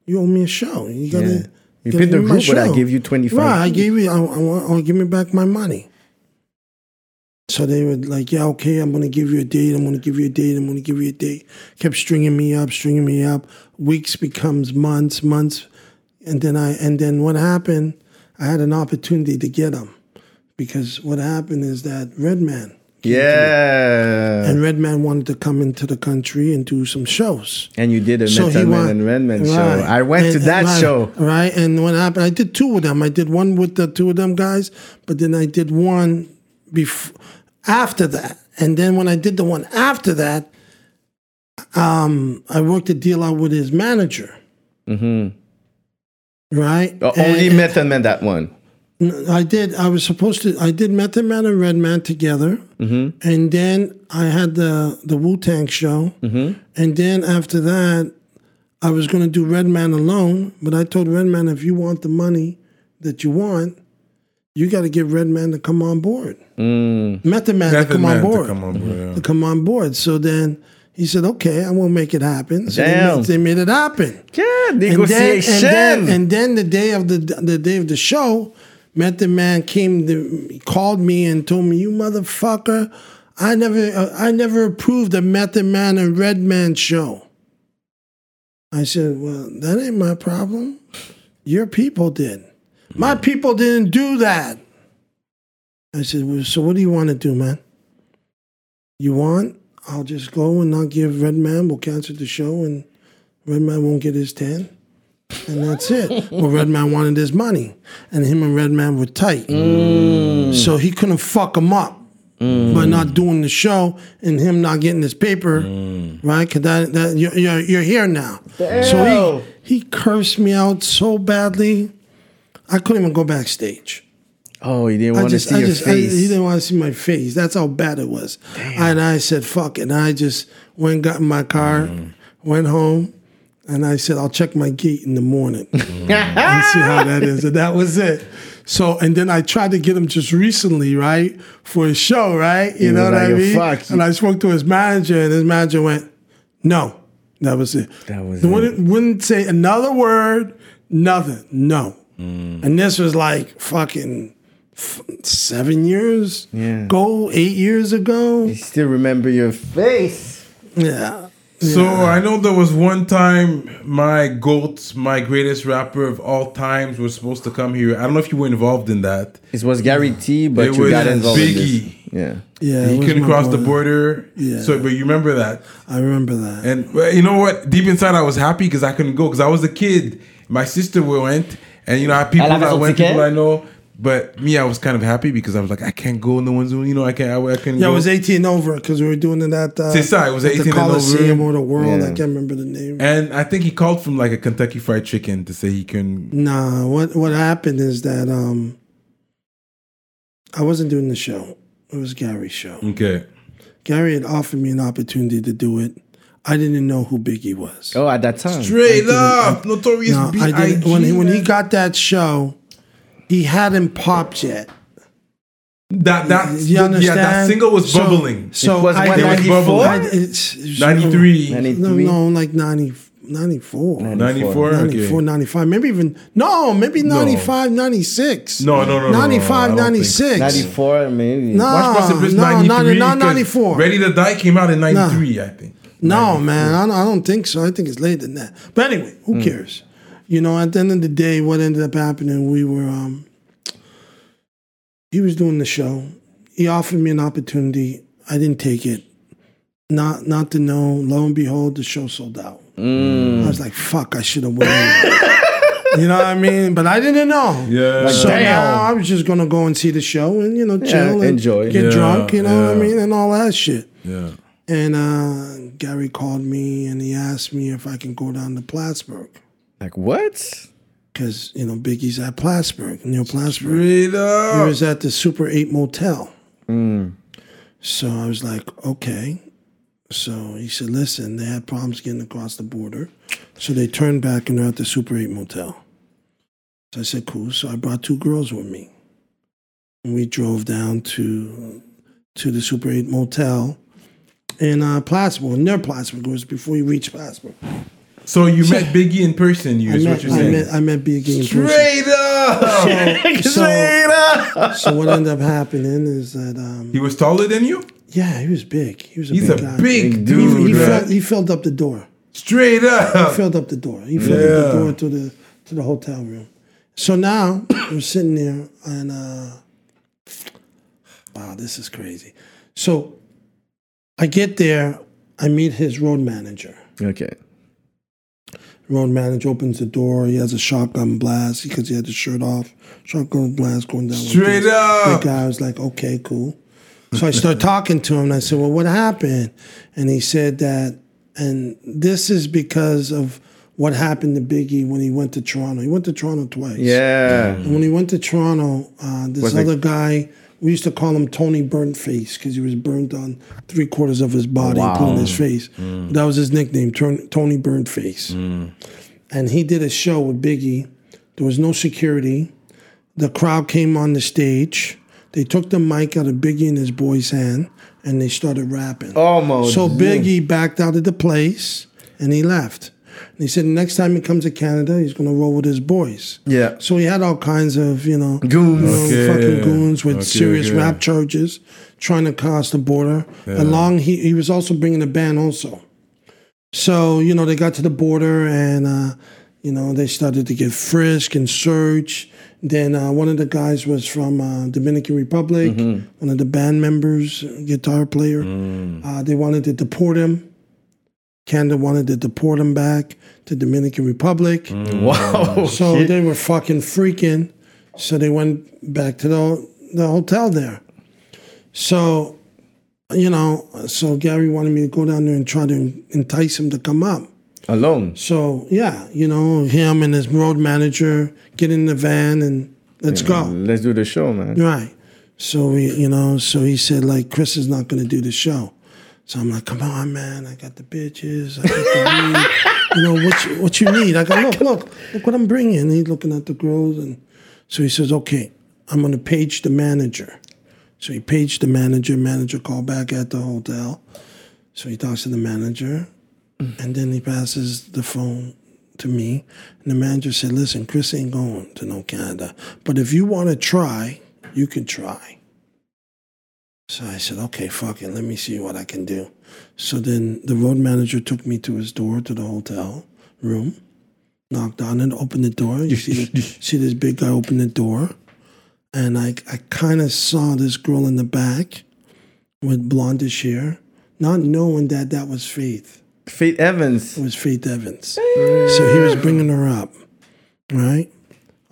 You owe me a show. You gotta. Yeah. You paid the group, but I gave you 25. Right, I gave you. I, I want. I give me back my money. So they were like, "Yeah, okay, I'm gonna give you a date. I'm gonna give you a date. I'm gonna give you a date." Kept stringing me up, stringing me up. Weeks becomes months, months, and then I and then what happened? I had an opportunity to get them because what happened is that Redman Yeah. and Redman wanted to come into the country and do some shows. And you did a So Method Man and Redman show. I went to that right, show. Right. And what happened, I did two of them. I did one with the two of them guys, but then I did one before, after that. And then when I did the one after that, um, I worked a deal out with his manager. Mm-hmm. Right. Oh, only and- Method Man that one. I did. I was supposed to. I did Method Man and Redman together, mm-hmm. and then I had the the Wu Tang show, mm-hmm. and then after that, I was going to do Redman alone. But I told Redman, if you want the money that you want, you got to get Redman to come on board. Mm. Method Man to come Man on to board. come on board, yeah. To come on board. So then he said, "Okay, I will make it happen." So they made, they made it happen. Yeah, And then, negotiation. and, then, and then the day of the the day of the show, Method Man came to called me and told me, "You motherfucker, I never uh, I never approved the Method Man and Redman show." I said, "Well, that ain't my problem. Your people did. My people didn't do that." I said, well, "So what do you want to do, man? You want? I'll just go and not give Redman. We'll cancel the show and." Redman won't get his 10. And that's it. Well, Redman wanted his money. And him and Redman were tight. Mm. So he couldn't fuck him up by mm. not doing the show and him not getting his paper, mm. right? Because that, that, you're, you're, you're here now. So he, he cursed me out so badly, I couldn't even go backstage. oh, he didn't I want to see I your just, I, face. he didn't want to see my face. That's how bad it was. And I said, "Fuck it." And I just went, got in my car, went home, and I said, "I'll check my gate in the morning and see how that is." And that was it. So, and then I tried to get him just recently, right, for a show, right? You know what I mean? And I spoke to his manager, and his manager went, "No." That was it. That was They it. Wouldn't, wouldn't say another word, nothing. No. Mm. And this was like fucking f- seven years Yeah. ago, eight years ago. I still remember your face. Yeah. So I know there was one time my goats, my greatest rapper of all times, was supposed to come here. I don't know if you were involved in that. It was Gary T, but It you was got involved in Biggie. this. Yeah. Yeah. he couldn't my cross the border. Yeah. So, but you remember that. I remember that. And well, you know what? Deep inside, I was happy because I couldn't go because I was a kid. My sister went, and you know, I people Elle avait that went, ticket? people I know. But me, I was kind of happy because I was like, I can't go. in the one's doing. You know, I can't. I, I couldn't. yeah, go. it was 18 over because we were doing it at uh, C'est ça, it was at 18 the and over. Coliseum or the World. Yeah. I can't remember the name. And I think he called from like a Kentucky Fried Chicken to say he can. Nah, what what happened is that um, I wasn't doing the show. It was Gary's show. Okay. Gary had offered me an opportunity to do it. I didn't know who Biggie was. Oh, at that time. Straight up, Notorious No, B.I.G. When he, when he got that show, he hadn't popped yet. that that You yeah that single was So- bubbling. So, It was I, when It was 94? bubbling. I- it's, 93. 93. No, no, like 90, 94. 94. 94, Okay. 95, maybe even, no, maybe 95, 96. No, no, no, no, no, no, I 95, don't think. 96. 94, maybe. No. Watch Must Have Been no, 93. not- not 'cause 94. Ready to Die came out in 93, I think. No, man, I don't, I don't think so. I think it's later than that. But anyway, who hmm. cares? You know, at the end of the day, what ended up happening, we were, um, he was doing the show. He offered me an opportunity. I didn't take it. not not to know. Lo and behold, the show sold out. Mm. I was like, "Fuck, I should have won." you know what I mean? But I didn't know. Yeah. So Damn. now I was just gonna go and see the show and you know chill and enjoy. get Yeah, drunk. You know what I mean and all that shit. Yeah. And uh, Gary called me and he asked me if I can go down to Plattsburgh Like what? because you know Biggie's at Plattsburgh, near Plattsburgh. He was at the Super 8 Motel. So I was like, okay. So he said, listen, they had problems getting across the border. So they turned back and they're at the Super 8 Motel. So I said, cool. So I brought two girls with me. And we drove down to to the Super 8 Motel in uh, Plattsburgh, near Plattsburgh. It was before you reached Plattsburgh. So you met Biggie in person, you I is met, what you're I saying. met, I met Biggie in person. Straight up. So, so what ended up happening is that um, He was taller than you? yeah, he was big. He was a He's big a guy. big He, dude, he, man. filled, he filled up the door. Straight He up. filled up the door. He filled up the door to the to the hotel room. So now I'm sitting there and uh wow, this is crazy. So I get there, I meet his road manager. Okay. Road manager opens the door. He has a shotgun blast because he had his shirt off. Shotgun blast going down. like Straight this. up. The guy was like, okay, cool. So I start talking to him and I said, well, what happened? And he said that, and this is because of what happened to Biggie when he went to Toronto. He went to Toronto twice. Yeah. And when he went to Toronto, uh, this Was it- other guy, we used to call him Tony Burnt Face because he was burnt on three quarters of his body, Wow. including his face. Mm. That was his nickname, Tony Burnt Face. Mm. And he did a show with Biggie. There was no security. The crowd came on the stage. They took the mic out of Biggie and his boy's hand and they started rapping. Almost. So Biggie backed out of the place and he left. And he said next time he comes to Canada, he's going to roll with his boys. Yeah. So he had all kinds of, you know, Goons. Okay. fucking goons with Okay, serious okay. rap charges trying to cross the border. Along, he, he was also bringing a band also. So, you know, they got to the border and, uh, you know, they started to get frisked and searched. Then uh, one of the guys was from uh, Dominican Republic, one of the band members, guitar player. Uh, they wanted to deport him. Canada wanted to deport him back to Dominican Republic. Mm. Wow. So they were fucking freaking. So they went back to the the hotel there. So, you know, so Gary wanted me to go down there and try to entice him to come up. Alone. So yeah, you know, him and his road manager get in the van and let's go. Let's do the show, man. Right. So we, you know, so he said like Chris is not going to do the show. So I'm like, come on, man, I got the bitches, I got the weed. you know what? You, what you need? I go, look, look, look what I'm bringing. And he's looking at the girls, and so he says, okay, I'm going to page the manager. So he paged the manager. Manager called back at the hotel. So he talks to the manager, and then he passes the phone to me. And the manager said, listen, Chris ain't going to no Canada, but if you want to try, you can try. So I said, okay, fuck it, let me see what I can do. So then the road manager took me to his door to the hotel room, knocked on it, opened the door. You see, see this big guy open the door. And I, I kind of saw this girl in the back with blondish hair, not knowing that that was Faith. Faith Evans. It was Faith Evans. So he was bringing her up, right?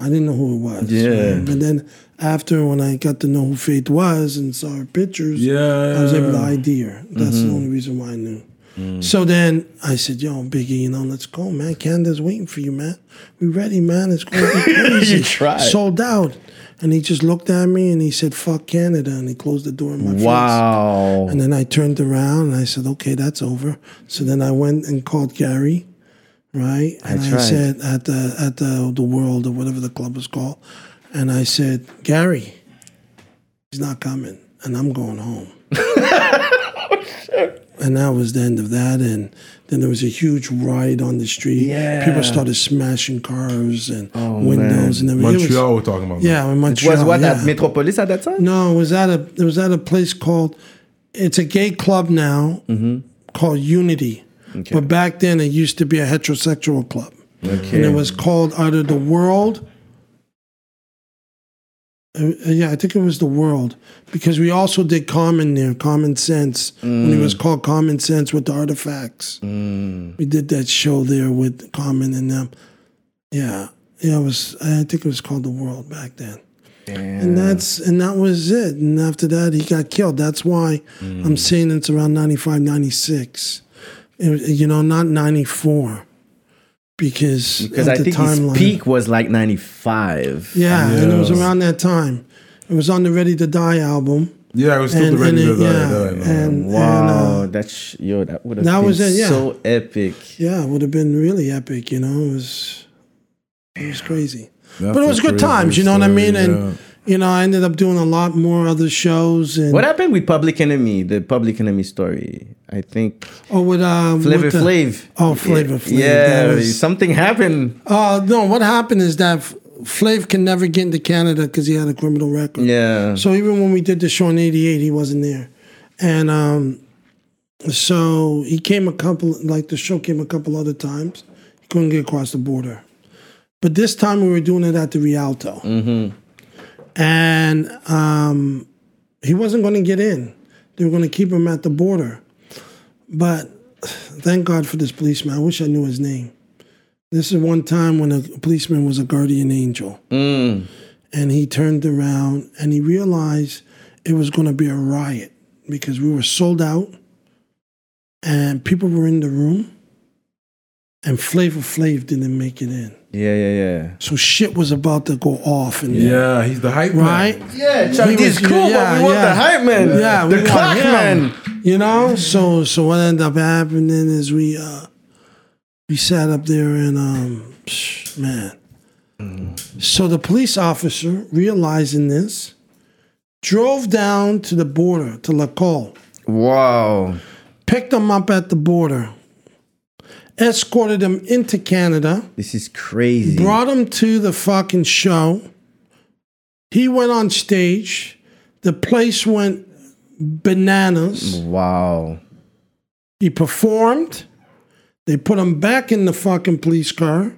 I didn't know who it was. Yeah. right? But then after, when I got to know who Faith was and saw her pictures, Yeah. I was able to ID her. That's the only reason why I knew. Mm. So then I said, "Yo, Biggie, you know, let's go, man. Canada's waiting for you, man. We ready, man. It's going to be crazy. tried. Sold out." And he just looked at me and he said, "Fuck Canada," and he closed the door in my face. Wow. And then I turned around and I said, okay, that's over. So then I went and called Gary, right? And I, tried. said at the at the the World or whatever the club was called, and I said, Gary, he's not coming, and I'm going home. Oh, and that was the end of that. And then there was a huge riot on the street. Yeah. People started smashing cars and oh, windows and everything. It was- Montreal, we're talking about. yeah, in It Montreal. was what yeah. at Metropolis at that time? No, it was at a it was at a place called it's a gay club now mm-hmm. called Unity. But back then it used to be a heterosexual club. And it was called either the World uh, uh, yeah, I think it was the world because we also did Common there, Common Sense when it mm. was called Common Sense with the artifacts. Mm. We did that show there with Common and them. Yeah, yeah, it was. I think it was called the world back then. And that's and that was it. And after that, he got killed. That's why mm. I'm saying it's around 95, 96. It was- you know, not 94. Because, Because of I the think timeline. his peak was like 95. Yeah, and it was around that time. It was on the Ready to Die album. Yeah, it was still And- the ready to it- die, yeah, die, man. and- Wow, uh, that's yo, that would have that been was it, yeah. so epic. Yeah, it would have been really epic, you know. It was it was crazy. That's but it was good crazy times, you know what I mean? And yeah. You know, I ended up doing a lot more other shows and What happened with Public Enemy? The Public Enemy story. I think oh with uh Flavor with the- Flav. Oh, Flavor Flav. Yeah, was- something happened. Uh no, what happened is that Flav can never get into Canada because he had a criminal record. Yeah. So even when we did the show in '88, he wasn't there, and um, so he came a couple. Like the show came a couple other times. He couldn't get across the border, but this time we were doing it at the Rialto, and um, he wasn't going to get in. They were going to keep him at the border, but thank God for this policeman. I wish I knew his name. This is one time when a policeman was a guardian angel Mm. and he turned around and he realized it was going to be a riot because we were sold out and people were in the room and Flavor Flav didn't make it in. Yeah, yeah, yeah. So shit was about to go off and Yeah, he's the hype right? man. Yeah, Chuck Chuck D's cool, cool, but but we we want want yeah. the hype man. Yeah, we the want clock him. man. You know, so so what ended up happening is we uh we sat up there and um man. So the police officer, realizing this, drove down to the border to La Lacolle, Wow. picked them up at the border, escorted him into Canada, This is crazy. brought him to the fucking show. He went on stage. The place went bananas. Wow. He performed. They put him back in the fucking police car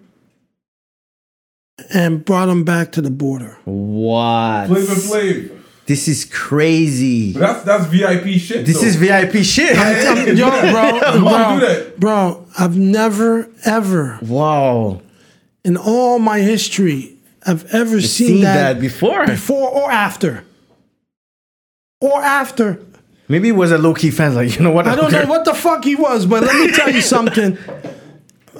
and brought him back to the border. What? Flavor Flav. This is crazy. That's that's VIP shit. This though. is VIP shit. I'm- yo, bro, Why bro, bro, I've never, ever, wow. in all my history, I've ever seen, Seen that, that before. before or after. Or after. Maybe it was a low key fan. Like, you know what? I don't know what the fuck he was, but let me tell you something.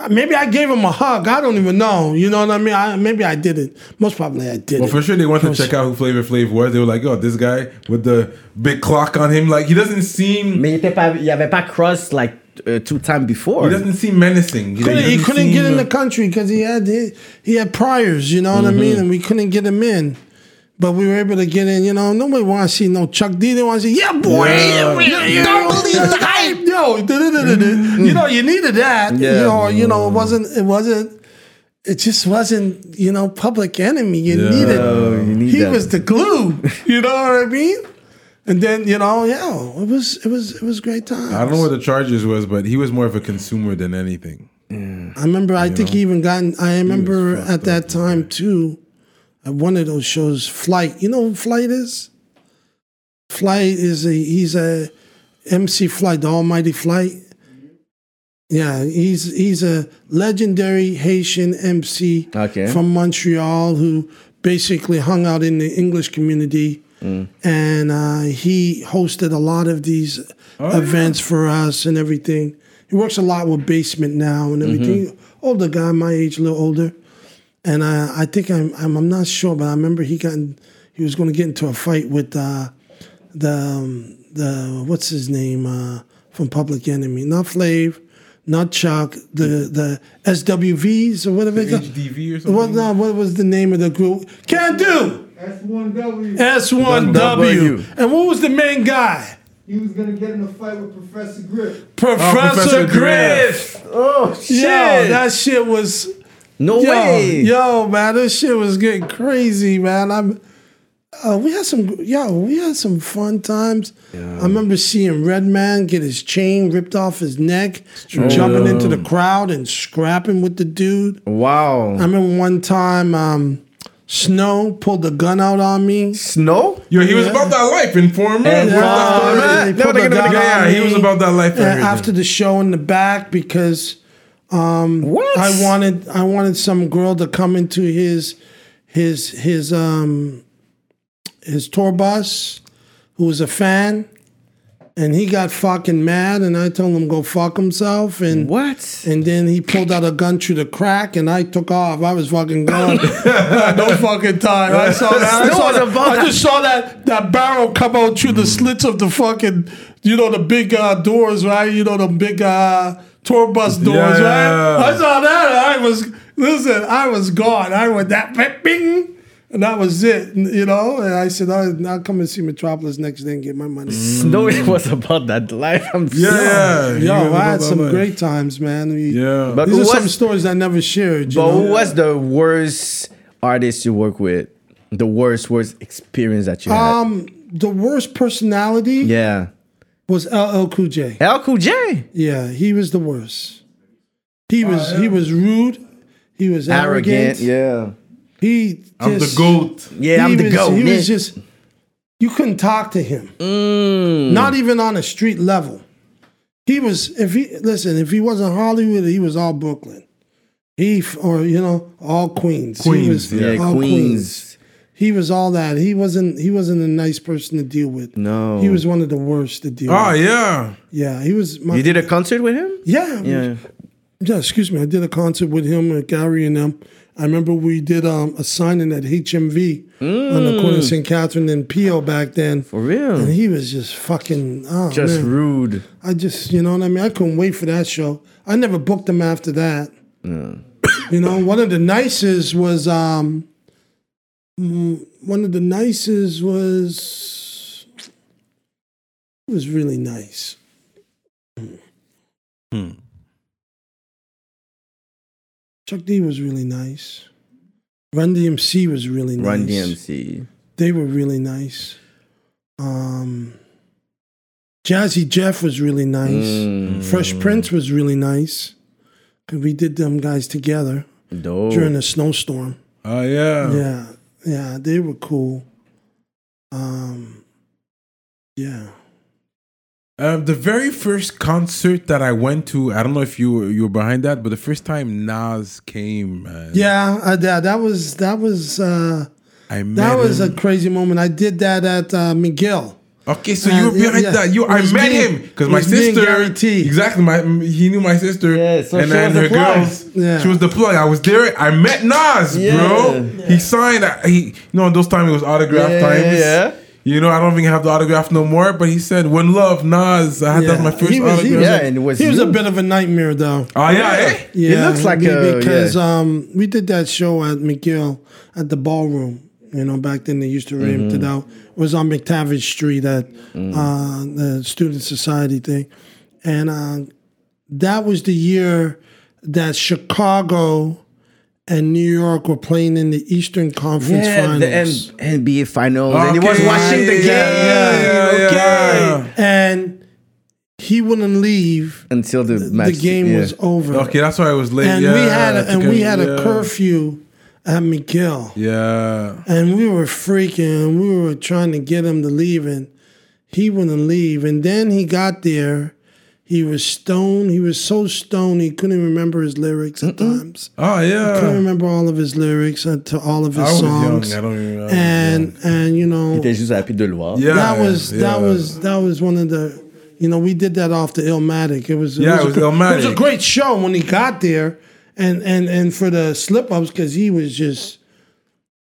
Maybe I gave him a hug. I don't even know. You know what I mean? I, maybe I didn't. Most probably I didn't. Well, for sure they wanted to check out who Flavor Flav was. They were like, "Oh, this guy with the big clock on him, like he doesn't seem, Mais il était pas, il avait pas cross like uh, two times before. he doesn't seem menacing. couldn't, he doesn't couldn't seem, get in the country because he had he, he had priors, you know what I mean, and we couldn't get him in. But we were able to get in. You know, nobody want to see no Chuck D. They want to see, yeah, boy, Yeah. yeah, you don't believe the hype, yo. Mm-hmm. You know, you needed that. You know, you know, it wasn't. It wasn't. It just wasn't. You know, Public Enemy. You Yeah. needed. Oh, you need he that. was the glue. You know what I mean? And then you know, yeah, it was it was it was great time. I don't know what the charges was, but he was more of a consumer than anything. I remember. I think he even gotten. I remember at that time too. At one of those shows, Flight. You know who Flight is? Flight is a he's a MC Flight, the Almighty Flight. Yeah, he's he's a legendary Haitian MC Okay. from Montreal who basically hung out in the English community, and uh, he hosted a lot of these events for us and everything. He works a lot with Basement now and everything. Older guy, my age, a little older, and uh, I think I'm, I'm I'm not sure, but I remember he got in, he was going to get into a fight with uh, the um, the what's his name uh, from Public Enemy, not Flav, not Chuck, the the SWVs or whatever. they call- HDV or something. What, no, what was the name of the group? Can't do. S1W. S1W. And what was the main guy? He was gonna get in a fight with Professor Griff. Professor, Professor Griff. Oh shit! Yo, that shit was. no Yo, way. yo, man, this shit was getting crazy, man. I'm. Uh, we had some, yo, we had some fun times. I remember seeing Redman get his chain ripped off his neck, jumping into the crowd and scrapping with the dude. Wow. I remember one time, um, Snow pulled the gun out on me. Snow? Yo, he was Yeah. about that life, informer. And He was about that life. They No, pulled they're the gonna- gun yeah, he was about that life. And after the show in the back because What? I wanted I wanted some girl to come into his his his um his tour bus who was a fan and he got fucking mad and I told him go fuck himself and What? and then he pulled out a gun through the crack and I took off. I was fucking gone. no fucking time. I saw that. I, saw that. I just saw that that barrel come out through the slits of the fucking you know the big uh, doors, right? You know the big uh, tour bus doors, Yeah. right? I saw that. And I was listen. I was gone. I went that bing. And that was it, you know. And I said, "I'll, I'll come and see Metropolis next day and get my money." Snow it was about that life. I'm yeah, yeah. Yo, I had some life. great times, man. We- Yeah. But These who are some stories I never shared. You but know? who was the worst artist you work with? The worst, worst experience that you had? Um, the worst personality yeah. was LL Cool J. L Cool J. Yeah, he was the worst. He was he was rude. He was arrogant. Arrogant. Yeah. He I'm the goat. Yeah, he I'm the was, goat. He man. was just you couldn't talk to him. Mm. Not even on a street level. He was if he listen if he wasn't Hollywood, he was all Brooklyn. He or you know all Queens. he Queens, was yeah. Yeah, all Queens. He was all that. He wasn't. He wasn't a nice person to deal with. No. he was one of the worst to deal with. Oh with. yeah. Yeah, he was. My, You did a concert with him? Yeah, Yeah. yeah. Excuse me. I did a concert with him and Gary and them. I remember we did um, a signing at HMV on the corner of St. Catherine and Peel back then. Mm. For real? And he was just fucking. Oh, Just man. rude. I just, you know what I mean? I couldn't wait for that show. I never booked him after that. Yeah. you know, one of the nicest was um mm, one of the nicest was It was really nice. Chuck D was really nice. Run DMC was really nice. Run DMC. They were really nice. Um, Jazzy Jeff was really nice. Mm. Fresh Prince was really nice. Cause we did them guys together Dope. during a snowstorm. Oh yeah. Yeah, yeah, they were cool. Um, yeah. Um, the very first concert that I went to, I don't know if you were, you were behind that, but the first time Nas came, man, Yeah, I, that that was that was uh, I that was a crazy moment. I did that at uh, McGill. okay, so Uh, you were yeah, behind yeah. that. You, I met me- him because my was me and sister, exactly, my he knew my sister, Yeah, so and she then was her girls, Yeah. she was the plug. I was there. I met Nas, Yeah. bro. He signed. uh, He, you know, in those times it was autograph Yeah, times. yeah. You know, I don't think I have the autograph no more, but he said, "When love, Nas." I had that my first he was, autograph. was, Yeah, and it was he was a bit of a nightmare though. oh yeah, eh? Yeah, looks like be- a- because yeah. um, we did that show at McGill at the ballroom. You know, back then they used to rent Mm-hmm. it out. It was on McTavish Street at Mm. uh, the Student Society thing, and uh, that was the year that Chicago and New York were playing in the Eastern Conference Yeah, Finals. the N- NBA Finals. And he was Okay, watching the game. yeah, yeah, okay. yeah. and he wouldn't leave. Until the The game yeah. was over. Okay, that's why I was late. and yeah, we had a, I and we I- had a curfew at McGill. Yeah. And we were freaking, and we were trying to get him to leave, and he wouldn't leave. And then he got there. He was stoned. He was so stoned he couldn't even remember his lyrics at times. Oh yeah. Couldn't remember all of his lyrics uh, to all of I his was songs. young. I don't even. I was and and you know T'es just happy to le voir. young. yeah, that was yeah. that was that was one of the you know we did that off the Illmatic. It was Yeah, it a was gr- It was a great show when he got there, and and and for the slip ups because he was just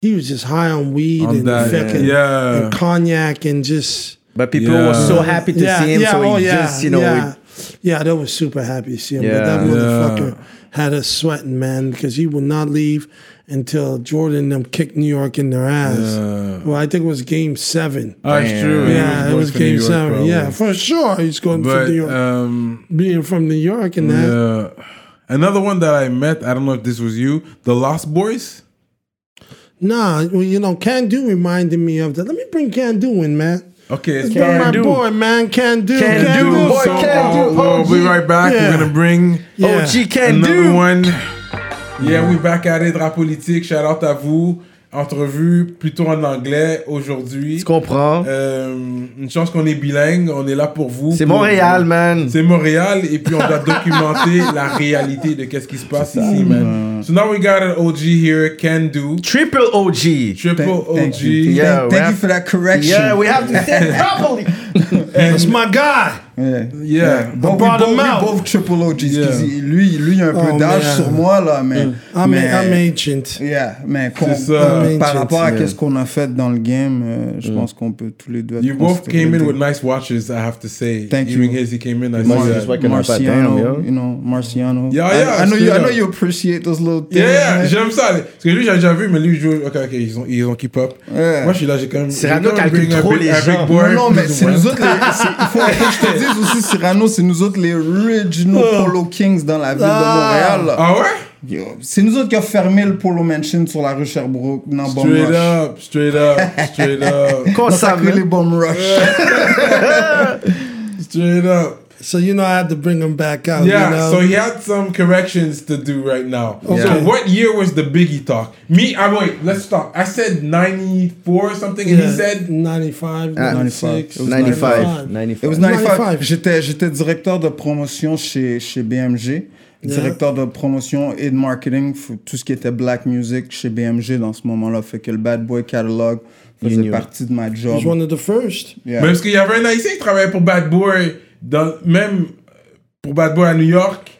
he was just high on weed On and that, fucking yeah. and cognac and just But people Yeah. were so happy to yeah see him. yeah so oh he yeah just, you know, yeah yeah they were super happy to see him. but that Yeah. motherfucker had us sweating man because he would not leave until Jordan and them kicked New York in their ass. Yeah. Well, I think it was Game Seven. Oh, it's Damn. true. Yeah, it was for game York, seven. probably. Yeah, for sure. He's going But to New York. um, Being from New York and that. yeah. Another one that I met. I don't know if this was you. The Lost Boys. Nah, well, you know, Can Do reminded me of that. Let me bring Can Do in, man. Okay, it's bring my Do. boy, man. Can Do. Can Can Do, Do. boy, So, Can Do, uh, we'll be right back. Yeah. We're gonna bring Yeah. OG can another do. one. Yeah, we back at it. Rap politique. Shout out à vous. Entrevue plutôt en anglais aujourd'hui. Tu comprends? Euh, une chance qu'on est bilingue, on est là pour vous. C'est Montréal, man. C'est Montréal et puis on doit documenter la réalité de qu'est-ce qui se passe ici, man. So now we got an OG here, Can Do, Triple OG. triple Thank- OG. thank you. Yeah, Thank, you for that correction. Yeah, we have to say it properly. That's my guy. Yeah. Yeah. Bon, we both, we both triple OGs. Yeah. Lui, lui, il a un peu Oh, d'âge man. sur moi, là, mais... I'm, mais I'm ancient. Yeah, mais C'est. I'm par ancient. rapport à ce qu'on a fait dans le game, euh, je pense qu'on peut tous les deux être You both came in with nice watches, I have to say. Thank Even you. his, he came in, I Moi, see je that. Marciano, yo. you know, Marciano. Yeah, I- yeah, I, know you, I know you appreciate those little things. Yeah, yeah, j'aime ça. Parce que lui, j'ai déjà vu, mais lui, il joue. Ok, ok, ils ont, ils ont keep up. Moi, je suis là, j'ai quand même. J'ai quand même calcule trop les gens. Non, non, mais c'est nous autres, c'est- il faut, faut que je te dise aussi, Cyrano, c'est nous autres les original Polo Kings dans la ville de Montréal. là. Ah ouais? C'est nous autres qui avons fermé le Polo Mansion sur la rue Sherbrooke, dans Bomb Straight Rush. up, straight up, straight up, Qu'on On s'appelait savait. les Bomb Rush. straight up. So you know I had to bring him back out. Yeah, you know? so he had some corrections to do right now. Yeah. So what year was the Biggie talk? Me, I wait, let's stop. I said 94 or something, and he Yeah, said 95, Ah, 96, 95. It 95. was 95. 95. J'étais, j'étais directeur de promotion chez, chez BMG. Directeur de promotion et de marketing pour tout ce qui était black music chez BMG dans ce moment-là. Fait que le Bad Boy Catalog faisait partie de ma He job. was one of the first. Yeah. Mais parce qu'il y avait un Haïtien qui travaillait pour Bad Boy, dans, même pour Bad Boy à New York.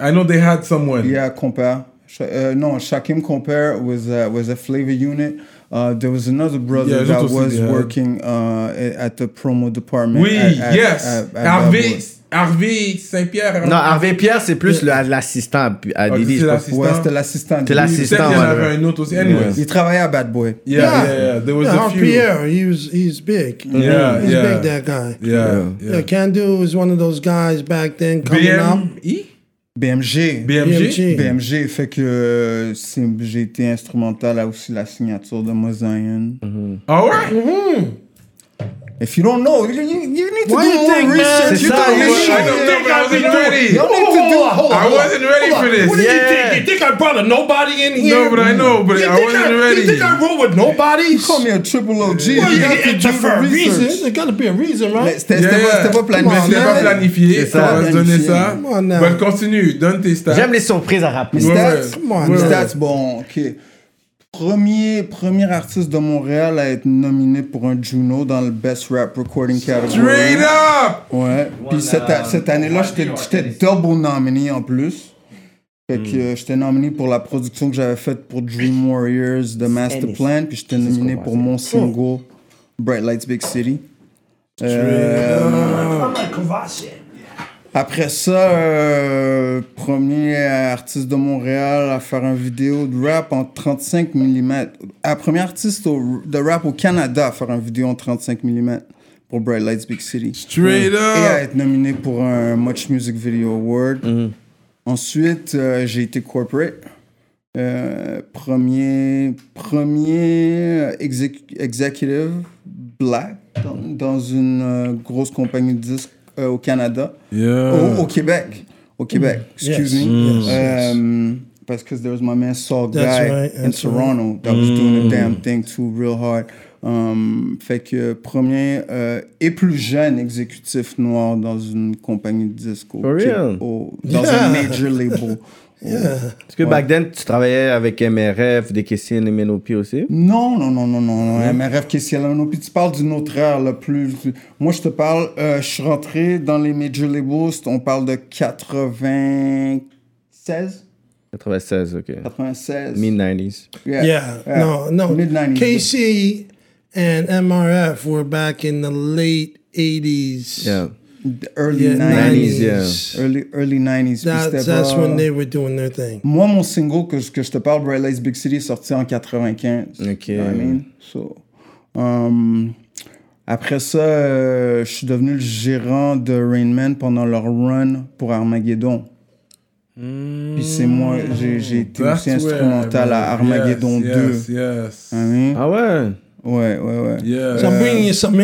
I know they had someone. Yeah, Compere. Uh, no, Shakim Compere was uh, was a flavor unit. Uh, there was another brother Yeah, that was working uh, at the promo department. Oui, at- at- yes. at- Harvey. Harvey Saint-Pierre. Non, Harvey Pierre, c'est plus l'assistant à- Ah, l'assistant. Ouais, c'était l'assistant. De- l'assistant. Qu'il y en avait un autre aussi. Il travaillait à Bad Boy. Yeah, yeah, yeah. There was a few. Pierre, he was he's big. Yeah, he's yeah. big that guy. Yeah, Yeah, yeah. Candu was one of those guys back then coming up. BMI? BMG. BMG? BMG. BMG fait que euh, c'est- j'ai été instrumental à aussi la signature de Mozaïen. Ah ouais? If you don't know, you, you, you need to Why do you more think, research. You don't need I don't but I wasn't ready. Y'all need to do. I wasn't ready for this. What did you think? You think I brought a nobody in? Here? No, but I know, but you I think wasn't I, ready. You think I roll with nobody? Call me a triple OG. Well, you you have to do for a the reason. research. There gotta be a reason, right? C'était pas, on, planifié. C'était pas planifié. On va se donner ça. Come on now. Ben, continue, donne tes stats. J'aime les surprises à rappeler. Stats, on, bon, ok. Premier, premier artiste de Montréal à être nominé pour un Juno dans le Best Rap Recording Category. Straight up! Ouais. Puis cette, cette année-là, j'étais j'étais double nominé en plus. Fait que euh, j'étais nominé pour la production que j'avais faite pour Dream Warriors de Master Plan. Puis j'étais nominé pour mon single Bright Lights Big City. Euh, après ça, euh, premier artiste de Montréal à faire une vidéo de rap en 35 mm. Premier artiste au- de rap au Canada à faire une vidéo en 35 mm pour Bright Lights Big City. Straight Et à up! être nominé pour un Much Music Video Award. Ensuite, euh, j'ai été corporate. Euh, premier premier exec- executive black dans, dans une euh, grosse compagnie de disques euh, au Canada. Yeah. Au, au Québec. Au Québec, excuse Yes. me. Yes, yes. Um, Parce que there was my man Saul Guy right, in Toronto that was doing the damn thing too real hard. Um, fait que premier euh, et plus jeune exécutif noir dans une compagnie de disques au, dans Yeah. un major label. Est-ce que back then, tu travaillais avec MRF, des questions et MNOP aussi? Non, non, non, non, non. non. MRF Kessielano. Puis tu parles d'une autre ère, là, plus. Moi, je te parle, euh, je suis rentré dans les major labels, on parle de 96? 96, ok. 96. Mid-90s. Yeah, no, no. Mid 90s. KC and MRF were back in the late 80s. Yeah. Early Yeah, 90s. 90s, yeah. Early, early 90s. Puis That, that's pas- when they were doing their thing. Moi, mon single que, je- que je te parle, Bright Lights Big City, est sorti en 95. Ok. You know what I mean? So, um, après ça, euh, je suis devenu le gérant de Rain Man pendant leur run pour Armageddon. Puis c'est moi, j'ai été That's aussi where, instrumental à. Armageddon yes, 2. Yes, yes. What I mean? Ah ouais? Ouais, ouais, ouais. Yeah. So I'm bringing you some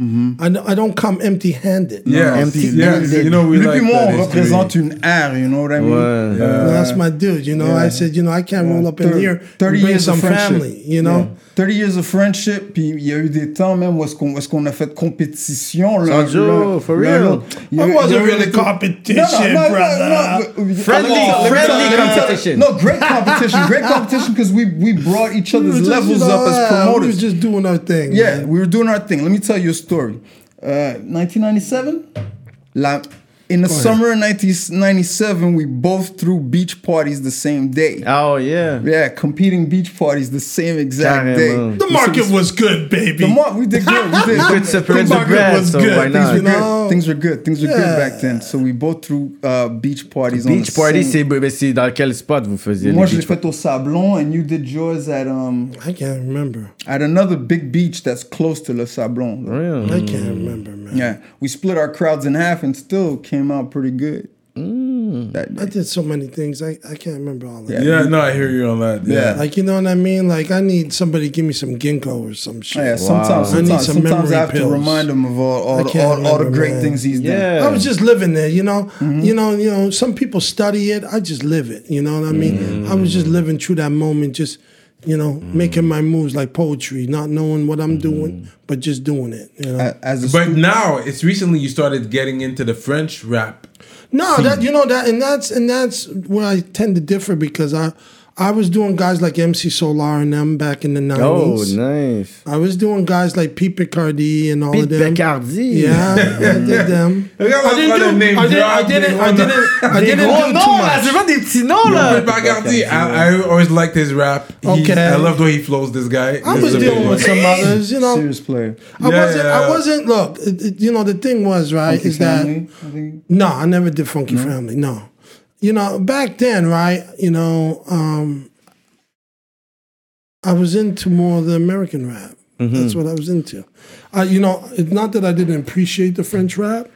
history. I, don't- I don't come empty-handed. Yeah, empty yeah, handed. you know, we Lui like puis moi, that on représente une ère, you know what I mean? Ouais. Well, that's my dude. You know, I said, you know, I can't roll up in Thir- here 30 and bring years of some friendship. family. You know, Yeah. 30 years of friendship, puis il y a eu des temps même où est-ce qu'on, est-ce qu'on a fait compétition. l'un- Sanjo, l'un- for l'un real. l'autre. Il It wasn't il y a eu really des- competition, No, brother. no, no. Friendly- Let me tell- let me friendly tell- let me tell- competition. No, great competition. Great competition because we, we brought each other's were just, levels you know, up as uh, We were promoters. just doing our thing. Yeah, man. we were doing our thing. Let me tell you a story. Uh, 1997, la, in the summer of 1997, we both threw beach parties the same day. Oh, yeah. Yeah, competing beach parties the same exact Carrément. day. The market was good, baby. The mar- we did good. We did could separate the were bread, good. so good. why Things were You know? good. Things were good. Things were good back then. So we both threw uh, beach parties. on Beach the party, same- c'est ben, c'est dans quel spot vous faisiez Moi, les je l'ai beach fait au Sablon, and you did yours at um I can't remember. at another big beach that's close to Le Sablon. Real. I can't remember, man. Yeah, we split our crowds in half and still came out pretty good. That I did so many things. I, I can't remember all of Yeah. it. Yeah, no, I hear you on that. Yeah. Like you know what I mean? Like I need somebody to give me some ginkgo or some shit. Yeah, sometimes, I need sometimes, some sometimes I have memory to remind him of all, all, the, can't all, all the great man. things he's done. I was just living there, you know. Mm-hmm. You know, you know. Some people study it. I just live it. You know what I mean? I was just living through that moment, just you know, making my moves like poetry, not knowing what I'm doing, but just doing it. You know. A- As a But stu- now it's recently you started getting into the French rap. No, that you know that, and that's and that's where I tend to differ because I I was doing guys like MC Solaar and them back in the 90s. Oh, nineties. nice. I was doing guys like Pete Picardy and all Pete of them. Picardy. Yeah, I did them. I didn't do. name I didn't. I drop, didn't. des I noms. didn't. I didn't do too là, c'est much. pas des petits noms, là. Pas Gardi. I, I always liked his rap. He's- Okay. I love the way he flows. This guy. I This was is a big dealing one. with some others, you know. serious player. I Yeah, wasn't. yeah. I wasn't. Look, it, it- you know, the thing was right Funky is that Family, I no, I never did Funky Family. No, you know, back then, right? You know, um, I was into more of the American rap. That's what I was into. Uh, you know, it's not that I didn't appreciate the French rap,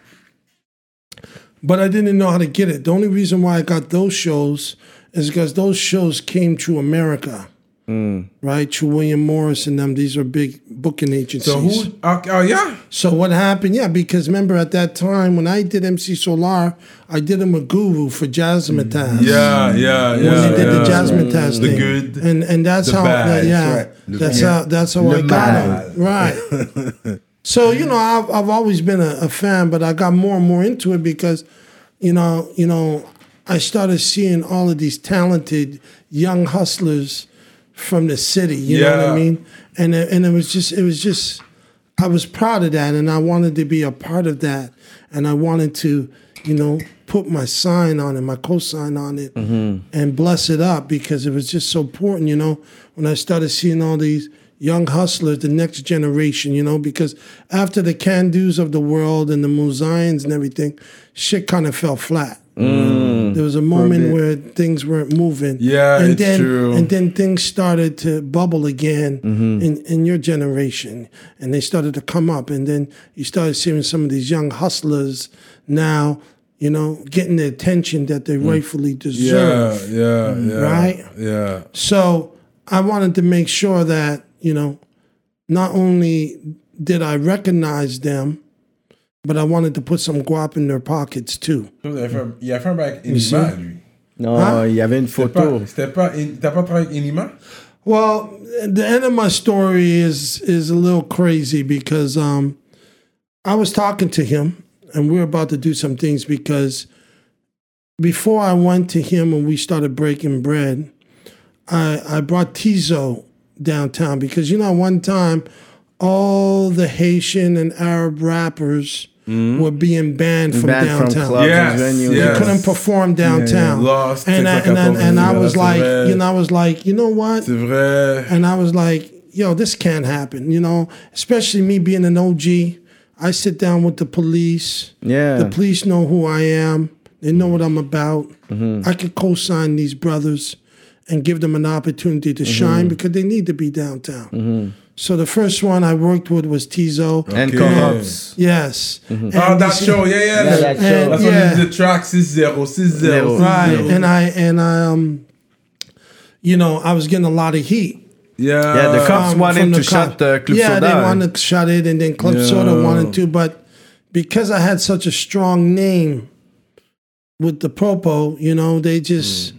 but I didn't know how to get it. The only reason why I got those shows is because those shows came to America. Mm. Right, to William Morris and them. These are big booking agencies. So who? Okay, oh yeah. So what happened? Yeah, because remember at that time when I did MC Solaar, I did him a guru for Jazzmatazz. Yeah, yeah, When yeah. they did yeah. the Jazzmatazz The thing. the good, and and that's the how bad. yeah, That's right. that's Yeah. how that's how I got him right. so you know I've I've always been a, a fan, but I got more and more into it because you know you know I started seeing all of these talented young hustlers from the city. You know what I mean? And it, and it was just it was just I was proud of that, and I wanted to be a part of that, and I wanted to you know put my sign on it, my co-sign on it, mm-hmm. and bless it up because it was just so important. You know, when I started seeing all these young hustlers, the next generation, you know, because after the can do's of the world and the Muzions and everything, shit kind of fell flat. Mm. There was a moment where things weren't moving. Yeah, and it's then, true. And then things started to bubble again mm-hmm. in, in your generation, and they started to come up. And then you started seeing some of these young hustlers now, you know, getting the attention that they mm. rightfully deserve. Yeah, yeah, yeah. Right? Yeah. So I wanted to make sure that, you know, not only did I recognize them, but I wanted to put some guap in their pockets too. Il a fait, il a fait un bail avec Enima, lui. Non, Hein? il y avait une photo. pas, c'était pas, t'as pas travaillé avec Enima? Well, the end of my story is is a little crazy because um, I was talking to him and we were about to do some things because before I went to him and we started breaking bread, I I brought Tizo downtown because you know one time all the Haitian and Arab rappers Mm-hmm. were being banned from Banned from downtown. clubs Yes, and venues. They yes. couldn't perform downtown. Lost, and I, Texas and, I, and I was like, that's you know, I was like, you know what? C'est vrai. And I was like, yo, this can't happen, you know, especially me being an OG. I sit down with the police. Yeah. The police know who I am. They know what I'm about. Mm-hmm. I could co-sign these brothers and give them an opportunity to mm-hmm. shine because they need to be downtown. So the first one I worked with was Tizo. And Okay. Corrupts. Yes. Oh, And that show, yeah, yeah. Yeah, that show. That's Yeah. when he did the track 6-0, 6-0, Right. 6-0. And I and I um you know, I was getting a lot of heat. Yeah. Yeah, the cops from- wanted from to the shut co- uh, Club yeah, Soda. they wanted to shut it, and then Club Yeah. Soda wanted to, but because I had such a strong name with the Propo, you know, they just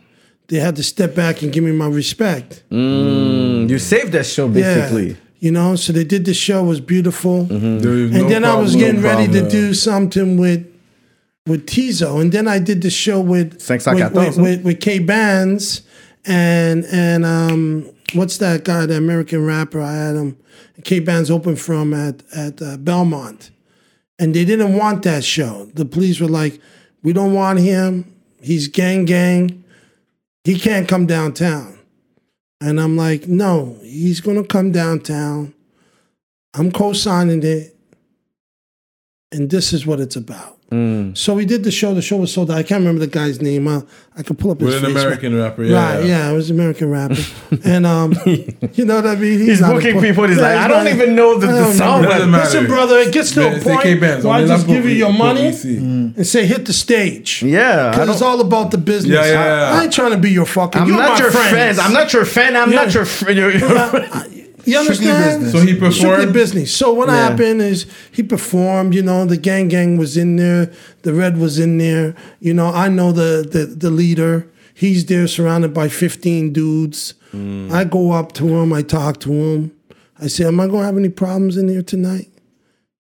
they had to step back and give me my respect. Mm, you saved that show basically. Yeah, you know, so they did the show it was beautiful, is and no then I was getting no ready to problem. do something with with Tizo, and then I did the show with with, 514, with, with, with K Bands and and um what's that guy, the American rapper? I had him K Bands open from at at uh, Belmont, and they didn't want that show. The police were like, "We don't want him. He's gang gang. He can't come downtown." And I'm like, "No, he's gonna come downtown. I'm co-signing it, and this is what it's about." So we did the show. The show was sold out. I can't remember the guy's name. Uh, I could pull up his With an face. American rapper, yeah. Right, yeah, it was an American rapper, and um, you know what I mean. He's not booking people. He's Yeah, like, I don't even know the, I the song. know. Doesn't matter. Listen, brother, it gets to Mais a point K-Benz, where I just give you your money and say hit the stage. Yeah, because it's all about the business. Yeah, yeah, yeah. I ain't trying to be your fucking. I'm you're not my your friend. I'm not your fan. I'm Yeah. not your friend. You understand? business. So he performed. Strictly performed. business. So what Yeah. happened is he performed. You know, the gang gang was in there. The red was in there. You know, I know the the, the leader. He's there, surrounded by fifteen dudes. Hmm. I go up to him. I talk to him. I say, "Am I gonna have any problems in here tonight?"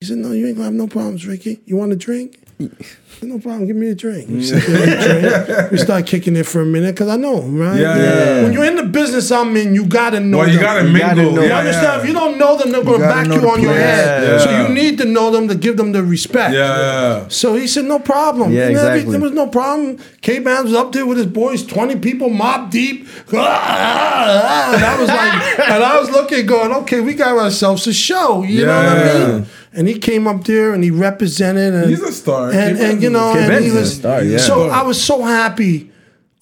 He said, "No, you ain't gonna have no problems, Ricky. You want a drink?" I said, No problem. Give me a drink. We, sit there and drink. we start kicking it for a minute because I know right? Yeah, yeah, yeah. When you're in the business I'm in, you gotta know. Well, you them. gotta mingle. You mingle. gotta know. yeah, You understand? yeah. If you don't know them, they're going to gotta back you on your head. Yeah. So you need to know them to give them the respect. Yeah, yeah. So he said, no problem. Yeah, And every- exactly. There was no problem. K Bands was up there with his boys, 20 people, mob deep. Ah, ah, ah. And I was like, and I was looking, going, okay, we got ourselves a show. You know what I Yeah. mean? And he came up there and he represented. And, He's a star. And, K and you know, and he is a was. star, yeah. So I was so happy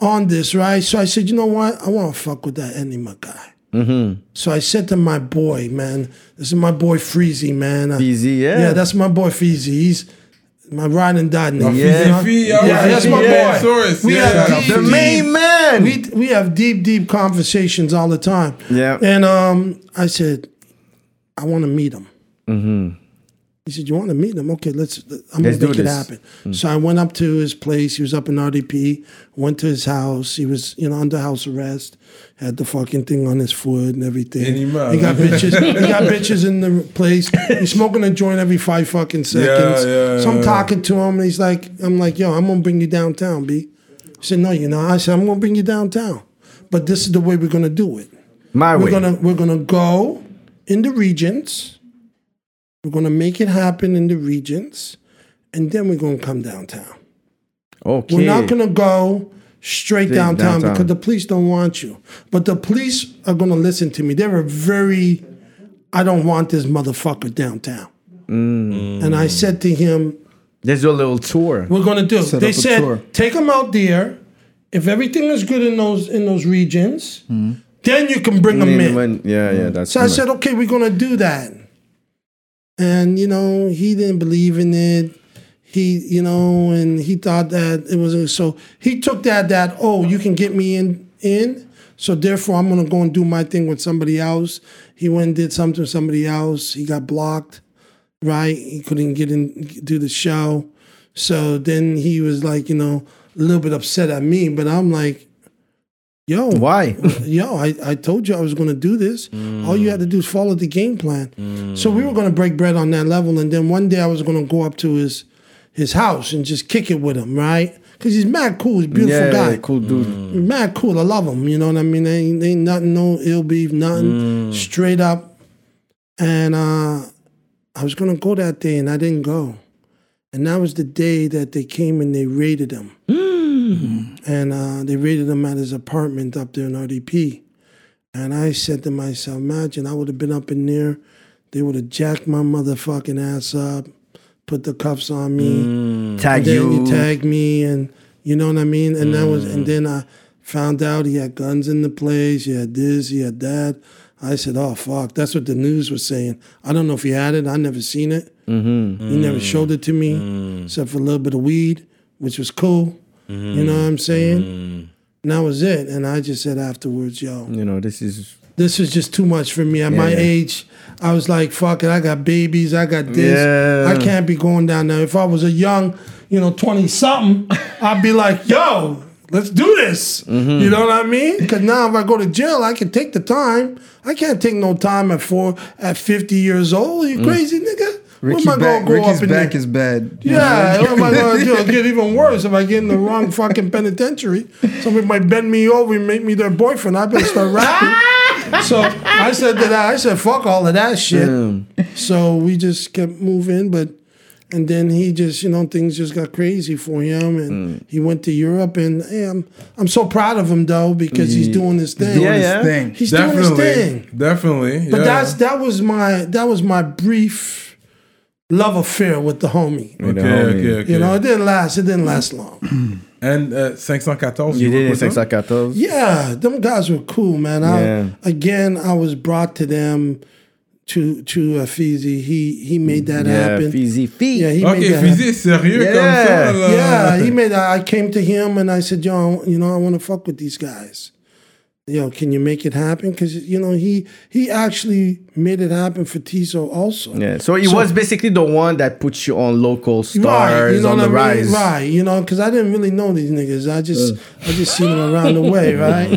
on this, right? So I said, you know what? I want to fuck with that Enima guy. Mm-hmm. So I said to my boy, man, this is my boy Freezy, man. Feezy, yeah. Yeah, that's my boy Feezy. He's my ride and die nigga. Yeah. you know? Yeah, yeah, that's my yeah. boy. Source, We yeah. have deep, The deep- main man. We we have deep, deep conversations all the time. Yeah. And um, I said, I want to meet him. He said, "You want to meet him? Okay, let's. I'm. Let's gonna make it this. happen." Hmm. So I went up to his place. He was up in RDP. Went to his house. He was, you know, under house arrest. Had the fucking thing on his foot and everything. Any man. He got bitches. he got bitches in the place. He's smoking a joint every five fucking seconds. yeah, yeah, so I'm yeah. talking to him. And he's like, "I'm like, yo, I'm gonna bring you downtown, b." He said, "No, you're not." I said, "I'm gonna bring you downtown, but this is the way we're gonna do it." My We're way. gonna we're gonna go in the regions. We're gonna make it happen in the regions, and then we're gonna come downtown. okay. We're not gonna go straight downtown, downtown. because the police don't want you. But the police are gonna listen to me. They were very. I don't want this motherfucker downtown. Mm. And I said to him, There's a little tour. we're gonna do. Set they said, tour. take them out there. If everything is good in those in those regions, then you can bring them in. When- yeah, yeah, that's So I said, okay, we're gonna do that. And you know, he didn't believe in it. He, you know, and he thought that it was so he took that that oh, you can get me in in. So therefore, I'm gonna go and do my thing with somebody else. He went and did something with somebody else. He got blocked, right? He couldn't get in do the show. So then he was like, you know, a little bit upset at me. But I'm like, yo, Why? yo, I, I told you I was going to do this. All you had to do is follow the game plan. So we were going to break bread on that level. And then one day I was going to go up to his his house and just kick it with him, right? Because he's mad cool. He's a beautiful yeah, guy. yeah, cool dude. He's mad cool. I love him. You know what I mean? Ain't, ain't nothing, no ill beef, nothing. Straight up. And uh, I was going to go that day and I didn't go. And that was the day that they came and they raided him. And uh, they raided him at his apartment up there in RDP. And I said to myself, imagine I would have been up in there. They would have jacked my motherfucking ass up, put the cuffs on me, Tag and then you. you tag me, and you know what I mean. And that was, and then I found out he had guns in the place. He had this, he had that. I said, "Oh fuck!" That's what the news was saying. I don't know if he had it. I never seen it. Mm-hmm. He never showed it to me, except for a little bit of weed, which was cool. You know what I'm saying? And that was it. And I just said afterwards, yo, You know, this is this is just too much for me. At my yeah. age, I was like, fuck it, I got babies, I got this. Yeah. I can't be going down there. If I was a young, you know, 20 something, I'd be like, yo, let's do this. Mm-hmm. You know what I mean? Because now if I go to jail, I can take the time. I can't take no time at four, at 50 years old. Mm. you crazy, nigga? Ricky what am I back, gonna go Ricky's up in back there? is bad. Yeah, what am I gonna do? It'll get even worse if I get in the wrong fucking penitentiary. Somebody might bend me over and make me their boyfriend. I better start rapping. so I said to that, I said, fuck all of that shit. So we just kept moving, but and then he just, you know, things just got crazy for him and mm. he went to Europe and hey, I'm I'm so proud of him though, because he's doing his thing. Yeah, His yeah. thing. He's doing his thing. definitely. But yeah. that's that was my that was my brief love affair with the homie. okay, homie. okay, okay. You know, it didn't last. It didn't last long. and uh, 514, You did in work with them? 614. yeah, them guys were cool, man. I, Again, I was brought to them to to uh, Fizi. He he made that Yeah, happen. Fizzy feet. Yeah, he Ok, made that Fizi est sérieux Yeah. comme ça, là. Yeah, he made that. I came to him and I said, "Yo, you know, I want to fuck with these guys. Yo, can you make it happen? Because you know, he he actually made it happen for Tizo also. Yeah, so he So- was basically the one that puts you on local stars Right, you know on the I mean? rise. Right, you know, because I didn't really know these niggas. I just, I just seen them around the way, right?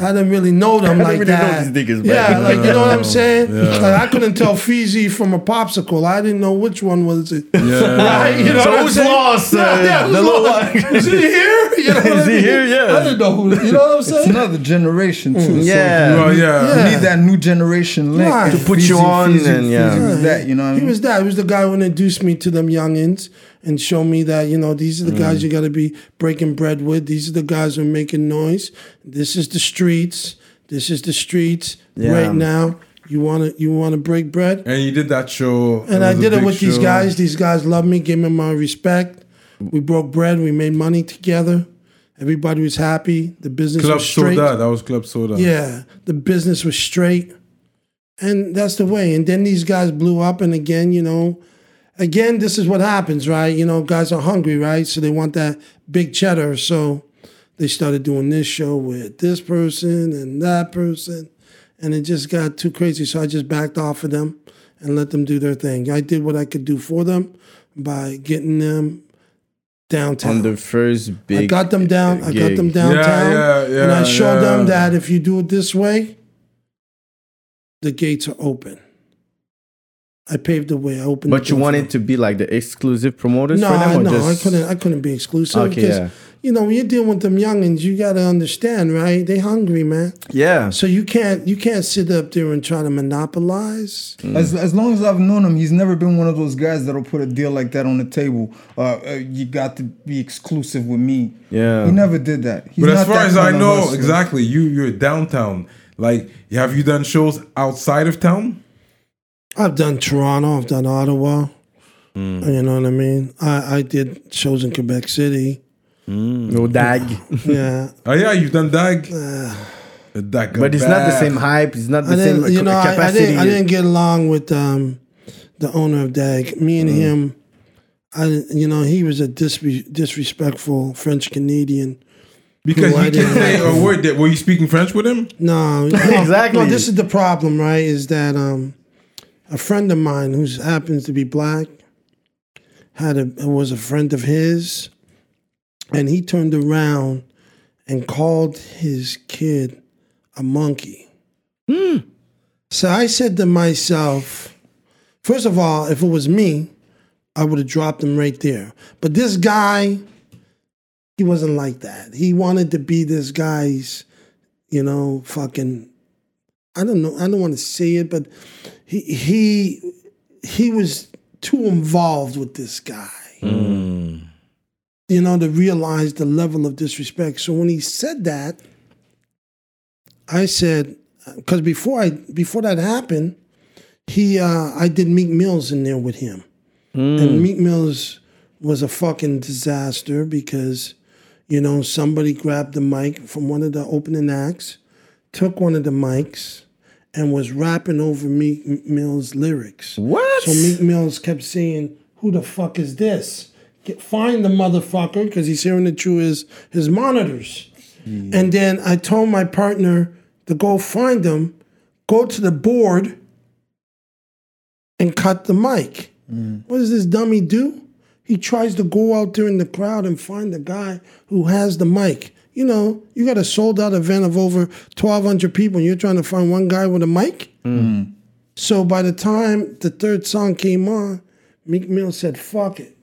I didn't really know them I like didn't really know that. these niggas, yeah, like you know what I'm saying? Like I couldn't tell Fiji from a popsicle. I didn't know which one was it. Right? You know So what I'm who's saying? lost, uh, Yeah, yeah, who's little lost? Is he here? You know what Is I he here? Yeah. I didn't know who. You know what I'm It's saying? another generation too. Mm, yeah. Oh, yeah. So Yeah. you need that new generation link Right. To put you on Feezy- and, yeah. Feezy was that, you know what I He mean? was that. He was the guy who introduced me to them youngins and showed me that, you know, these are the guys mm. you got to be breaking bread with. These are the guys who are making noise. This is the streets. This is the streets Yeah. right now. You want to you want to break bread? And you did that show. And I did it big with these guys. These guys love me, gave me my respect. We broke bread. We made money together. Everybody was happy. The business Club was straight. Soda, that was Club Soda. Yeah, the business was straight. And that's the way. And then these guys blew up. And again, you know, again, this is what happens, right? You know, guys are hungry, right? So they want that big cheddar. So they started doing this show with this person and that person. And it just got too crazy. So I just backed off of them and let them do their thing. I did what I could do for them by getting them downtown. On the first big. I got them down. I got them downtown, yeah, yeah, and I showed them that if you do it this way, the gates are open. I paved the way. I opened. But the you wanted to be like the exclusive promoters No, for them, I, or no, just I couldn't. I couldn't be exclusive Okay, yeah. You know when you're dealing with them youngins, you got to understand, right? They hungry, man. Yeah, So you can't you can't sit up there and try to monopolize. As, as long as I've known him, he's never been one of those guys that'll put a deal like that on the table. Uh, uh, you got to be exclusive with me. Yeah. He never did that. He's But as far as I know, hustler. exactly, you you're downtown. Like, have you done shows outside of town? I've done Toronto. I've done Ottawa. Mm. You know what I mean? I, I did shows in Quebec City. No dag. Yeah. Oh yeah, you've done Dag. Dag but it's not the same hype. It's not the I same you know, I, I didn't, I didn't get along with um, the owner of DAG. Me Mm. and him, I, you know, he was a disre- disrespectful French Canadian. Because Who you can didn't say like. a word that were you speaking French with him? No, no, Exactly. No, this is the problem, right? Is that um, a friend of mine who happens to be black had a was a friend of his, and he turned around and called his kid a monkey. Hmm. So I said to myself, first of all, if it was me, I would have dropped him right there. But this guy, he wasn't like that. He wanted to be this guy's, you know, fucking. I don't know. I don't want to say it, but he he he was too involved with this guy. Hmm. You know, to realize the level of disrespect. So when he said that, I said, because before I before that happened, he uh, I did Meek Mills in there with him, and Meek Mills was a fucking disaster because, you know, somebody grabbed the mic from one of the opening acts, took one of the mics, and was rapping over Meek Mill's lyrics. What? So Meek Mills kept saying, "Who the fuck is this? Get, find the motherfucker," because he's hearing it through his his monitors. Hmm. And then I told my partner to go find him, go to the board, and cut the mic. Hmm. What does this dummy do? He tries to go out there in the crowd and find the guy who has the mic. You know, you got a sold out event of over 1,200 people and you're trying to find one guy with a mic? Hmm. So by the time the third song came on, Meek Mill said, fuck it.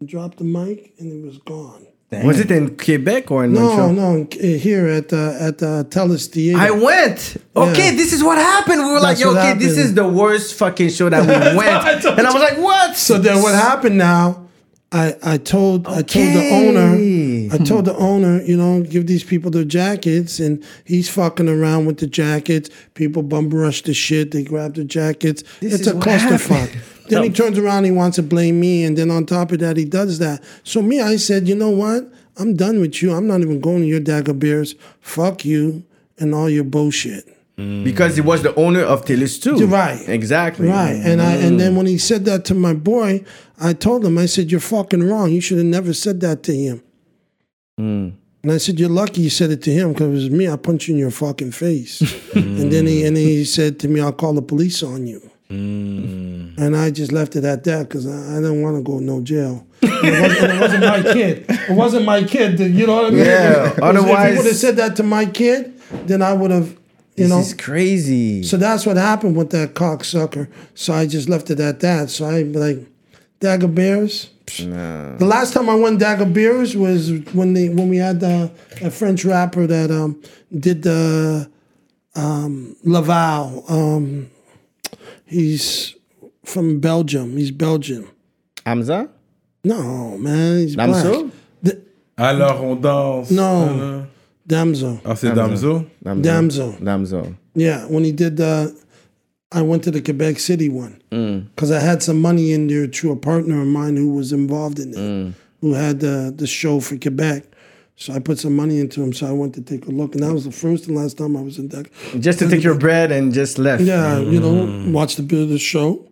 And dropped the mic and it was gone. Was it in Quebec or in No, Montreal? no, uh, here at the at the Telus Theater. I went. Okay, Yeah. this is what happened. We were like, yo, what okay, this is the worst fucking show that we went. and I was like, what? So then what happened now? I, I told I told the owner I told the owner you know give these people their jackets and he's fucking around with the jackets people bum rush the shit they grab the jackets This it's is a what clusterfuck happened. then he turns around he wants to blame me and then on top of that he does that so me I said you know what I'm done with you I'm not even going to your dagger beers fuck you and all your bullshit mm. Because he was the owner of Telus too. You're right. Exactly. Right. And I and then when he said that to my boy, I told him, I said, You're fucking wrong. You should have never said that to him. Mm. And I said, You're lucky you said it to him because it was me, I punched you in your fucking face. and then he and then he said to me, I'll call the police on you. Mm. And I just left it at that because I, I didn't want to go no jail. And it, wasn't, and it wasn't my kid. It wasn't my kid. You know what I mean? Yeah, If- if otherwise- he would have said that to my kid, then I would have, you This know. is crazy. So that's what happened with that cocksucker. So I just left it at that. So I like, Dagger Bears. psh. The last time I went Dagger Bears was when they when we had the a French rapper that um did the um Laval. Um he's from Belgium. He's Belgian. Hamza? No, man, he's black. Damso? The, Alors on danse. No. Alors- Damso. Ah, c'est Damso. Damso. Damso. Damso. Yeah, when he did the, I went to the Quebec City one mm. because I had some money in there through a partner of mine who was involved in it, mm. who had the the show for Quebec. So I put some money into him. So I went to take a look, and that was the first and last time I was in that. Just to take your bread and just left. Yeah, you know, mm. watched a bit of the show.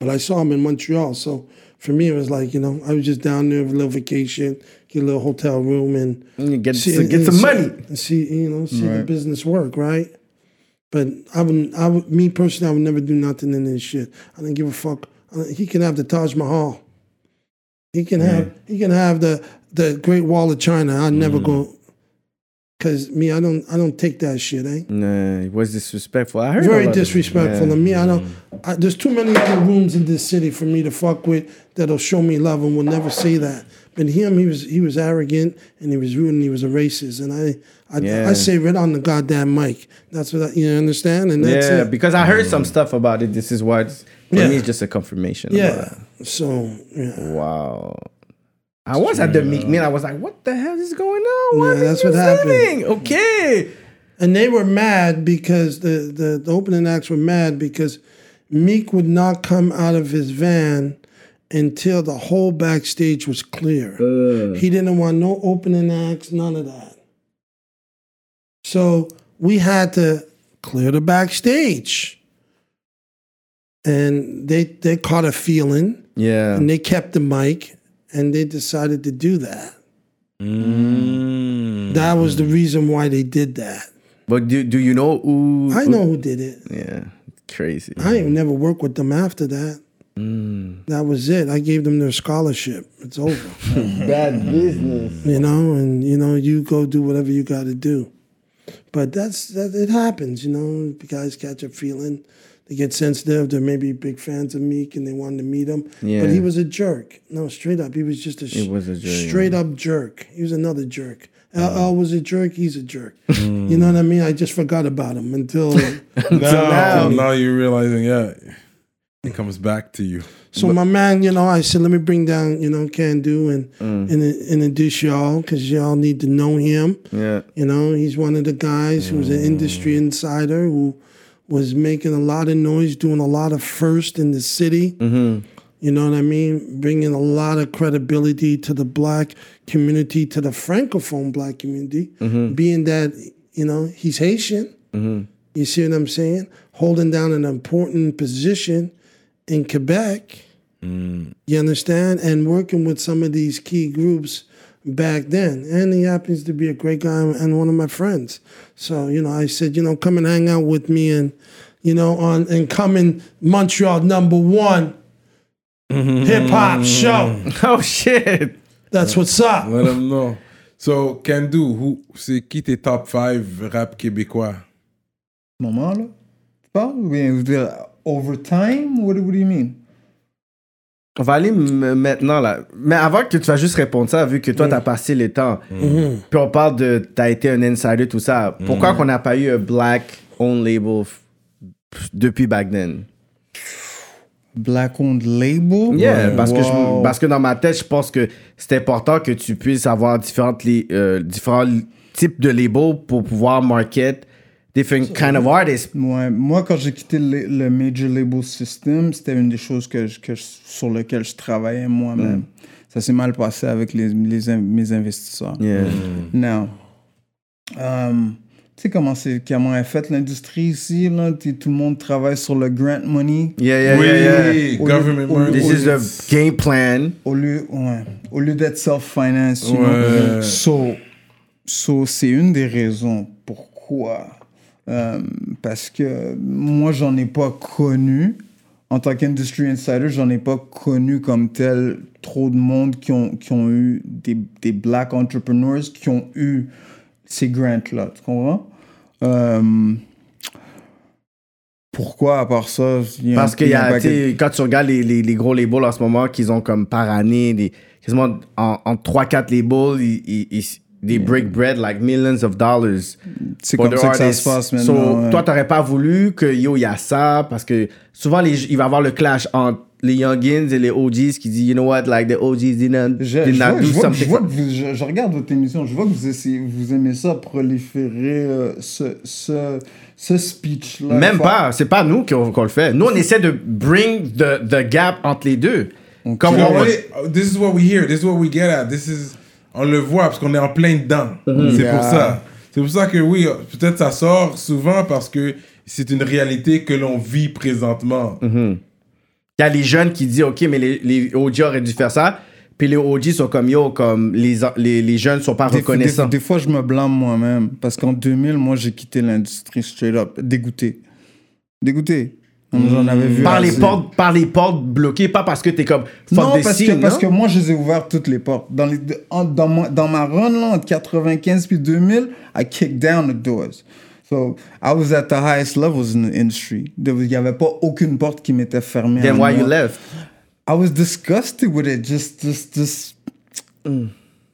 But I saw him in Montreal, so for me it was like you know I was just down there for a little vacation, get a little hotel room, and And get, see- get and some money. and see you know see the business work right. But I would, I would, me personally, I would never do nothing in this shit. I don't give a fuck. Uh, He can have the Taj Mahal. He can have, he can have the the Great Wall of China. I'd Mm. never go. Cause me, I don't, I don't take that shit, eh? Nah, it was disrespectful. I heard Very disrespectful Yeah. to me. I don't. I, there's too many other rooms in this city for me to fuck with that'll show me love and will never say that. But him, he was he was arrogant and he was rude and he was a racist. And I I, Yeah. I say right on the goddamn mic. That's what I, you understand. And that's yeah, it. because I heard some stuff about it. This is what for Yeah. me it's just a confirmation. Yeah. So yeah. Wow. I was at the Meek Mill. I was like, "What the hell is going on? What Yeah, is that's what this happened. happening? Okay. And they were mad because the, the, the opening acts were mad because Meek would not come out of his van until the whole backstage was clear. He didn't want no opening acts, none of that. So we had to clear the backstage. And they they caught a feeling Yeah. and they kept the mic and they decided to do that. Mm. That was the reason why they did that. But do do you know who? I know who did it. Yeah. Crazy. I ain't never worked with them after that. Mm. That was it. I gave them their scholarship. It's over. Bad business. you know, and you know, you go do whatever you got to do. But that's that. It happens. You know, guys catch a feeling. They get sensitive. They're maybe big fans of Meek and they wanted to meet him. Yeah. But he was a jerk. No, straight up, he was just a He was a jerk, straight up jerk. He was another jerk. Uh-huh. LL was a jerk. He's a jerk. Hmm. You know what I mean? I just forgot about him until. Now, now you're realizing, yeah, it comes back to you. So my man, you know, I said, let me bring down, you know, Can Do mm. and and introduce y'all because y'all need to know him. Yeah. You know, he's one of the guys who's an industry insider who was making a lot of noise, doing a lot of first in the city. Mm-hmm. You know what I mean? Bringing a lot of credibility to the black community, to the francophone black community, mm-hmm. being that, you know, he's Haitian. Mm-hmm. You see what I'm saying? Holding down an important position in Quebec. Mm. You understand? And working with some of these key groups back then. And he happens to be a great guy and one of my friends. So, you know, I said, you know, come and hang out with me and, you know, on and come in Montreal number one mm-hmm. hip hop show. Oh shit! That's what's up. Let him know. So, Kendu, who, c'est qui tes top 5 rap québécois? Moment, là? Tu parles? Ou bien, over time? What, what do you mean? On va aller maintenant là. Mais avant que tu vas juste répondre ça, vu que toi t'as passé le temps, puis on parle de t'as été un insider tout ça. Pourquoi qu'on n'a pas eu un black owned label depuis back then? Black owned label? Yeah, parce, que je- parce que dans ma tête, je pense que c'est important que tu puisses avoir différentes li- euh, différents types de labels pour pouvoir market different kind of artists. Ouais, moi, quand j'ai quitté le, le Major Label System, c'était une des choses que je- que je- sur lesquelles je travaillais moi-même. Ça s'est mal passé avec les, les mes investisseurs. Yeah. Now, um, tu sais comment, c'est, comment est faite l'industrie ici? Là? Tout le monde travaille sur le grant money. Yeah, yeah, oui, yeah, yeah. government lieu- money. This is the game plan. Au lieu, ouais, au lieu d'être self-finance. you know. Ouais. So, so, c'est une des raisons pourquoi. Euh, parce que moi, j'en ai pas connu. En tant qu'industry insider, j'en ai pas connu comme tel trop de monde qui ont, qui ont eu des, des black entrepreneurs qui ont eu ces grants-là. Tu comprends? Euh, pourquoi, à part ça? Parce que y a, paquet- quand tu regardes les, les, les gros labels en ce moment, qu'ils ont comme par année, des, quasiment en, en 3-4 labels, ils, ils, ils- they break bread like millions of dollars. C'est comme ça que ça se passe So, maintenant. ouais. Toi, t'aurais pas voulu que yo, il y a ça, parce que souvent, les, il va y avoir le clash entre les youngins et les OGs qui disent, you know what, like the OGs did not, Je, did je not vois, do je vois- something. je vois que vous- je- je regarde votre émission, je vois que vous, essayez, vous aimez ça proliférer euh, ce, ce, ce speech-là. Même Faut- pas, c'est pas nous qu'on qu'on le fait. Nous, on essaie de bring the, the gap entre les deux. Comme on, on- This is what we hear, this is what we get at. This is, on le voit parce qu'on est en plein dedans. Mm-hmm. C'est Yeah. pour ça. C'est pour ça que oui, peut-être ça sort souvent parce que c'est une réalité que l'on vit présentement. Mm-hmm. Il y a les jeunes qui disent, OK, mais les, les OG auraient dû faire ça. Puis les OG sont comme, yo, comme les, les, les jeunes sont pas Des, reconnaissants. des- des fois, je me blâme moi-même. Parce qu'en 2000, moi, j'ai quitté l'industrie straight up. Dégoûté. Dégoûté. J'en avais vu. par, les assez. portes, par les portes bloquées, pas parce que t'es comme fuck Non, the parce, que, parce que moi, je les ai ouvert toutes les portes. Dans, les, en- dans, ma, dans ma run, là, entre 95 puis 2000, I kicked down the doors. So, I was at the highest levels in the industry. There was- Il n'y avait pas aucune porte qui m'était fermée. Then why moi. you left? I was disgusted with it. Just, just, just.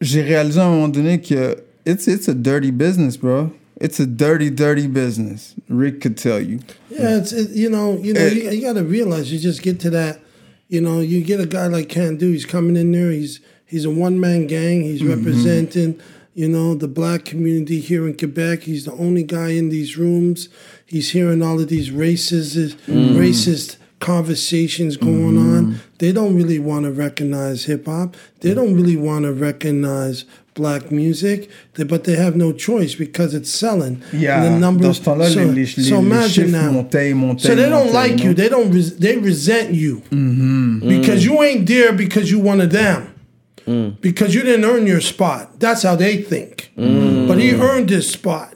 J'ai réalisé à un moment donné que it's, it's a dirty business, bro. It's a dirty, dirty business. Rick could tell you. Yeah, it's it, you know, you know, you, you got to realize you just get to that. You know, you get a guy like Can-Do. He's coming in there. He's he's a one man gang. He's mm-hmm. representing, you know, the black community here in Quebec. He's the only guy in these rooms. He's hearing all of these racist mm. racist conversations going mm-hmm. on. They don't really want to recognize hip hop. They don't really want to recognize black music. They, but they have no choice because it's selling. Yeah, And the numbers. dans ce so, les, les, so les, les imagine now. montaient, et montaient, So they don't montaient, like you you. They don't. Res- they resent you mm-hmm. mm. because you ain't there because you one of them. Mm. Because you didn't earn your spot. That's how they think. Mm. But he earned his spot.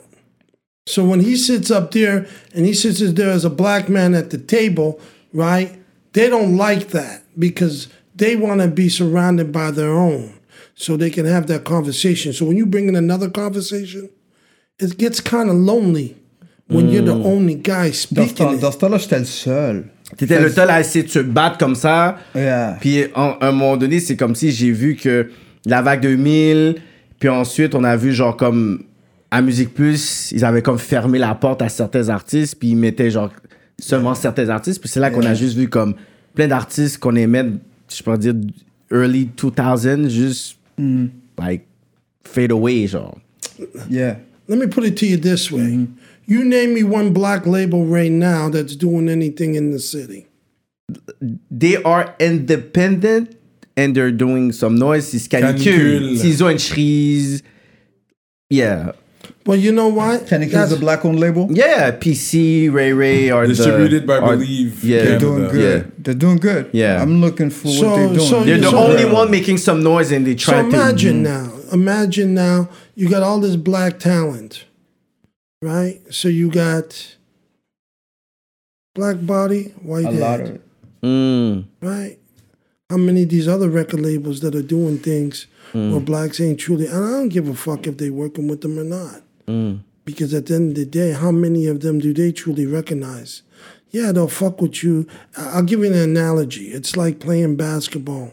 So when he sits up there and he sits there as a black man at the table, right? They don't like that because they want to be surrounded by their own, so they can have that conversation. So when you bring in another conversation, it gets kind of lonely when you're the only guy speaking. dans ce temps-là, j'étais le seul. T'étais le seul à essayer de se battre comme ça. Yeah. Puis en- à un moment donné, c'est comme si j'ai vu que la vague 2000, puis ensuite on a vu genre comme à Musique Plus, ils avaient comme fermé la porte à certains artistes, puis ils mettaient genre seulement certains artistes. Puis c'est là qu'on a juste vu comme plein d'artistes qu'on aimait, je peux dire early 2000, juste Mm. like fade away genre. Yeah. Let me put it to you this way. Mm-hmm. You name me one black label right now that's doing anything in the city. They are independent and they're doing some noise. C'est canicule. Canicule. S'ils ont une. Yeah. Well, you know what? Canicule is That's- a black owned label? Yeah, PC, Ray Ray are Distributed the, by are- Believe Yeah, They're doing good. Yeah. They're doing good. Yeah. I'm looking for So- what they're doing. so They're the So- only one making some noise and they So try to. imagine now, imagine now you got all this black talent, right? So you got black body, white A head, lot of it. Mm. right? How many of these other record labels that are doing things where blacks ain't truly, and I don't give a fuck if they working with them or not. Because at the end of the day, how many of them do they truly recognize? Yeah, they'll fuck with you. I'll give you an analogy. It's like playing basketball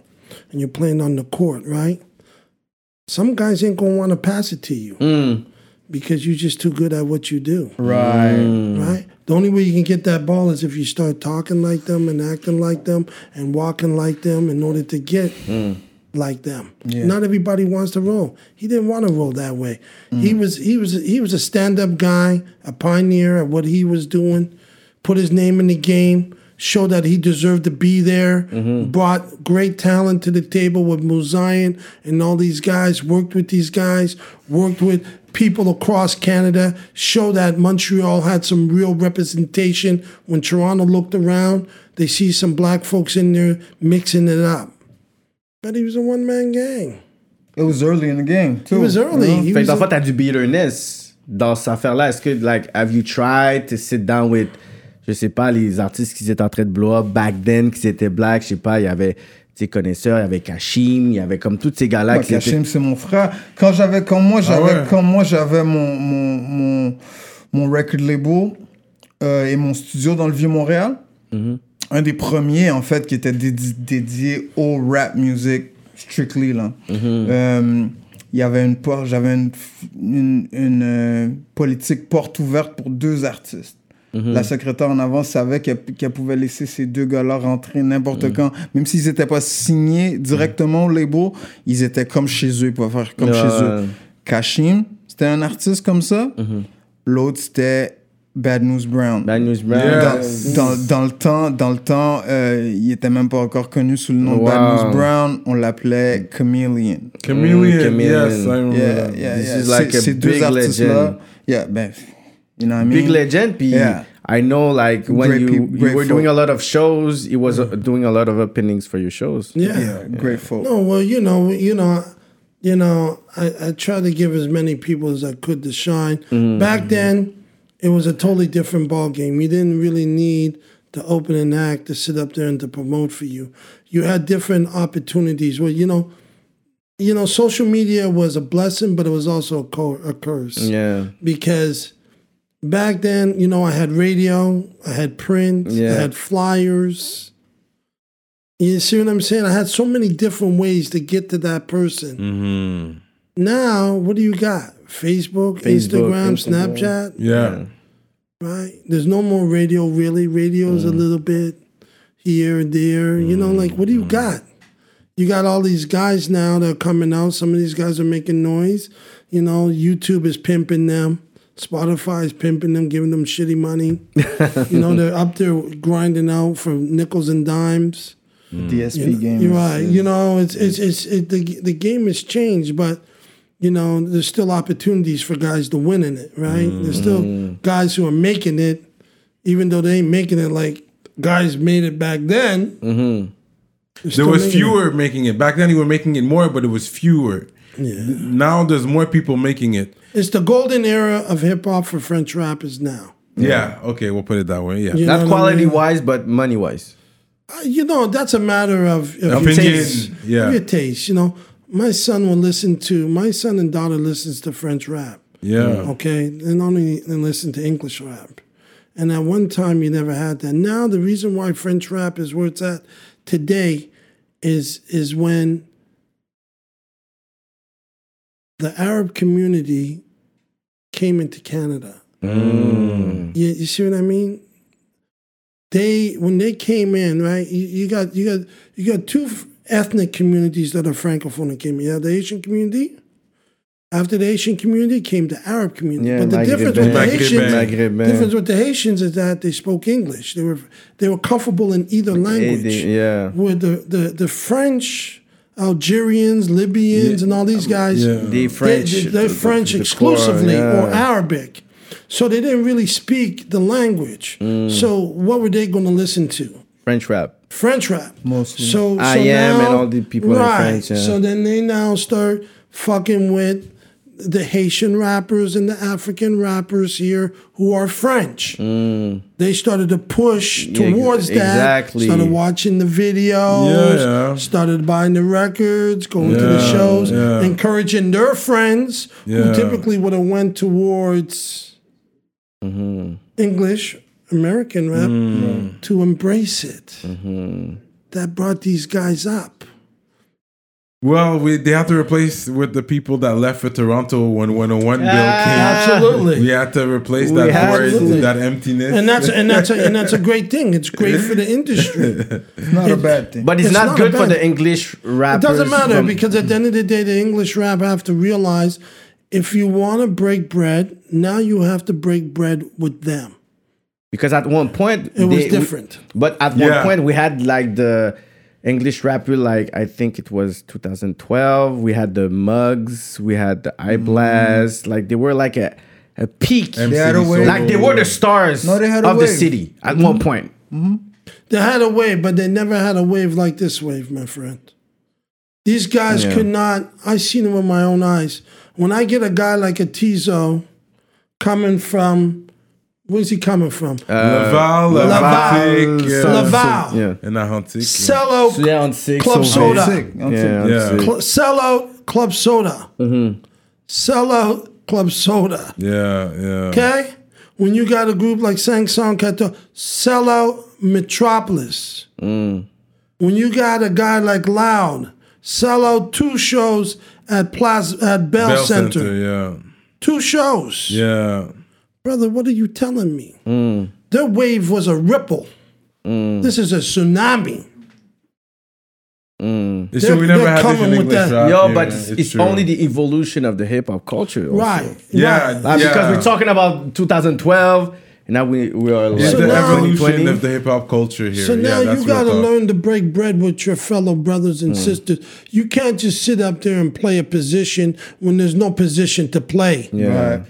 and you're playing on the court, right? Some guys ain't gonna want to pass it to you because you're just too good at what you do Right. Mm. right? The only way you can get that ball is if you start talking like them and acting like them and walking like them in order to get mm. Like them. Not everybody wants to roll. He didn't want to roll that way. Mm. He was he was he was a stand-up guy, a pioneer at what he was doing, put his name in the game, showed that he deserved to be there, mm-hmm. brought great talent to the table with Muzion and all these guys, worked with these guys, worked with people across Canada, showed that Montreal had some real representation. When Toronto looked around, they see some black folks in there mixing it up. But he was a one man gang. It was early in the game, too. He was early. He Fait was fond, t'as du bitterness dans cette affaire-là. Est-ce que, like, have you tried to sit down with, je sais pas, les artistes qui étaient en train de blow up back then, qui étaient black, je sais pas, il y avait, tes connaisseurs, il y avait Kashim, il y avait comme tous ces gars-là Ouais, qui étaient... Kashim, c'est mon frère. Quand j'avais, quand moi j'avais, ouais? quand moi j'avais mon, mon, mon, mon record label euh, et mon studio dans le Vieux-Montréal, un des premiers, en fait, qui était dédi- dédié au rap music, strictly, là. Euh, il y avait une porte, j'avais une, une, une, euh, politique porte ouverte pour deux artistes. La secrétaire en avant savait qu'elle pouvait laisser ces deux gars-là rentrer n'importe quand. Même s'ils n'étaient pas signés directement au label, ils étaient comme chez eux, ils pouvaient faire comme chez eux. Kashim, c'était un artiste comme ça. L'autre, c'était Bad News Brown. Bad News Brown. Yeah. Dans, dans, dans le temps, dans le temps euh, il était même pas encore connu sous le nom de Bad. News Brown. On l'appelait Chameleon. Chameleon, Mm, Chameleon. yes, I remember Yeah, that. yeah, This yeah. is like a deux big legend. yeah, ben, you know what I mean? Big legend, puis Yeah. I know, like, when Great you, peop- you were folk. doing a lot of shows, he was uh, doing a lot of openings for your shows. yeah. Yeah, grateful. No, well, you know, you know, you know, I, I try to give as many people as I could to shine. Back then, it was a totally different ball game. You didn't really need to open an act to sit up there and to promote for you. You had different opportunities. Well, you know, you know, social media was a blessing, but it was also a, co- a curse Yeah. because back then, you know, I had radio, I had print, Yeah. I had flyers. You see what I'm saying? I had so many different ways to get to that person. Mm-hmm. Now, what do you got? Facebook, Facebook, Instagram, Instagram. Snapchat, Yeah. right? There's no more radio, really. Radio's a mm. little bit here and there. You know, mm. like, what do you mm. got? You got all these guys now that are coming out. Some of these guys are making noise. You know, YouTube is pimping them. Spotify is pimping them, giving them shitty money. you know, they're up there grinding out for nickels and dimes. DSP You game. You're is- right. You know, it's it's it's it, the the game has changed, but you know, there's still opportunities for guys to win in it, right? There's still guys who are making it, even though they ain't making it like guys made it back then. Mm-hmm. There was fewer making it. Back then, you were making it more, but it was fewer. Yeah. Now there's more people making it. It's the golden era of hip hop for French rappers now. Yeah. Okay, we'll put it that way. Yeah. You Not what I quality mean? wise, but money wise. Uh, You know, that's a matter of, of Opinion, your taste. yeah. Of your taste. You know, my son will listen to my son and daughter listens to French rap. Yeah. Okay, and only and listen to English rap. And at one time, you never had that. Now, the reason why French rap is where it's at today is is when the Arab community came into Canada. Mm. You, you see what I mean? They when they came in, right? You, you got you got you got two ethnic communities that are francophone that came in. You have the Asian community. After the Asian community came the Arab community. Yeah, but the Maghrébin. difference with the Maghrébin. Haitians, Maghrébin. difference with the Haitians is that they spoke English. They were they were comfortable in either language. yeah. With the, the the French, Algerians, Libyans, and all these guys, Yeah. The French. they, they're the- French the exclusively core, yeah. or Arabic. So they didn't really speak the language. Mm. So what were they going to listen to? French rap. French rap. Mostly. So, so I am now, and all the people in right. French, yeah. So then they now start fucking with the Haitian rappers and the African rappers here who are French. They started to push Yeah, towards that. exactly. Started watching the videos. Yeah, yeah. Started buying the records, going to the shows, yeah. encouraging their friends Yeah. who typically would have went towards Mm-hmm. English American rap Mm. to embrace it. Mm-hmm. That brought these guys up. Well, we, they have to replace with the people that left for Toronto when when a one bill came. Absolutely. We had to replace We that void, that emptiness. and that's and that's a, and that's a great thing. It's great for the industry. It's not a bad thing. But it's, It's not, not good for the English rap. It doesn't matter from- because at the end of the day, the English rap have to realize if you want to break bread, now you have to break bread with them. Because at one point It was they- different. but at Yeah. one point we had like the English rapper, like I think it was 2012. We had the Mugs, we had the mm-hmm. Eye Blast. Like they were like a a peak. They had a way- like they were the stars No, they had a of the city at mm-hmm. one point. Mm-hmm. They had a wave, but they never had a wave like this wave, my friend. These guys Yeah. could not. I seen it with my own eyes. When I get a guy like a Tizzo coming from, where's he coming from? Uh, Laval, Laval, Laval, yeah. Laval. Yeah. and Atlantic. yeah. Sellout, yeah, on six. Club on soda. six. Sick. Yeah, sick. Yeah. Cl- sellout Club Soda. Mm-hmm. Sellout Club Soda. Yeah, yeah. Okay? When you got a group like Sang Song Kato, sell out Metropolis. Mm. When you got a guy like Loud, sell out two shows at Plaza at Bell, Bell Center. Center, yeah. Two shows. Yeah. Brother, what are you telling me? Mm. Their wave was a ripple. Mm. This is a tsunami. Mm. It's They're- true, we never had this coming in with English that. rap. Yo, yeah, but it's, it's only the evolution of the hip hop culture. also. Right. Yeah, right. Like, yeah. Because we're talking about 2012, and now we we are like So the now- evolution of the hip hop culture here. So yeah, now that's you got to learn to break bread with your fellow brothers and sisters. You can't just sit up there and play a position when there's no position to play. Yeah. Right.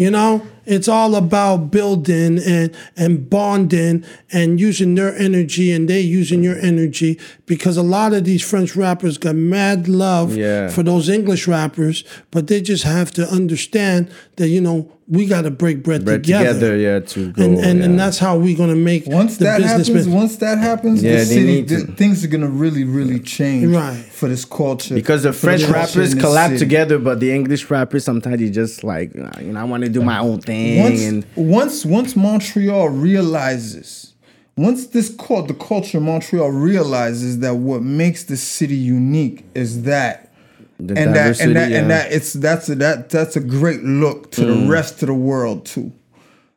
You know, it's all about building and and bonding and using their energy and they using your energy because a lot of these French rappers got mad love Yeah. for those English rappers, but they just have to understand that you know we got to break bread, Bread together. together, yeah, to go. and and, yeah. and that's how we're gonna make Once the that business. happens, bus- once that happens, Yeah, the city, need th- things are gonna really, really change Right. for this culture. because the French culture rappers in collab together, but the English rappers sometimes you just like, uh, you know, I want to do my own thing. Once, and once, once Montreal realizes, once this cult, the culture of Montreal realizes that what makes the city unique is that. The and that and that diversity, and that it's that's a that that's a great look to the mm. rest of the world too.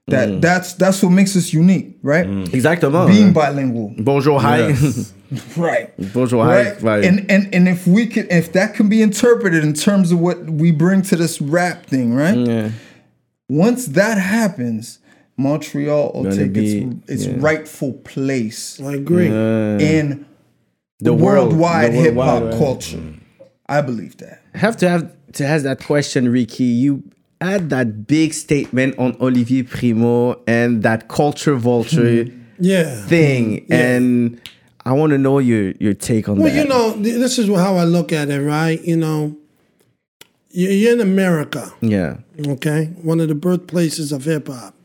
That mm. that's that's what makes us unique, right? Mm. exactement. Being bilingual, Bonjour, hi. Yes. right? Bonjour, hi. right? Right. And and and if we can, if that can be interpreted in terms of what we bring to this rap thing, right? yeah. Once that happens, Montreal will Gonna take be- its its yeah. rightful place I agree. in The the world- worldwide the hip hop right. culture. I believe that. I have to have to ask that question, Ricky. You had that big statement on Olivier Primeau and that culture vulture hmm. yeah. thing, hmm. and I want to know your your take on Well, that. Well, you know, this is how I look at it, right? You know, you- you're in America, yeah, okay? One of the birthplaces of hip hop.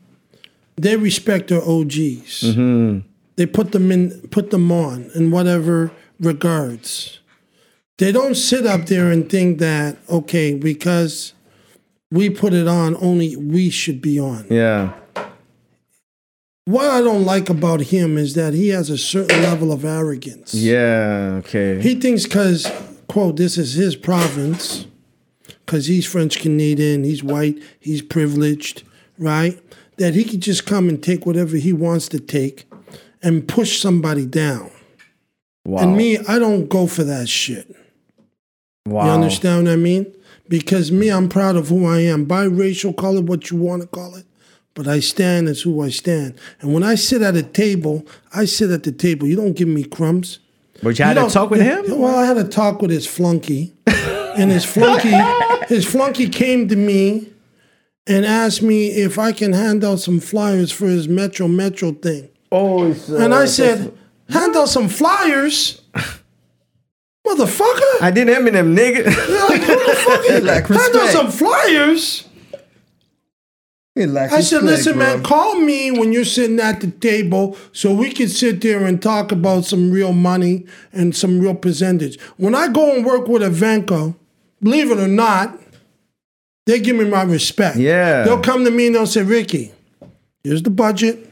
They respect their OGs. Mm-hmm. They put them in, put them on in whatever regards. They don't sit up there and think that okay, because we put it on, only we should be on. yeah, What I don't like about him is that he has a certain level of arrogance. yeah. Okay. He thinks because, quote, this is his province, because he's French Canadian, he's white, he's privileged, right? That he could just come and take whatever he wants to take and push somebody down. wow. And me, I don't go for that shit. Wow. You understand what I mean? Because me, I'm proud of who I am. Biracial, call it what you want to call it. But I stand as who I stand. And when I sit at a table, I sit at the table. You don't give me crumbs. But you had You to talk with him. Well, I had a talk with his flunky, and his flunky, his flunky came to me and asked me if I can hand out some flyers for his Metro Metro thing. Oh, uh, And I said, hand out some flyers. Motherfucker. I did Eminem, nigga. like, who the fuck is Lack I respect. some flyers. Lack I said, listen, bro. man, call me when you're sitting at the table so we can sit there and talk about some real money and some real percentage. When I go and work with Evenko, believe it or not, they give me my respect. Yeah. They'll come to me and they'll say, Ricky, here's the budget.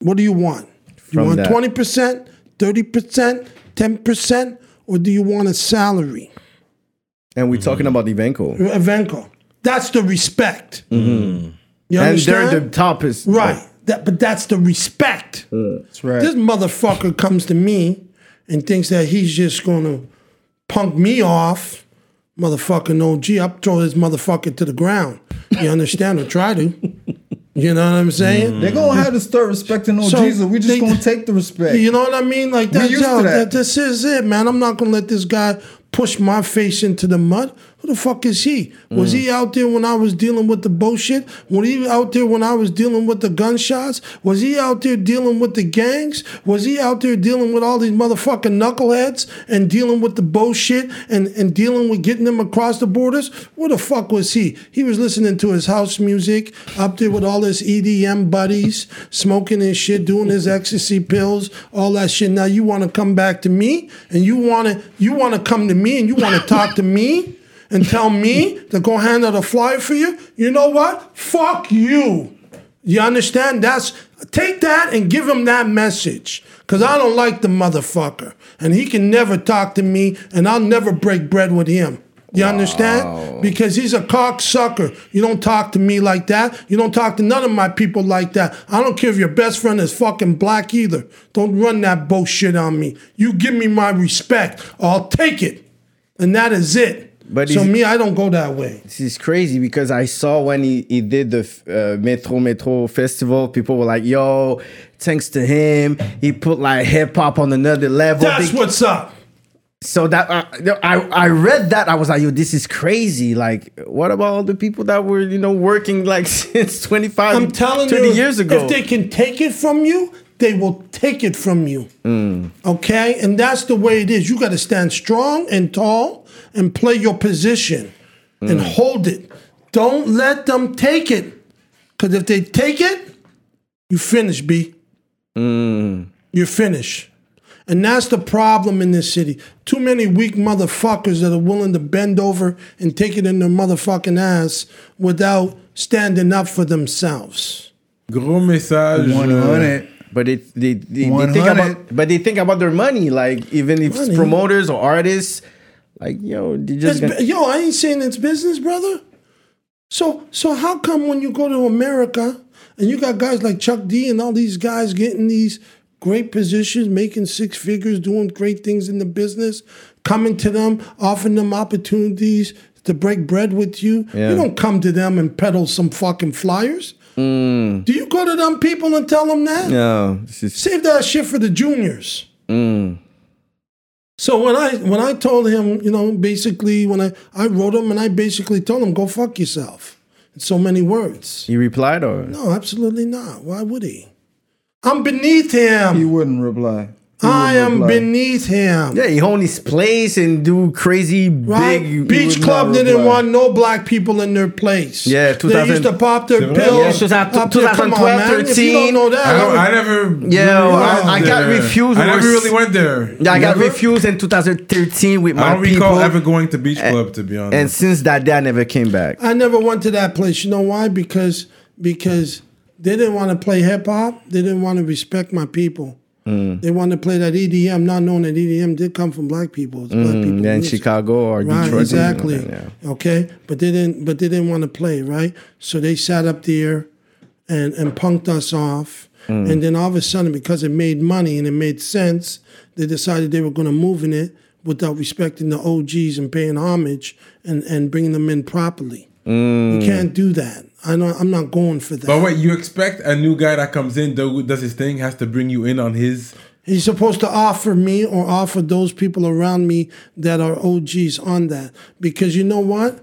What do you want? You From want that. 20%, 30%, 10%, or do you want a salary? and we're talking about Evenko. Evenko. That's the respect. You Mm-hmm. And understand? they're the top is Right. That, but that's the respect. That's right. This motherfucker comes to me and thinks that he's just gonna punk me off. Motherfucker, no G, I'll throw this motherfucker to the ground. You understand? or try to. You know what I'm saying? They're gonna have to start respecting OGs, So or we just they- gonna take the respect. You know what I mean? Like that, used yo, that. that. This is it, man. I'm not gonna let this guy push my face into the mud. Who the fuck is he? Was he mm. out there when I was dealing with the bullshit? Was he out there when I was dealing with the gunshots? Was he out there dealing with the gangs? Was he out there dealing with all these motherfucking knuckleheads and dealing with the bullshit and, and dealing with getting them across the borders? Where the fuck was he? He was listening to his house music up there with all his EDM buddies, smoking his shit, doing his ecstasy pills, all that shit. Now you want to come back to me and you want to you want to come to me and you want to talk to me and tell me to go hand out a flyer for you? You know what? Fuck you. You understand? That's take that and give him that message. Cause I don't like the motherfucker. And he can never talk to me and I'll never break bread with him. You understand? Because he's a cocksucker. You don't talk to me like that. You don't talk to none of my people like that. I don't care if your best friend is fucking black either. Don't run that bullshit on me. You give me my respect. I'll take it. And that is it. But so me, I don't go that way. This is crazy because I saw when he, he did the uh, Metro Metro festival, people were like, yo, thanks to him, he put like hip hop on another level. That's Big- what's up. so that uh, I I read that I was like, yo, this is crazy. Like, what about all the people that were you know working like since 25, I'm telling 30 you, years ago? if they can take it from you, they will take it from you. Mm. Okay? And that's the way it is. You got to stand strong and tall and play your position and Mm. hold it. Don't let them take it. Because if they take it, you finish, B. Mm. You're finished. And that's the problem in this city. Too many weak motherfuckers that are willing to bend over and take it in their motherfucking ass without standing up for themselves. Gros message. euh, 100. But they they, they, they think about but they think about their money. Like even if it's promoters or artists, like yo, It's, just gonna, yo, I ain't saying it's business, brother. So, so how come when you go to America and you got guys like Chuck D and all these guys getting these great positions, making six figures, doing great things in the business, coming to them, offering them opportunities to break bread with you? Yeah. You don't come to them and peddle some fucking flyers. Mm. Do you go to them people and tell them that? no, is Save that shit for the juniors. Mm. So when I when I told him, you know, basically when I I wrote him and I basically told him, go fuck yourself. In so many words. he replied or No, absolutely not. Why would he? I'm beneath him. He wouldn't reply. He I am reply. beneath him. Yeah, he own his place and do crazy Right? big Beach Club didn't reply. want no black people in their place. Yeah, 2000, they used to pop their C'est vrai? pills. Yeah, 2000 up there. Come on, man. If you don't know that, I, don't, I I never. Yeah, really I- went I got there. refused I never really went there. Yeah, I got refused in 2013 with I my don't people. recall ever going to Beach Club, to be honest. and since that day, I never came back. I never went to that place. You know why? Because because they didn't want to play hip hop. They didn't want to respect my people. Mm. They wanted to play that EDM, not knowing that EDM did come from black people. It's black people. Mm, Yeah, in. Chicago or Right, Detroit. exactly. Yeah. Okay, but they didn't. But they didn't want to play, right? So they sat up there and and punked us off. Mm. And then all of a sudden, because it made money and it made sense, they decided they were going to move in it without respecting the OGs and paying homage and and bringing them in properly. Mm. You can't do that. I know. I'm not going for that. but wait, you expect a new guy that comes in, does his thing, has to bring you in on his. He's supposed to offer me or offer those people around me that are OGs on that. Because you know what?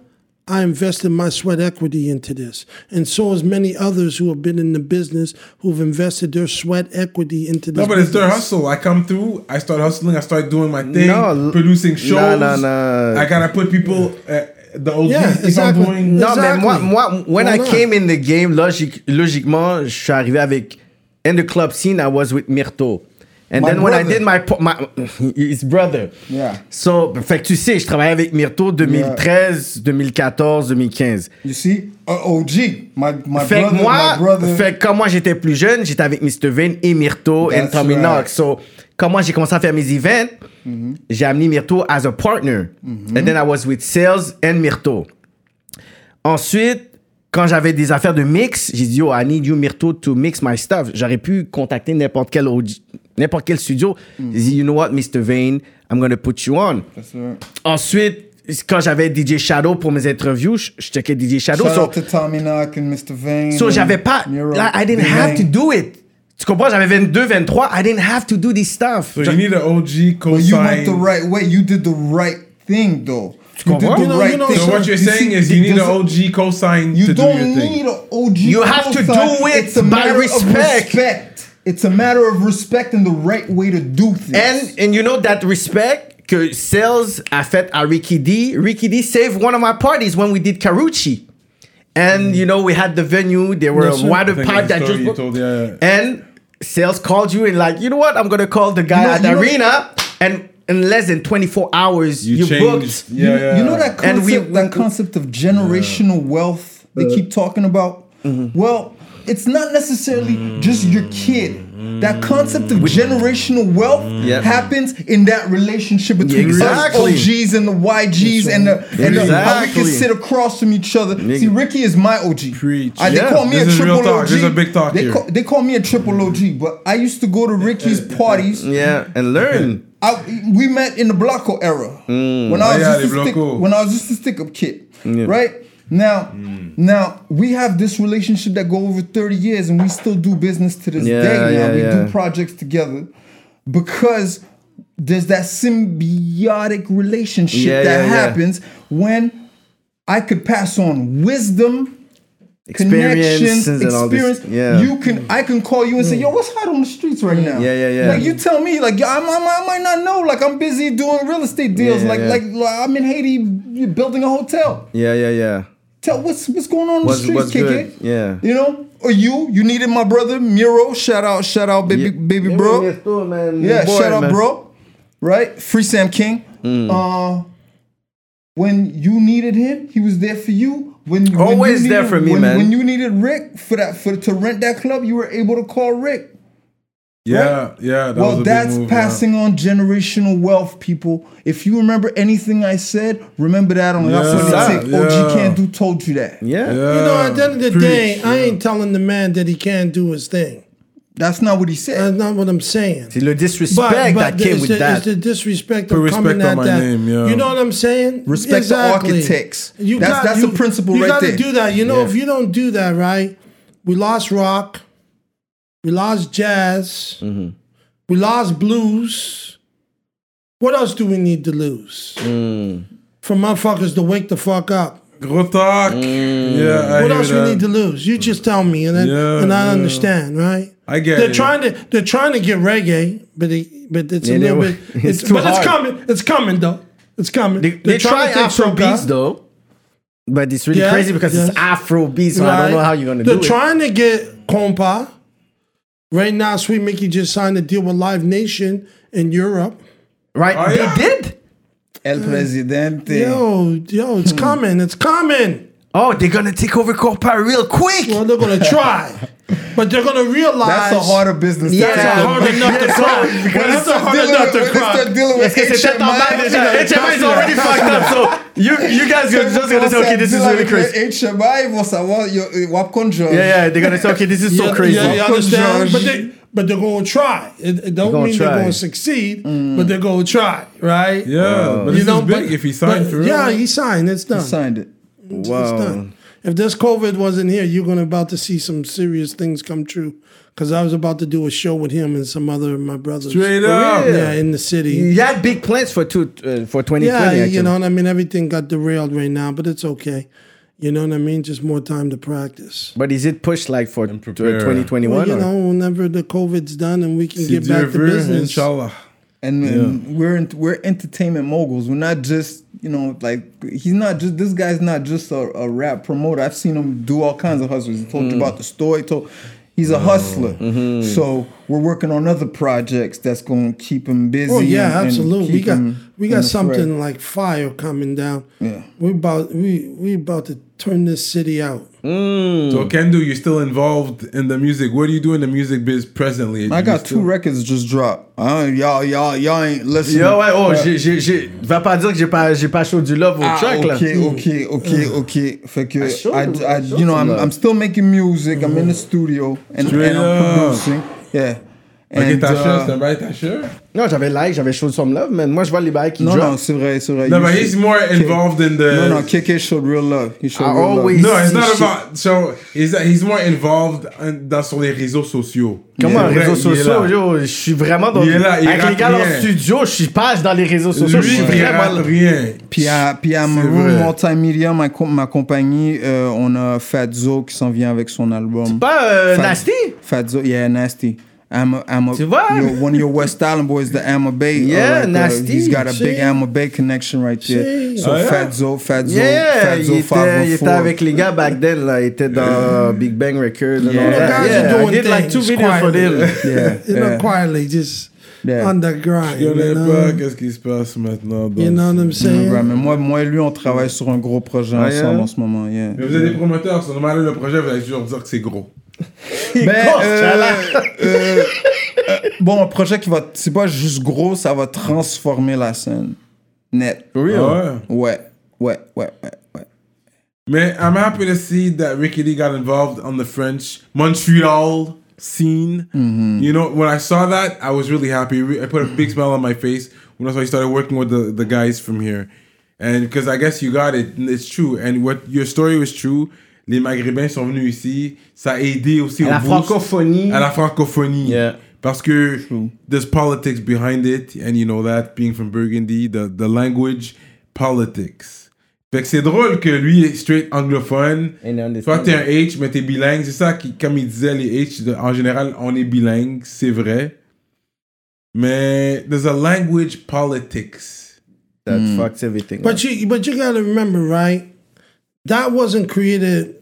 I invested my sweat equity into this, and so has many others who have been in the business who've invested their sweat equity into this. No, but it's their hustle. I come through, I start hustling, I start doing my thing, No, producing nah, shows. nah, nah. I gotta put people, uh, the OGs, Yeah, if exactly. Doing. No, Non, mais moi, moi when Why I not? came in the game, logic, logiquement, je suis arrivé avec. In the club scene, I was with Myrto. And My then when I brother. did my, my. His brother. Yeah. So, fait que tu sais, je travaillais avec Myrto 2013, 2014, 2015. You see? OG. My, my Fait brother, que moi, my brother. fait que quand moi j'étais plus jeune, j'étais avec Mr. Vane et Myrto et Tommy right. Knox. So, quand moi j'ai commencé à faire mes events, Mm-hmm. j'ai amené Myrto as a partner. And then I was with Sales and Myrto. Ensuite, quand j'avais des affaires de mix, j'ai dit, yo, I need you, Myrto, to mix my stuff. J'aurais pu contacter n'importe quel, n'importe quel studio. Mm. J'ai dit, you know what, Mr. Vane, I'm gonna put you on. Ensuite, quand j'avais DJ Shadow pour mes interviews, je je checkais DJ Shadow. Shout So, out to Tommy Knock and Mr. Vane. So, j'avais pas. Là, I didn't have to do it. Tu comprends? J'avais 22, 23. I didn't have to do this stuff. So you need an OG But you went the right way. You did the right thing, though. You did the You know- right you know, thing. So what you're You saying see, is you need an OG cosign You to do your thing. You don't need an OG. You have to do it It's a by matter of respect. respect. It's a matter of respect and the right way to do things. And, and you know that respect que Sales a fait à Ricky D. Ricky D saved one of my parties when we did Carucci. And, mm. you know, we had the venue. There were Yes, a sir. I wider pipe that just. you told, yeah. And Sales called you and like, you know what? I'm gonna call the guy You know- at the you know- arena. And in less than 24 hours, You you, changed. booked. Yeah, yeah. You know that concept, And we- that concept of generational wealth they uh, keep talking about? Mm-hmm. Well, it's not necessarily just your kid. That concept of generational wealth Yep. happens in that relationship between Exactly. us OGs and the YGs and the and the, how we can sit across from each other. See, Ricky is my OG. Preach. Uh, they Yeah. call me This a triple. OG. This is a big talk they here. Call, they call me a triple OG, but I used to go to Ricky's parties. Yeah, and learn. I, we met in the Blocko era when I Oh, was yeah, just a stick, when I was just a stick up kid, right? Now, mm. now we have this relationship that go over thirty years, and we still do business to this Yeah, day. Now yeah, we yeah. do projects together because there's that symbiotic relationship that happens when I could pass on wisdom connections, and all this. experience. Yeah. You can, I can call you and say, mm. "Yo, what's hot on the streets right now?" Yeah, yeah, yeah. Like you tell me, like I, I, I might not know. Like I'm busy doing real estate deals. Yeah, like, yeah. like like I'm in Haiti building a hotel. Yeah, yeah, yeah. Tell what's what's going on in What's- the streets, what's good? KK. Yeah. You know, or you, you needed my brother Miro. Shout out, shout out, baby, baby, bro. Yeah, shout out, bro. Right, Free Sam King. Mm. Uh, when you needed him, he was there for you. When when Always you there for me, when, man. When you needed Rick for that for to rent that club, you were able to call Rick. Yeah, yeah. That was a well, big that's move, yeah. passing on generational wealth, people. If you remember anything I said, remember that on Yeah, That's yeah. OG Can't Do told you that. Yeah. Yeah. You know, at the end of the Preach, day, I ain't telling the man that he can't do his thing. That's not what he said. That's not what I'm saying. C'est le disrespect that came with the, that. It's the disrespect Put of respect coming on at my that. name, yeah. You know what I'm saying? Respect the architects. That's- that's you, a principle you right gotta there. do that. You know, Yeah. if you don't do that, right? We lost rock. We lost jazz. Mm-hmm. We lost blues. What else do we need to lose? Mm. For motherfuckers to wake the fuck up. Gros talk. Yeah, I What hear else that. we need to lose? You just tell me, and then, Yeah, and I yeah. understand, right? I get they're it. trying to they're trying to get reggae, but they, but it's Yeah, a little were- bit. it's It's, too but it's coming. It's coming though. It's coming. They, They're try trying to take Afro beats though, but it's really Yeah, crazy because yes. it's Afro beats, so I don't know how you're gonna They're do it. They're trying to get compa. Right now, Sweet Micky just signed a deal with Live Nation in Europe. Right? Oh, they did. El uh, Presidente. Yo, yo, it's hmm. coming. It's coming. Oh, they're gonna take over kompa real quick. Well, they're gonna try, but they're gonna realize That's a harder business. Yeah. to That's a tackle. hard enough to crack. When That's they a start hard dealing enough with- to when they crack. start dealing with Parce que c'est peut-être en bas déjà. HMI is already fucked up, so you you guys are just gonna say, okay, this is really crazy. HMI vont savoir, yo, wap kon George. Yeah, yeah, they're gonna say, okay, this is so crazy. Yeah, you understand? But they but they're gonna try. It, it don't gonna mean try. they're gonna succeed, but they're gonna try, right? Yeah, but this is big if he signed but- for real. Yeah, he signed. It's done. He Signed it. It's Wow. done. If this COVID wasn't here, you're gonna about to see some serious things come true. Cause I was about to do a show with him and some other of my brothers. Straight up. Yeah, in the city. You had big plans for two, uh, for 2020. Yeah, actually. you know what I mean. Everything got derailed right now, but it's okay. You know what I mean? Just more time to practice. But is it pushed like for 2021? Well, you or- know, whenever the COVID's done and we can Si get back to business. Inshallah. And, and we're in, we're entertainment moguls. We're not just you know like he's not just this guy's not just a, a rap promoter. I've seen him do all kinds of hustles. He told Mm. about the store. He told he's a hustler. Mm-hmm. So we're working on other projects that's going to keep him busy. Oh yeah, and- and absolutely. We got we got something fray. like fire coming down. Yeah. We about we we about to turn this city out. Mm. So Kendo, you're still involved in the music. What do you do in the music biz presently? I got still- two records just dropped. Uh, y'all, y'all, y'all ain't listening. Yo, ouais, oh, j'ai, j'ai, j'ai. Va pas dire que j'ai pas, j'ai pas chaud du love au Ah, track, là. okay, okay, okay, okay. Fait que, I I, you- I, I you know, I'm. I'm still making music. I'm in the studio and, and I'm producing. Yeah. Ok, And, ta uh, chère, c'est un bail ta chère? Non, j'avais like, j'avais show some love, mais moi, je vois les bails qui non, drop. non, c'est vrai, c'est vrai. No, but he's more involved in the. No, no, KK showed real love. He showed I real always- love. No, it's not about. So he's he's more involved in- dans sur les réseaux sociaux. Comment, C'est vrai, réseaux il est sociaux, là. yo, je suis vraiment dans Il est là, il Avec les gars dans le rien. studio, je suis pas dans les réseaux sociaux, je Lui, suis il vraiment là. rien. Puis à, puis à C'est Maroon. Multimedia, ma, com- ma compagnie, euh, on a Fatzo qui s'en vient avec son album. Pas euh, Fat- Nasty? Fatzo, yeah, Nasty. Amma, Amma, Tu vois? your- one of your West Island boys, the Amma Bay. Yeah, uh, Nasty. he's got a big? Amma Bay connection right there. So Oh, yeah? Fatzo, Fatzo, Yeah, Fatzo il était, il 504. était avec les gars back then, là. Il était dans Big Bang Records. and Yeah. all that. guys yeah, are doing I did like two things videos for them. Yeah, You know, yeah. quietly, just Yeah. on the grind. Je You connais know, pas qu'est-ce qui se passe maintenant. dans you know what I'm saying? mais moi, moi et lui, on travaille sur un gros projet Ah, ensemble yeah? en ce moment. Yeah. Mais vous êtes des promoteurs, sur normalement le projet, vous allez toujours dire que c'est gros. Ben, grosse, euh, euh, euh, bon, un projet qui va, c'est pas juste gros, ça va transformer la scène. Net. Ah ouais. Ouais, ouais, ouais, ouais, ouais. Man, I'm happy to see that Ricky Lee got involved on the French Montreal scene. You know, when I saw that, I was really happy. I put a big smile on my face when I started working with the, the guys from here. And because I guess you got it, it's true. And what your story was true. Les Maghrébins sont venus ici. Ça a aidé aussi À au la boost- francophonie. À la francophonie. Yeah. Parce que there's politics behind it, and you know that being from Burgundy, the, the language, politics. Fait que c'est drôle que lui est straight anglophone. Toi, t'es un H, mais t'es bilingue. C'est ça, qui, comme il disait, les H, de- en général, on est bilingue, c'est vrai. Mais there's a language politics. That fucks everything. But you but you got to remember, right? That wasn't created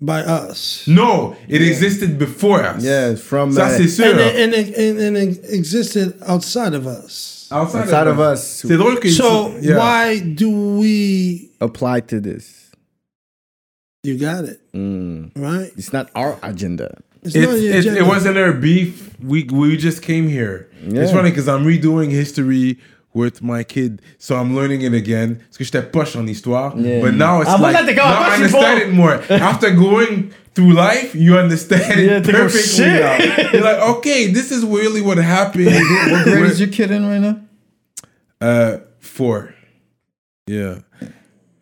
by us. No, it existed before us. yeah, from Ça, uh, c'est sûr. And it, and, it, and, and existed outside of us. outside, outside of us. C'est drôle que So yeah. why do we? apply to this. You got it Mm. right. It's not our agenda. It's It, not your it, agenda. it wasn't our beef. We we just came here. It's funny because I'm redoing history with my kid, so I'm learning it again. Parce que j'étais poche en histoire, Yeah. but now it's Ah, like voilà, comme, now I je suis understand bon. it more. After going through life, you understand Yeah, it perfectly. shit. now. You're like, okay, this is really what happened. What grade is your kid in right now? Uh, four. Yeah.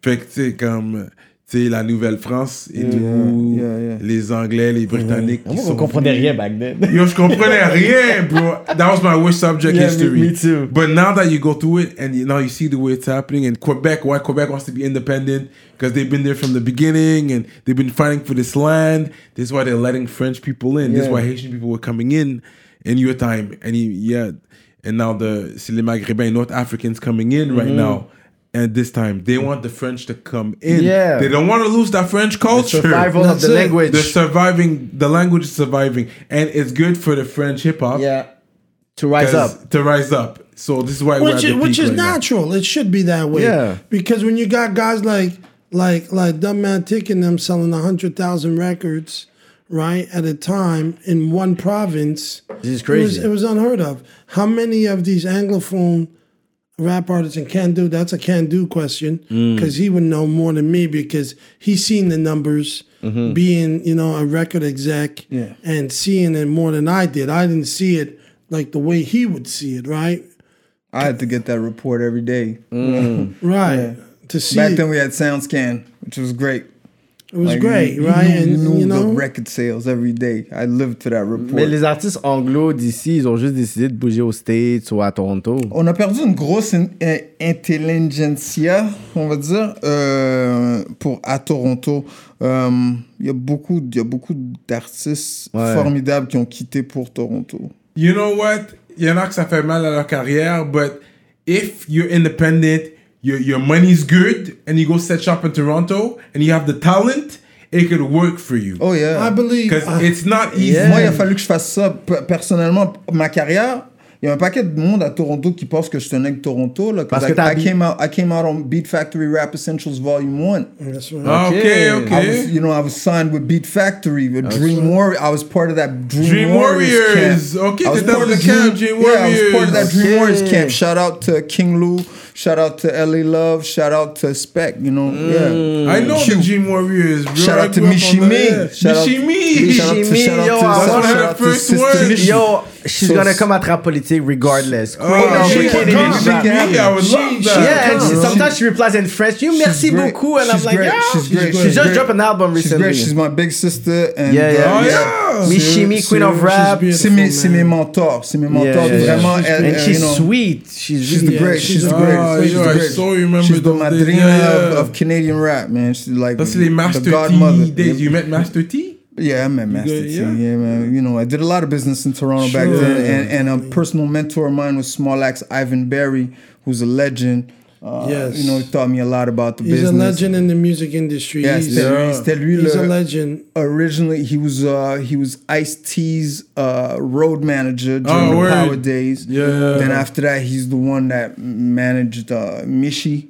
Fait que, tu sais, comme, tu sais, la Nouvelle-France et tout, yeah, yeah. les Anglais, les Britanniques. qui Moi, comprenait venus. rien back then. Yo, je comprenais rien, bro. That was my worst subject me- history. me too. But now that you go through it and you, now you see the way it's happening, and Quebec, why Quebec wants to be independent? Because they've been there from the beginning and they've been fighting for this land. This is why they're letting French people in. This is why Haitian people were coming in in your time. And you, yeah, and now the c'est les Maghrébins, North Africans coming in right now. And this time they want the French to come in. Yeah. They don't want to lose that French culture. Survival of the it. language. They're surviving. The language is surviving, and it's good for the French hip hop. yeah. To rise 'cause- up. To rise up. So this is why we're which at is, which is right now. natural. It should be that way. Yeah. Because when you got guys like like like Dubmatique and them selling hundred thousand records, right, at a time in one province, This is It was, crazy. it was unheard of. How many of these anglophone rap artist and can do? That's a can do question Mm. because he would know more than me because he's seen the numbers. Mm-hmm. Being you know a record exec Yeah. and seeing it more than I did. I didn't see it like the way he would see it. Right. I had to get that report every day. Right. To see Back it. then we had SoundScan, which was great. It was Like, great, you, right? Knew, and you knew you know, the record sales every day. I lived to that report. Mais les artistes anglo d'ici, ils ont juste décidé de bouger aux States ou à Toronto. On a perdu une grosse in- intelligentsia, on va dire, euh, pour à Toronto. Euh, Il y a beaucoup, il y a beaucoup d'artistes Ouais. formidables qui ont quitté pour Toronto. You know what? Il y en a que ça fait mal à leur carrière, but if you're independent, your, your money's good, and you go set shop in Toronto, and you have the talent, it could work for you. Oh yeah. I believe. Because I- it's not easy. Moi, il a fallu que je fasse ça personnellement. Ma carrière, il y a un paquet de monde à Toronto qui pense que je tenais que Toronto. Là, 'cause Parce I, que t'as I came out, I came out on Beat Factory Rap Essentials Volume 1. that's right. Ah, okay, Okay. I was, you know, I was signed with Beat Factory, with Dream Warrior. I was part of that Dream, Dream Warriors. Warriors. camp. Okay, I was part of le camp Dream Warriors. Yeah, I was part of that Dream Okay. Warriors camp. Shout out to King Lou. Shout out to LA Love. Shout out to Spec. You know, yeah. I know Q. the Dream Warriors, bro. Shout I out to Mishimi. Shout out- Mishimi. Shout out to, Mishimi, shout out yo, to, first. Yo, she's So- gonna come at rap politique regardless. Queen Oh, of rap. She I would She- love she- that. Yeah, and she, sometimes she replies in French. You merci great. beaucoup, and I'm She's like, yeah. She's great. She She's just dropped an album She's recently. great. She's my big sister. And, Yeah, yeah. Michie Mee, Queen of Rap. beautiful, C'est mes, c'est mes mentors. C'est mes mentors. yeah, yeah. Vraiment, She's elle, And she's sweet. She's She's the great. she's She's the the- great. Ah, She's yo, the great. so remember She's the days. madrina Yeah. of, of Canadian rap, man. She's like Ça, the Master T godmother. days. You met Master T? Yeah, I met Master T. yeah? Yeah. man. You know, I did a lot of business in Toronto back then, and, and a personal mentor of mine was Small Axe Ivan Berry, who's a legend. Uh, Yes. You know, he taught me a lot about the He's business. He's a legend in the music industry. Yeah, he's, c'était lui, he's a legend. originally he was uh he was Ice T's uh road manager during Oh, the word. Power days. Yeah. Then after that, he's the one that managed uh Michie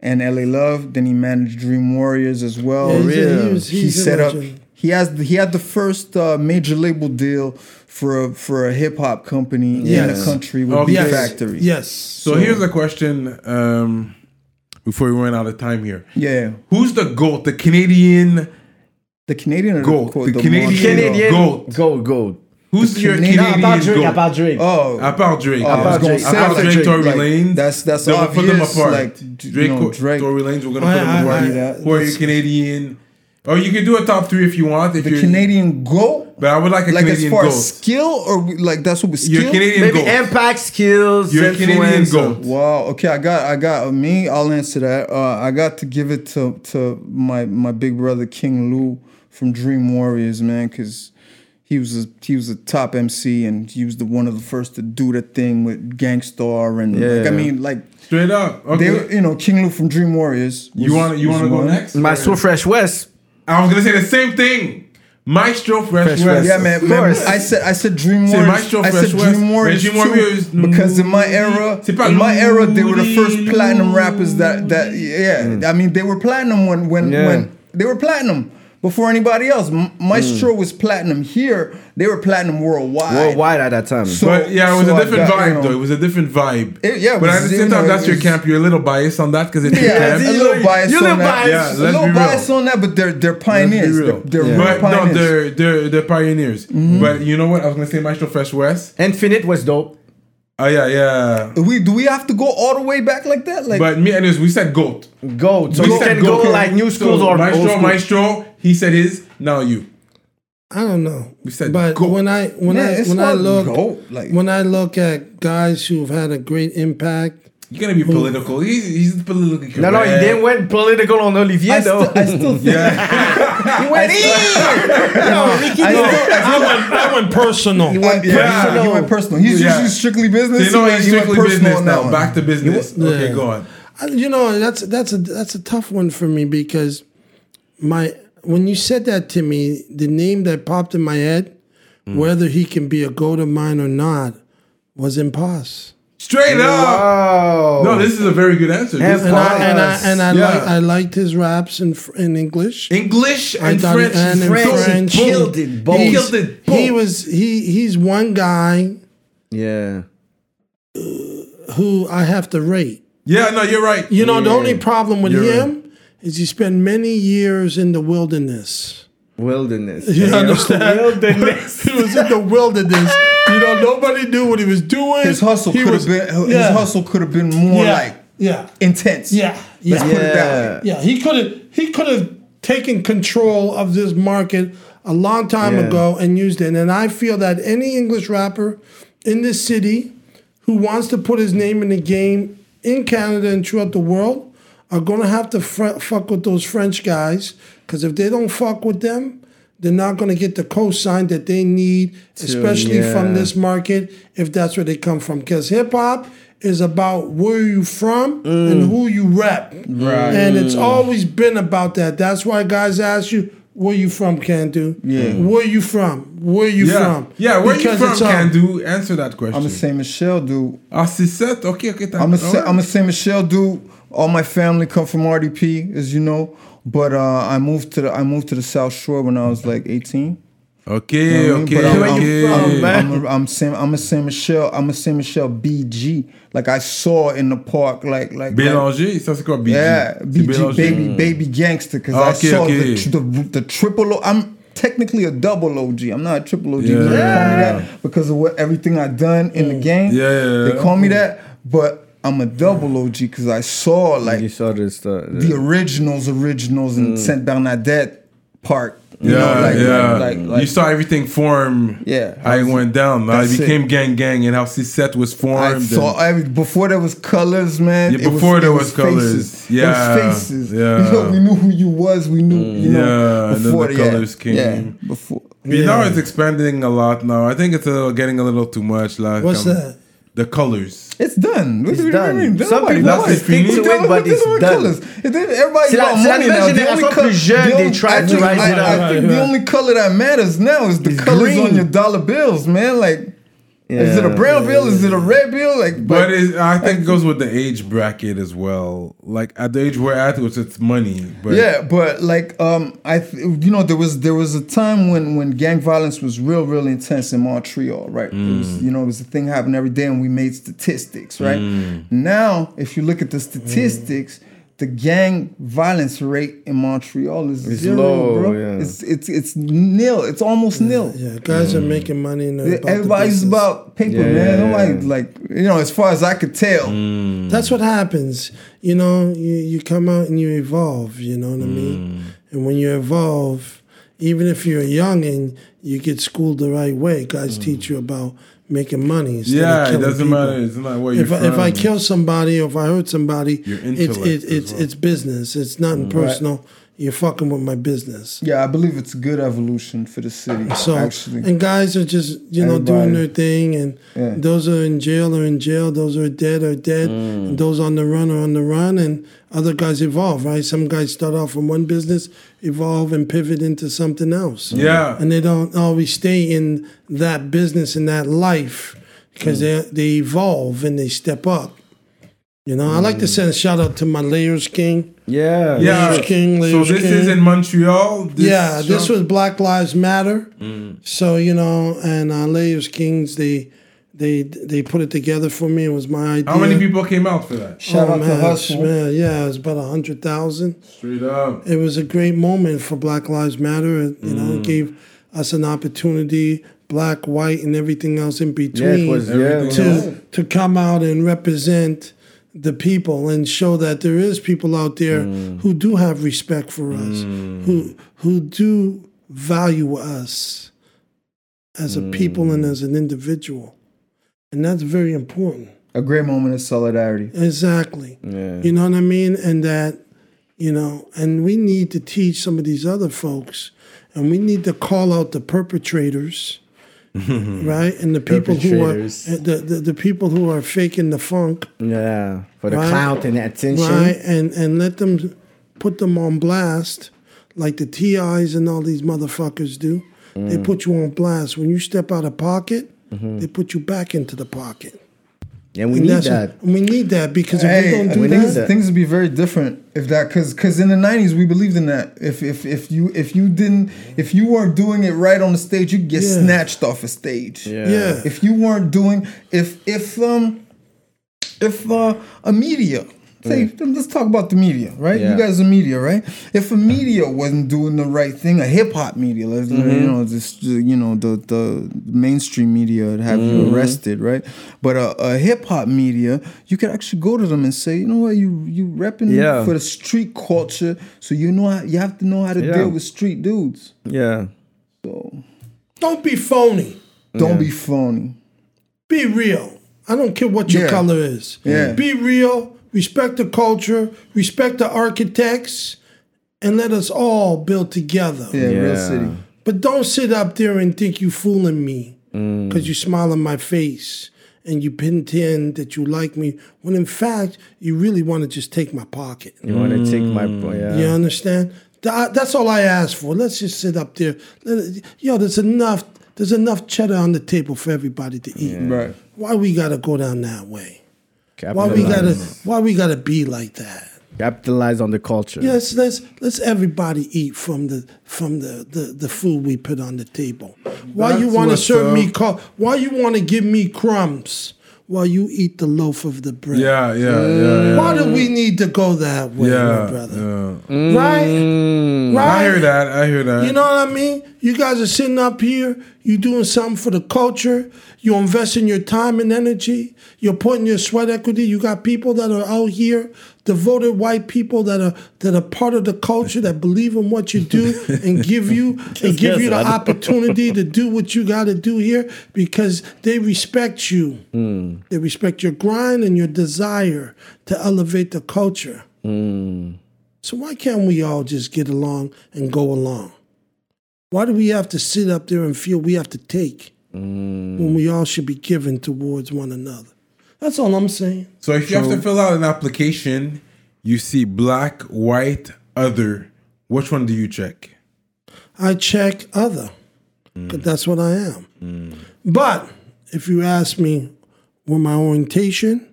and LA Luv. Then he managed Dream Warriors as well. Yeah, he's he was- he set up. He has he had the first uh, major label deal for a, for a hip hop company in Yes. the country with Okay. Beat Yes. Factory. Yes. So, here's a question um, before we run out of time here. Yeah, Who's the GOAT, the Canadian the Canadian or Goat, The, the the Canadian- Canadian. Goat. Goat, goat. Who's The your Canadian- Non, à Canadian part Drake, à GOAT? part Drake. Oh, À part Drake. I was part gonna Drake. say À part after Drake, Tory like, Lanez. That's that's Then we'll put them apart. Like Drake, you know, Drake. Tory Lanez, we're gonna I- put them apart. I- Who are you Canadian? Or you can do a top three if you want. If the you're, Canadian goat. But I would like a Like Canadian as far GOAT. as skill, or we- like that's what we skill. You're Canadian Maybe GOAT. impact skills. You're a Canadian influence. GOAT. Wow. Okay, I got, I got me. I'll answer that. Uh, I got to give it to to my my big brother King Lou from Dream Warriors, man, because he was a he was a top MC and he was the one of the first to do the thing with Gang Starr and like, Yeah. I mean like Straight up. they Okay. were, you know King Lou from Dream Warriors. you was- want you was want to go one. next? Maestro Fresh Wes. I was gonna say the same thing. Maestro Fresh, Fresh Wes. Wes. Yeah, man, Of course. I said I said Dream C'est Warriors. Maestro I Fresh said Wes. Dream Warriors, Mais Dream too, because in my era, in my era, they were the first platinum rappers that that yeah. Mm. I mean, they were platinum when when Yeah. when they were platinum before anybody else. M- Maestro mm. was platinum here. They were platinum worldwide. Worldwide at that time. So- But yeah, it was so a I different got, vibe you know- though. It was a different vibe. It- yeah, it but was, at the same time, it that's your camp. You're a little biased on that because it's your Yeah, camp. a little biased You on little biased. Yeah, a let's little be real. biased on that, but they're they're Let's pioneers. be real. They're, they're Yeah. real But no, they're they're they're pioneers. Mm-hmm. But you know what? I was gonna say Maestro Fresh Wes. Infinite was dope. Oh yeah, yeah. Uh, we do we have to go all the way back like that? Like But me and this, we said goat. Goat. So We you said can go goat. like new schools So or old Maestro, school. Maestro. He said his. Now you. I don't know. We said but goat. when I when Man, I when I look goat, like- when I look at guys who've had a great impact, You're gonna be political. He's he's politically correct. No, no, he didn't went political on Olivier I, though. still, I still think he went Yo, Ricky I Dillon. I went I went personal. He went Yeah, personal. he went personal. He's Yeah. usually strictly business. You know he, he's he strictly business on now. one. Back to business. Okay, Yeah. go on. I- you know that's that's a that's a tough one for me because my when you said that to me, the name that popped in my head, Hmm. whether he can be a goat of mine or not, was Imposs. Straight up. Oh. No, this is a very good answer. This And I and I and I Yeah. like I liked his raps in fr- in English. English I and thought- French. and in French, French. he killed it. Both. He killed it. He was he he's one guy Yeah. Uh, who I have to rate. Yeah, no, you're right. You know, the only problem with You're him is he spent many years in the wilderness. Wilderness. You understand? Wilderness. he was in the wilderness. You know, nobody knew what he was doing. His hustle could have been. His yeah, hustle could have been more yeah, like yeah, intense. yeah, Let's yeah. put it that way. Yeah, he could have. He could have taken control of this market a long time Yeah. ago and used it. And I feel that any English rapper in this city who wants to put his name in the game in Canada and throughout the world are going to have to fr- fuck with those French guys because if they don't fuck with them, they're not going to get the cosign that they need, especially from this market, if that's where they come from. Because hip hop is about where you from and who you rep. Right. And it's always been about that. That's why guys ask you, where you from, Candu? Yeah. Where you from? Where you Yeah, from? yeah. Where Because you from, it's, um, can do? Answer that question. I'm a Saint Michel dude. Ah, c'est ça? Ok, ok. I'm a Sa- ouais. I'm a Saint Michel dude. All my family come from RDP, as you know. But uh, I moved to the I moved to the South Shore when I was like 18. Ok, You know what I mean? okay. I'm, Where I'm, you from, man? I'm, a, I'm, Saint, I'm a Saint Michel. I'm a Saint Michel BG. Like I saw in the park, like like. like Bélanger? Ça, c'est quoi, BG? yeah, BG Bélanger? baby baby gangster because Ah, I okay, saw okay. The, the the triple. O- I'm technically a double OG. I'm not a triple OG. Yeah. They call me Yeah. that because of what everything I've done in the game. Yeah, yeah, yeah. They call me that, but I'm a double OG because I saw like You saw this uh, stuff. the originals, originals in mm. Saint Bernadette Park. You Yeah, know, like, yeah. like, like, like you saw everything form. Yeah. how it went down. How it That's it. became gang gang and how C-Set was formed. I and- saw every before there was colors, man. Yeah, before it there was colours. faces. Yeah, it was faces. yeah. you know, we knew who you was. We knew, mm. you know, Yeah, and then before the yeah, colours came. Yeah, before. But now it's expanding a lot now. I think it's a little, getting a little too much. Like, What's um, that? The colors. It's done. What It's do done. mean? Some Nobody people wants think it. to it, do- but it's done. colours? It did- Everybody's C'est la- about money now. The only col- plus jeune, the they only- try I to think- rise I- it I think the only color that matters now is the colors green. on your dollar bills, man. Like, is it a brown bill? Is it a red bill? Like, But it, I think it goes with the age bracket as well. Like at the age we're at, it's, it's money. But yeah, but like um, I th- you know there was there was a time when when gang violence was real real intense in Montreal, right? It Mm. was you know it was a thing happening every day, and we made statistics, right? Mm. Now, if you look at the statistics. The gang violence rate in Montreal is It's zero, low, bro. yeah. It's it's it's nil. It's almost nil. Yeah, guys are making money and they're about Everybody's business. about paper, Yeah, man. yeah, Nobody yeah. like you know. As far as I could tell, mm. That's what happens. You know, you, you come out and you evolve, you know what I mean? Mm. And when you evolve, even if you're young and you get schooled the right way, guys mm. teach you about making money. Instead of yeah, it killing doesn't people. matter. It's not where you're If I, if I kill somebody or if I hurt somebody, it's intellect it, it's well. it's business. It's nothing mm. personal. You're fucking with my business. yeah, I believe it's good evolution for the city. So actually, and guys are just you know doing their thing, and Yeah. those are in jail are in jail. Those are dead are dead. Mm. And those on the run are on the run, and other guys evolve. Right? Some guys start off from one business, evolve and pivot into something else. Yeah. and they don't always stay in that business in that life because they they evolve and they step up. You know, I like to mm. send a shout out to my Layers King. Yeah. yeah. Layers King, so this King. is in Montreal. This yeah, this was Black Lives Matter. Mm. So you know, and uh, Layers Kings, they they they put it together for me. It was my idea. How many people came out for that? shout oh, out to man, Hustle. man, yeah, it was about a hundred thousand. Straight up. It was a great moment for Black Lives Matter. It, you know, it mm. gave us an opportunity, black, white, and everything else in between, it was, yeah. Everything it to to come out and represent the people and show that there is people out there mm. who do have respect for us, mm. who who do value us as a people and mm. as an individual. And that's very important. A great moment of solidarity. Exactly. Yeah. You know what I mean? And that, you know, and we need to teach some of these other folks, and we need to call out the perpetrators, right? And the people who are the, the the people who are faking the funk, Yeah. For the Right. clout and the attention. right? And and let them put them on blast, like the TIs and all these motherfuckers do. Mm. They put you on blast when you step out of pocket. Mm-hmm. They put you back into the pocket. And we And need that. and we need that because if we don't do we that, that. things would be very different if that because because in the 90s we believed in that if if if you if you didn't if you weren't doing it right on the stage you get Yeah. snatched off a stage Yeah. Yeah. if you weren't doing if if um if uh, a media say, let's talk about the media, right? Yeah. You guys are media, right? If a media wasn't doing the right thing, a hip hop media, let's you mm-hmm. know, just uh, you know, the the mainstream media would have you mm-hmm. arrested, right? But a, a hip hop media, you could actually go to them and say, you know what, you you repping Yeah. for the street culture, so you know how, you have to know how to Yeah. deal with street dudes. Yeah. So Don't be phony. don't be phony. Be real. I don't care what your Yeah. color is. Yeah. Be real. Respect the culture. Respect the architects, and let us all build together. Yeah, real city. But don't sit up there and think you fooling me Mm. because you smile in my face and you pretend that you like me when in fact you really want to just take my pocket. You want to take my yeah. You understand? That's all I ask for. Let's just sit up there. Yo, there's enough. There's enough cheddar on the table for everybody to eat. Right. Why we gotta go down that way? Why we gotta? Why we gotta be like that? capitalize on the culture. Yes, let's let's everybody eat from the from the the, the food we put on the table. Why you want to what's serve me? up. Co- why you want to give me crumbs while you eat the loaf of the bread? Yeah, yeah, yeah, yeah. Why do we need to go that way, my Yeah, brother? yeah. Right? Mm. Right? I hear that. I hear that. You know what I mean? You guys are sitting up here, you doing something for the culture, you're investing your time and energy, you're putting your sweat equity. You got people that are out here, devoted white people that are that are part of the culture that believe in what you do and give you and give you the opportunity to do what you gotta do here because they respect you. They respect your grind and your desire to elevate the culture. So why can't we all just get along and go along? Why do we have to sit up there and feel we have to take mm. when we all should be giving towards one another? That's all I'm saying. So if you have to fill out an application, you see black, white, other. Which one do you check? I check other, 'cause mm. that's what I am. Mm. But if you ask me what my orientation,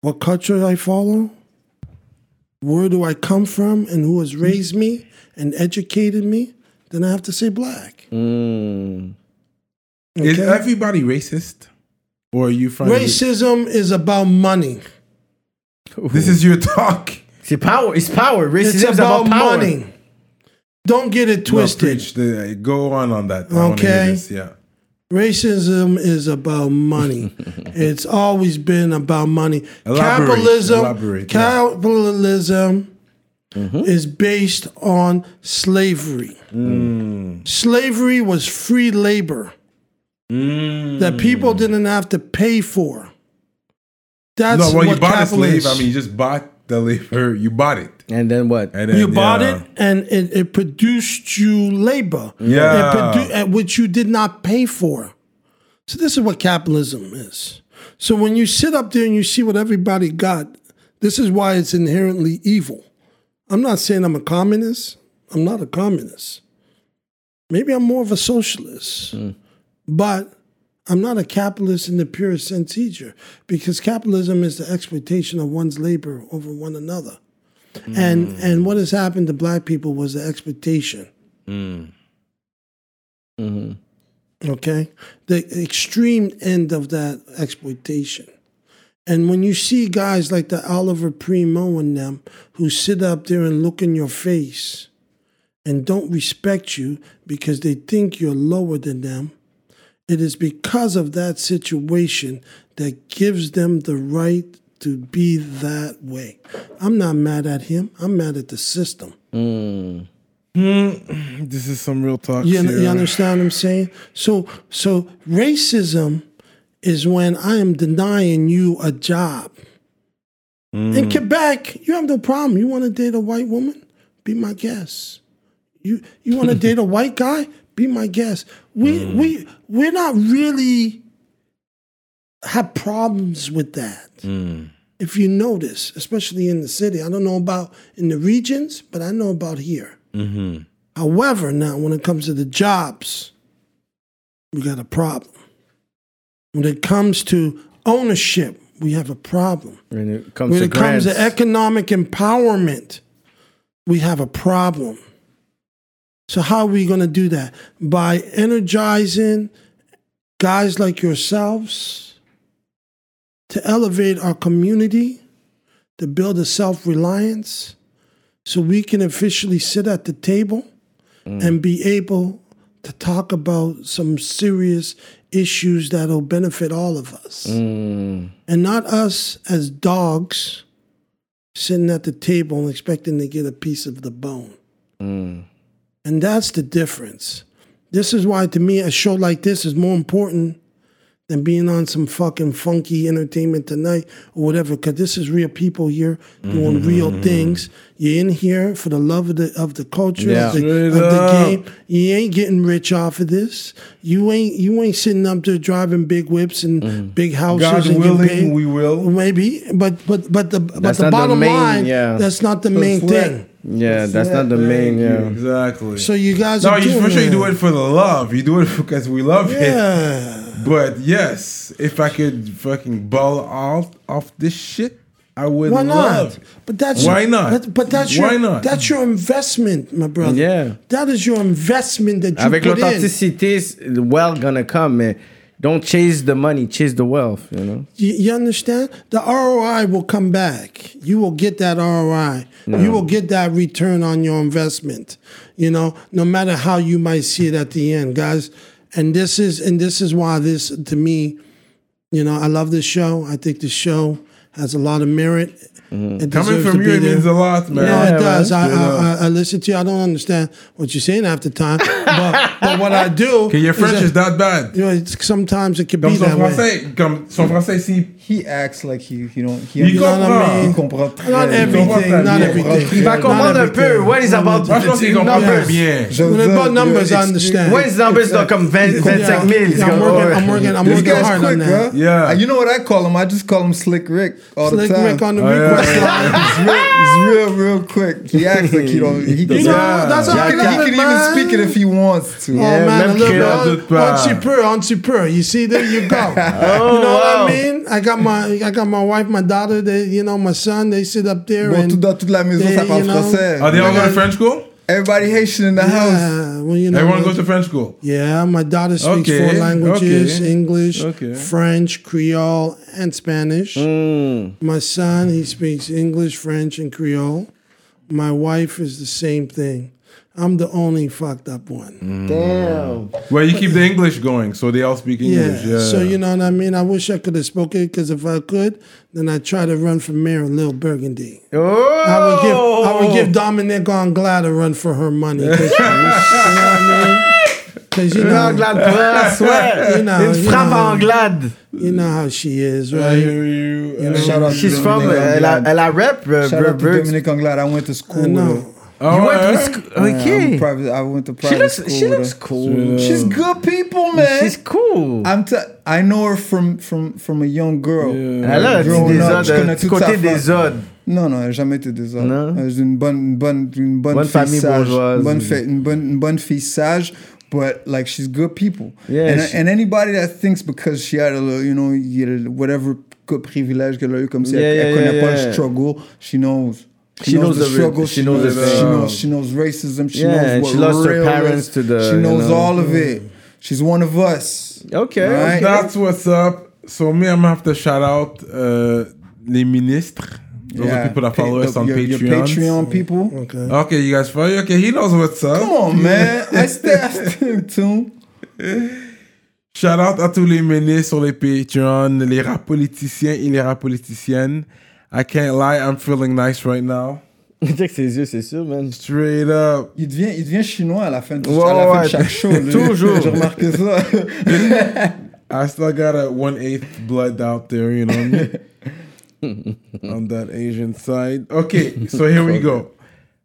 what culture I follow, where do I come from, and who has raised me and educated me, then I have to say black. Mm. Is everybody racist? Or are you from Racism is about money. This is your talk. See, power. It's power. Racism It's is about, about, power. money. Don't get it twisted. preach the- go on on that. I wanna hear Okay. this, Yeah. Racism is about money. it's always been about money. Elaborate, capitalism, elaborate, yeah. capitalism Mm-hmm. is based on slavery. Mm. Slavery was free labor Mm. that people didn't have to pay for. That's No, well, what you bought a slave. capitalism. I mean, you just bought the labor. You bought it. And then what? And then, you bought yeah. it and it, it produced you labor Yeah. it produ- which you did not pay for so this is what capitalism is so when you sit up there and you see what everybody got this is why it's inherently evil i'm not saying i'm a communist i'm not a communist maybe i'm more of a socialist hmm. but I'm not a capitalist in the purest sense either, because capitalism is the exploitation of one's labor over one another. And hmm. and what has happened to black people was the exploitation. Hmm. Mm-hmm. Okay? The extreme end of that exploitation. And when you see guys like the Olivier Primeau and them who sit up there and look in your face and don't respect you because they think you're lower than them, it is because of that situation that gives them the right to be that way. I'm not mad at him. I'm mad at the system. Hmm. Hmm. This is some real talk. You, you understand what I'm saying? So, so racism is when I am denying you a job. In mm. Quebec, you have no problem. You want to date a white woman? Be my guest. You you want to date a white guy? Be my guest. We mm. we we're not really have problems with that. Mm. If you notice, especially in the city, I don't know about in the regions, but I know about here. Mm-hmm. However, now when it comes to the jobs, we got a problem. When it comes to ownership, we have a problem. When it comes When to it comes to economic empowerment, we have a problem. So, how are we going to do that? By energizing guys like yourselves to elevate our community, to build a self reliance so we can officially sit at the table mm. and be able to talk about some serious issues that'll benefit all of us. Mm. And not us as dogs sitting at the table and expecting to get a piece of the bone. Mm. And that's the difference. This is why, to me, a show like this is more important than being on some fucking funky entertainment tonight or whatever. Because this is real people here doing mm-hmm. real things. You're in here for the love of the of the culture Yeah. of, the, of the game. You ain't getting rich off of this. You ain't you ain't sitting up there driving big whips and mm-hmm. big houses. God and willing, paid. we will. Maybe, but but but the but the not the bottom main- line, yeah. that's not the main sweat. thing. Yeah, that's not the main. Yeah. Exactly. So you guys no, are you, doing for sure you do it for the love. You do it because we love it. Yeah. But yes, if I could fucking ball out off this shit, I would Why not? love. But that's Why not? But, but that's Why your not? that's your investment, my brother. Yeah. That is your investment that you Avec put in. l'authenticité, the wealth gonna come, man. Don't chase the money, chase the wealth. You know. You, you understand? The ROI will come back. You will get that ROI. You will get that return on your investment. You know, no matter how you might see it at the end, guys. And this is and this is why this to me, you know, I love this show. I think this show has a lot of merit. It Coming from you, be it there. means a lot, man. No, Yeah, it does. I. I, I, I listen to you. I don't understand what you're saying half the time, but, but what I do. Okay, your French is that bad. you know, it's, sometimes it can Comme be son that way. français, comme son français ici. He acts like he, he don't. He, Il You know what I comprend. mean? il comprend très Not bien. everything, comprends not bien. everything. Il va comprendre un peu. What is about Moi, je pense qu'il comprend numbers. très bien. Je When veux about numbers, I explique- understand. What is numbers sont comme 25 000. I'm working, I'm working, I'm working hard quick, on bro. that. Yeah. Uh, You know what I call him? I just call him Slick Rick all Slick the time. Rick on the Oh, yeah. request line. he's, real, he's real, real quick. He acts like he don't. He can, You know, Yeah. that's he how I can, love he it, can even speak it if he wants to. Oh Yeah, man, a même little bit pas. on super, on super. You see, there you go. Oh, you know wow. what I mean? I got my, I got my wife, my daughter. They, you know, my son. They sit up there Bon, and tout dans toute la maison, they, ça parle you know, français. Are they all going to French school? Everybody Haitian in the house. Well, you know, Everyone goes to French school. Yeah, my daughter speaks Okay, four languages: okay, English, okay. French, Creole, and Spanish. Mm. My son, he speaks English, French, and Creole. My wife is the same thing. I'm the only fucked up one. Damn. Well, you keep the English going, so they all speak English. Yeah. So you know what I mean. I wish I could have spoken because if I could, then I'd try to run for mayor of Little Burgundy. Oh. I would give I would give Dominique Anglade a run for her money. 'cause- you know what I mean? Because you know, Anglade France, ouais. You know, you frappe know. Anglade. you know how she is, I right? hear you. I hear Shout out to She's from, Dominique elle a, Anglade. elle a rep, uh, Shout out to Bur- Dominique Anglade. I went to school I with her. know. you. You went to ouais? school. Yeah, I'm Okay. private, I went to She private looks, school she with looks her. cool. She's good people, man. She's cool. I'm t- I know her from from from a young girl. Yeah. Elle a un petit Growing up, désordre, je connais un petit toute sa côté famille. désordre. Non, non, elle n'a jamais été désordre. Non? Elle euh, est une bonne, une bonne, une bonne, Bonne fille famille sage. bourgeoise. Une bonne, fa- une bonne, une bonne fille sage. But like she's good people. Yeah, and, she- and anybody that thinks because she had a, little, you know, you had a- whatever good privilège qu'elle a eu comme si Yeah, elle, elle yeah, connaît yeah, pas yeah. le struggle, she knows. She knows the- struggle. she knows the the she knows she knows racism. She Yeah, knows what she lost her parents is. to the, She you knows know. all of it. She's one of us. Okay. Right? That's what's up. So me, I'm gonna have to shout out uh, les ministres. Those are people that follow Pa- us on your, your Patreon. Patreon people. Okay. Okay, you guys follow? Okay, he knows what's up. Come on, man. I stay, I stay in tune. Shout out à tous les ministres sur les Patreon, les rap politiciens et les rap politiciennes. I can't lie, I'm feeling nice right now. Check ses yeux, c'est sûr, man. Straight up. Il devient, il devient chinois à la fin de, Ouais, à la fin ouais. de chaque show. Toujours. J'ai remarqué ça. I still got a one eighth blood out there, you know? On that Asian side. Okay, so here we go.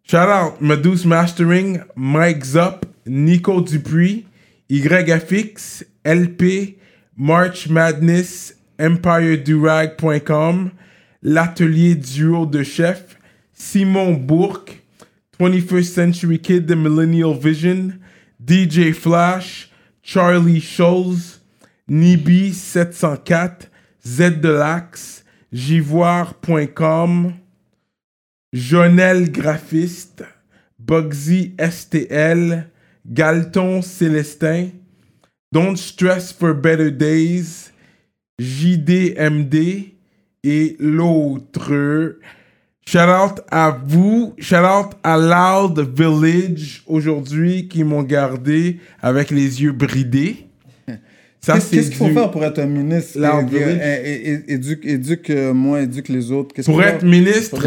Shout out Meduse Mastering, Mike Zup, Nico Dupuis, YFX, LP, March Madness, EmpireDurag.com, L'Atelier Duo de Chef, Simon Bourque, 21st Century Kid, The Millennial Vision, DJ Flash, Charlie Scholes, Nibi 704, Z de l'Axe, Jivoire.com, Jonel Graphiste, Bugsy STL, Galton Célestin, Don't Stress for Better Days, JDMD et l'autre Shout out à vous. Shout out à Loud Village aujourd'hui qui m'ont gardé avec les yeux bridés. Ça, Qu'est-ce qu'il faut du- faire pour être un ministre Là, on Et- veut- et- et- et- Éduque éduque, euh, moi, éduque les autres? Pour être ministre,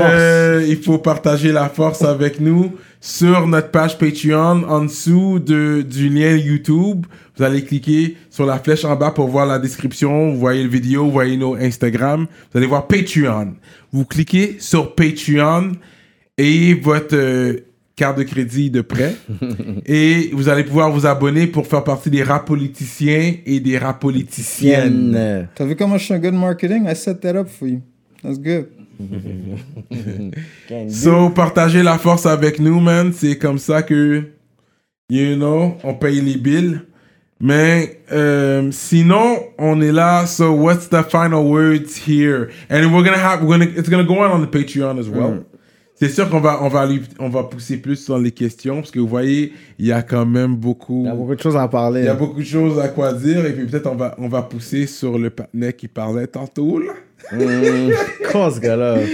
euh, il faut partager la force avec nous sur notre page Patreon en dessous de, du lien YouTube. Vous allez cliquer sur la flèche en bas pour voir la description. Vous voyez le vidéo, vous voyez nos Instagram. Vous allez voir Patreon. Vous cliquez sur Patreon et votre euh, carte de crédit de prêt. et vous allez pouvoir vous abonner pour faire partie des rap politiciens et des rap politiciennes. T'as vu comment je suis un good marketing? I set that up for you. That's good. So, partagez la force avec nous, man. C'est comme ça que, you know, on paye les billes. Mais euh, sinon, on est là. So, what's the final words here? And we're gonna have, we're gonna, it's gonna go on on the Patreon as well. C'est sûr qu'on va, on va, lui- on va pousser plus dans les questions parce que vous voyez, il y a quand même beaucoup. Il y a beaucoup de choses à parler. Il y a beaucoup de choses à quoi dire et puis peut-être on va, on va pousser sur le patinet qui parlait tantôt là. Quoi, ce gars-là? Euh,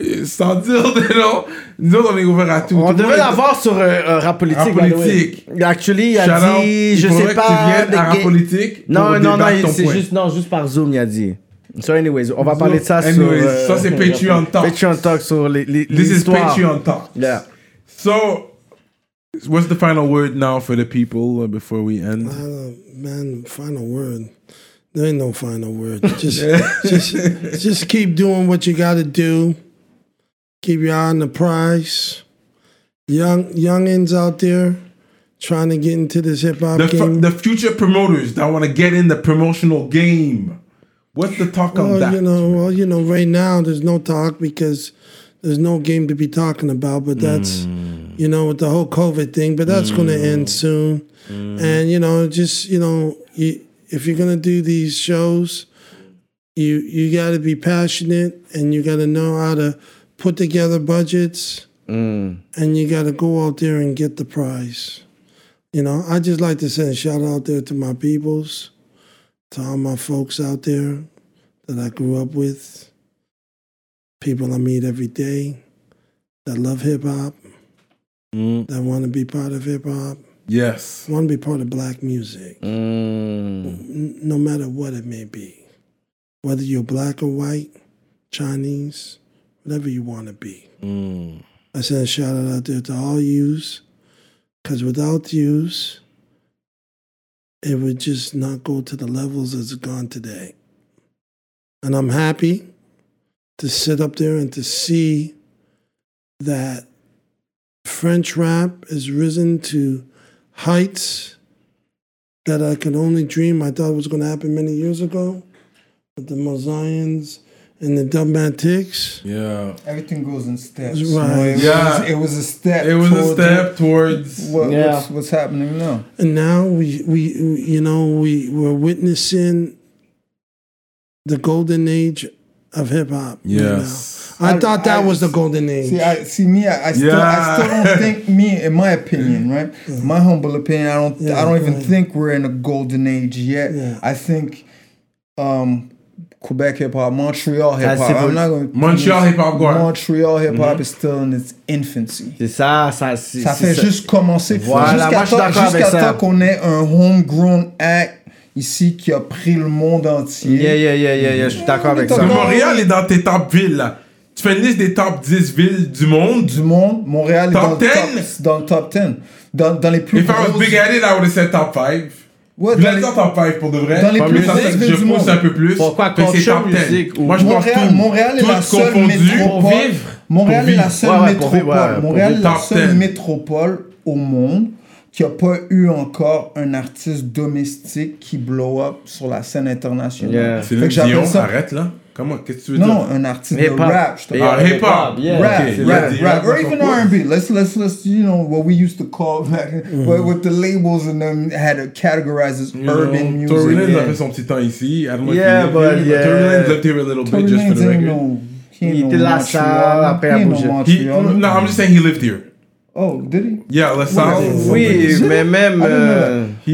Sans dire de nom, nous autres on est ouvert à tout. On Tout est- l'avoir sur euh, un rap politique. Rap politique. Actually, il a Shout out, dit, il je sais que pas. tu viennes de à rap politique Non, non, non, c'est juste, non, juste par Zoom, il a dit. So, anyways, on va So, parler de ça sur. euh, ça, c'est Patreon Talk. Patreon Talk sur les, les, This is. Patreon talk. Yeah. So, what's the final word now for the people uh, before we end? Uh, man, final word. There ain't no final word. Just, just, just keep doing what you got to do. Keep your eye on the prize. Young youngins out there trying to get into this hip hop The, fu- game. the future promoters that want to get in the promotional game. What's the talk on well, that? you know, well, you know, right now there's no talk because there's no game to be talking about. But that's, hmm. you know, with the whole COVID thing. But that's going to hmm. end soon. Hmm. And you know, just you know, you, if you're gonna do these shows, you you got to be passionate and you got to know how to put together budgets. And you got to go out there and get the prize. You know, I just like to send a shout out there to my peoples to all my folks out there that I grew up with, people I meet every day that love hip hop, mm. that want to be part of hip hop, Yes. want to be part of black music, mm. n- no matter what it may be. Whether you're black or white, Chinese, whatever you want to be. Mm. I send a shout out out there to all yous, because without yous, it would just not go to the levels as it's gone today. And I'm happy to sit up there and to see that French rap has risen to heights that I could only dream. I thought was going to happen many years ago with the Muzions and the dumb man Dubmatiques. Yeah. Everything goes in steps. Right. You know, it, Yeah. was, it was a step. It was a towards step towards. What, Yeah. what's, what's happening now? And now we, we, you know, we we're witnessing the golden age of hip hop. right Yes. now. I, I- thought that I- was the golden age. See, I see me. I, I still, I still don't think me. In my opinion, right? My humble opinion, I don't. Yeah, I don't even think we're in a golden age yet. Yeah. I think, um, Quebec hip hop, Montreal hip That's hop. I'm not going. Montreal hip hop, go on. Montreal hip hop is still in its infancy. C'est ça, ça. c'est- Ça fait ça. juste commencer. Voilà, jusqu'à temps- d'accord avec jusqu'à ça. temps qu'on ait un homegrown act ici qui a pris le monde entier. Yeah, yeah, yeah, yeah, yeah, je suis d'accord avec ça. Montréal est dans tes top villes, là. Tu fais une liste des top 10 villes du monde? Du monde, Montréal Top est dans 10? le top, dans le top 10. Dans, dans les plus If I was grosses- big headed, I would have said top 5. Ouais, dans les- dire top 5 pour de vrai. dans les plus je pousse un peu plus. Pourquoi Mais c'est culture, top 10. musique ou- Moi, je pense Montréal, tout. Montréal est la seule métropole. Pour vivre. Montréal est la seule métropole. Montréal est la seule 10. métropole au monde qui a pas eu encore un artiste domestique qui blow up sur la scène internationale. Yeah. C'est Dion, ça- arrête là. Comment, qu'est-ce que tu veux Non, dire? non, un artiste Hip-hop. rap. je te Yeah, Ah, hip hop. yeah. Rap, Okay, rap, yeah, rap, yeah, or even of. R&B. Let's let's let's you know what we used to call back what, what the labels and them had to categorize as You know, urban music. Tory Lanez yeah. a fait son petit temps ici. I don't know Yeah, if you live but here, yeah. Tory Lanez lived here a little Tory bit just for the record. no, he ain't Il no était là, Montreal. ça, après, He a ain't no bougé. No, I'm just saying he lived here. Oh, did he? Yeah, let's sound. Oui, mais même.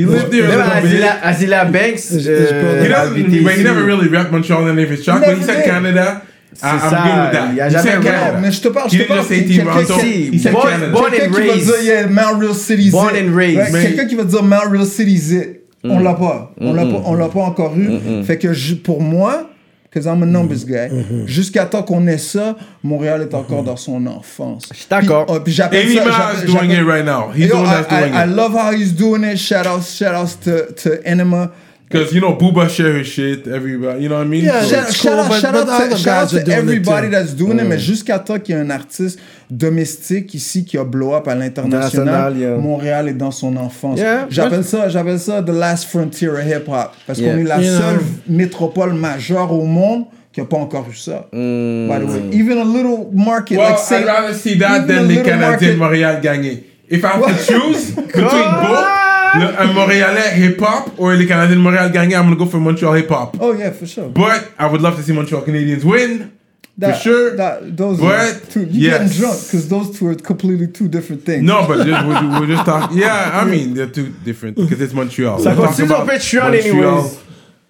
Euh, He lived here Même a little bit. Azealia, Azealia Banks. his euh, brother- He a doesn't, habité but he ici. never really rapped Montreal in any of his tracks. He When he never said did. Canada, C'est I'm ça, good with that. il y a He jamais said vraiment- Canada. Mais je te parle, He je te didn't parle. just say quelqu'un- Toronto. quelqu'un- He said Born- Canada. born Quelqu'un and qui va raised. dire yeah, Mount Real City Born zit. and raised. Ouais, Mais- Quelqu'un qui va dire Mount Real City zit. Mm. On l'a pas. On l'a pas, on l'a pas encore eu. Fait que je- pour moi, because I'm a numbers Mm. guy, jusqu'à temps qu'on ait ça, Montréal est encore dans son enfance. Je suis d'accord. Puis, oh, puis j'appelle Amy ça- j'appelle- is doing j'appelle- it right now. He's Yo, the one that's I, doing I, I it. love how he's doing it. Shout outs, shout outs to, to Enema. Because, you know, Booba share his shit, everybody, you know what I mean? Yeah, So- Shout, cool, out, but- shout but out to, shout out to everybody that's doing it, mais jusqu'à temps qu'il y ait un artiste domestique ici qui a blow up à l'international, International, yeah. Montréal est dans son enfance. Yeah. J'appelle ça, j'appelle ça the last frontier of hip hop parce Yeah. qu'on est la You know. seule métropole majeure au monde qui n'a pas encore eu ça. Mm. By the way, even a little market Well, like say, I'd rather see that even than les Canadiens de Montréal gagner. If I have to choose between both, le, un Montréalais hip-hop or les Canadiens de Montréal gagner, I'm going to go for Montreal hip-hop. Oh yeah, for sure. But I would love to see Montreal Canadiens win. That, for sure. That, those But, are two, you yes. getting drunk because those two are completely two different things. No, but just, we're, we're just talking. Yeah, I mean, they're two different because it's Montreal. Ça continue Patreon Montreal.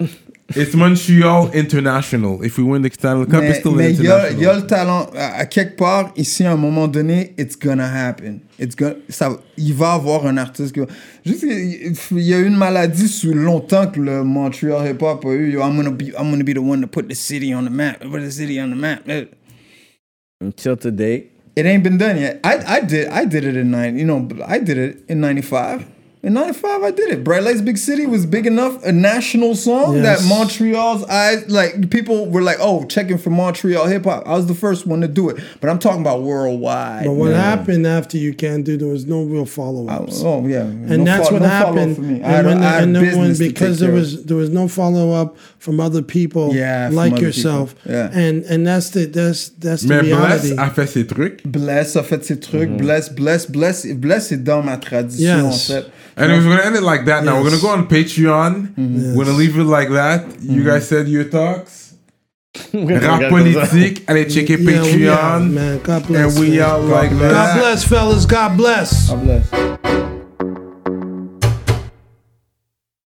anyways. It's Montreal International. If we win the Stanley Cup, it's still mais il y, a- il y a international. le talent. À, à quelque part, ici, à un moment donné, it's gonna happen. It's gonna, ça, il va avoir un artiste. qui va- Juste, il il y a eu une maladie sous longtemps que le Montreal Hip Hop a eu. Yo, I'm gonna be, I'm gonna be the one to put the city on the map. Put the city on the map. It Until today. ain't been done yet. I, I did, I did it in nine. You know, I did it in '95. In '95, I did it. Bright Lights, Big City was big enough, a national song Yes. that Montreal's eyes, like people were like, "Oh, checking for Montreal hip hop." I was the first one to do it, but I'm talking about worldwide. But what happened after you can't do there was no real follow ups. oh yeah, and that's what follow happened. for me. And I had, when, I had and then when business to because take there care was there was no follow up from other people Yeah, from like other yourself. people. Yeah. And and that's the that's that's the Mais reality. Bless a fait ses trucs. Bless a fait ses trucs. Mm-hmm. Bless, bless, bless, bless est dans ma tradition Yes. en fait. And we're gonna end it like that. Now we're gonna go on Patreon. Mm-hmm. We're gonna leave it like that. You guys mm-hmm. said your talks. Rap politique. Allez checker yeah, we out, Patreon. man. God bless. and we man. out like God that. bless, fellas. God bless. God bless.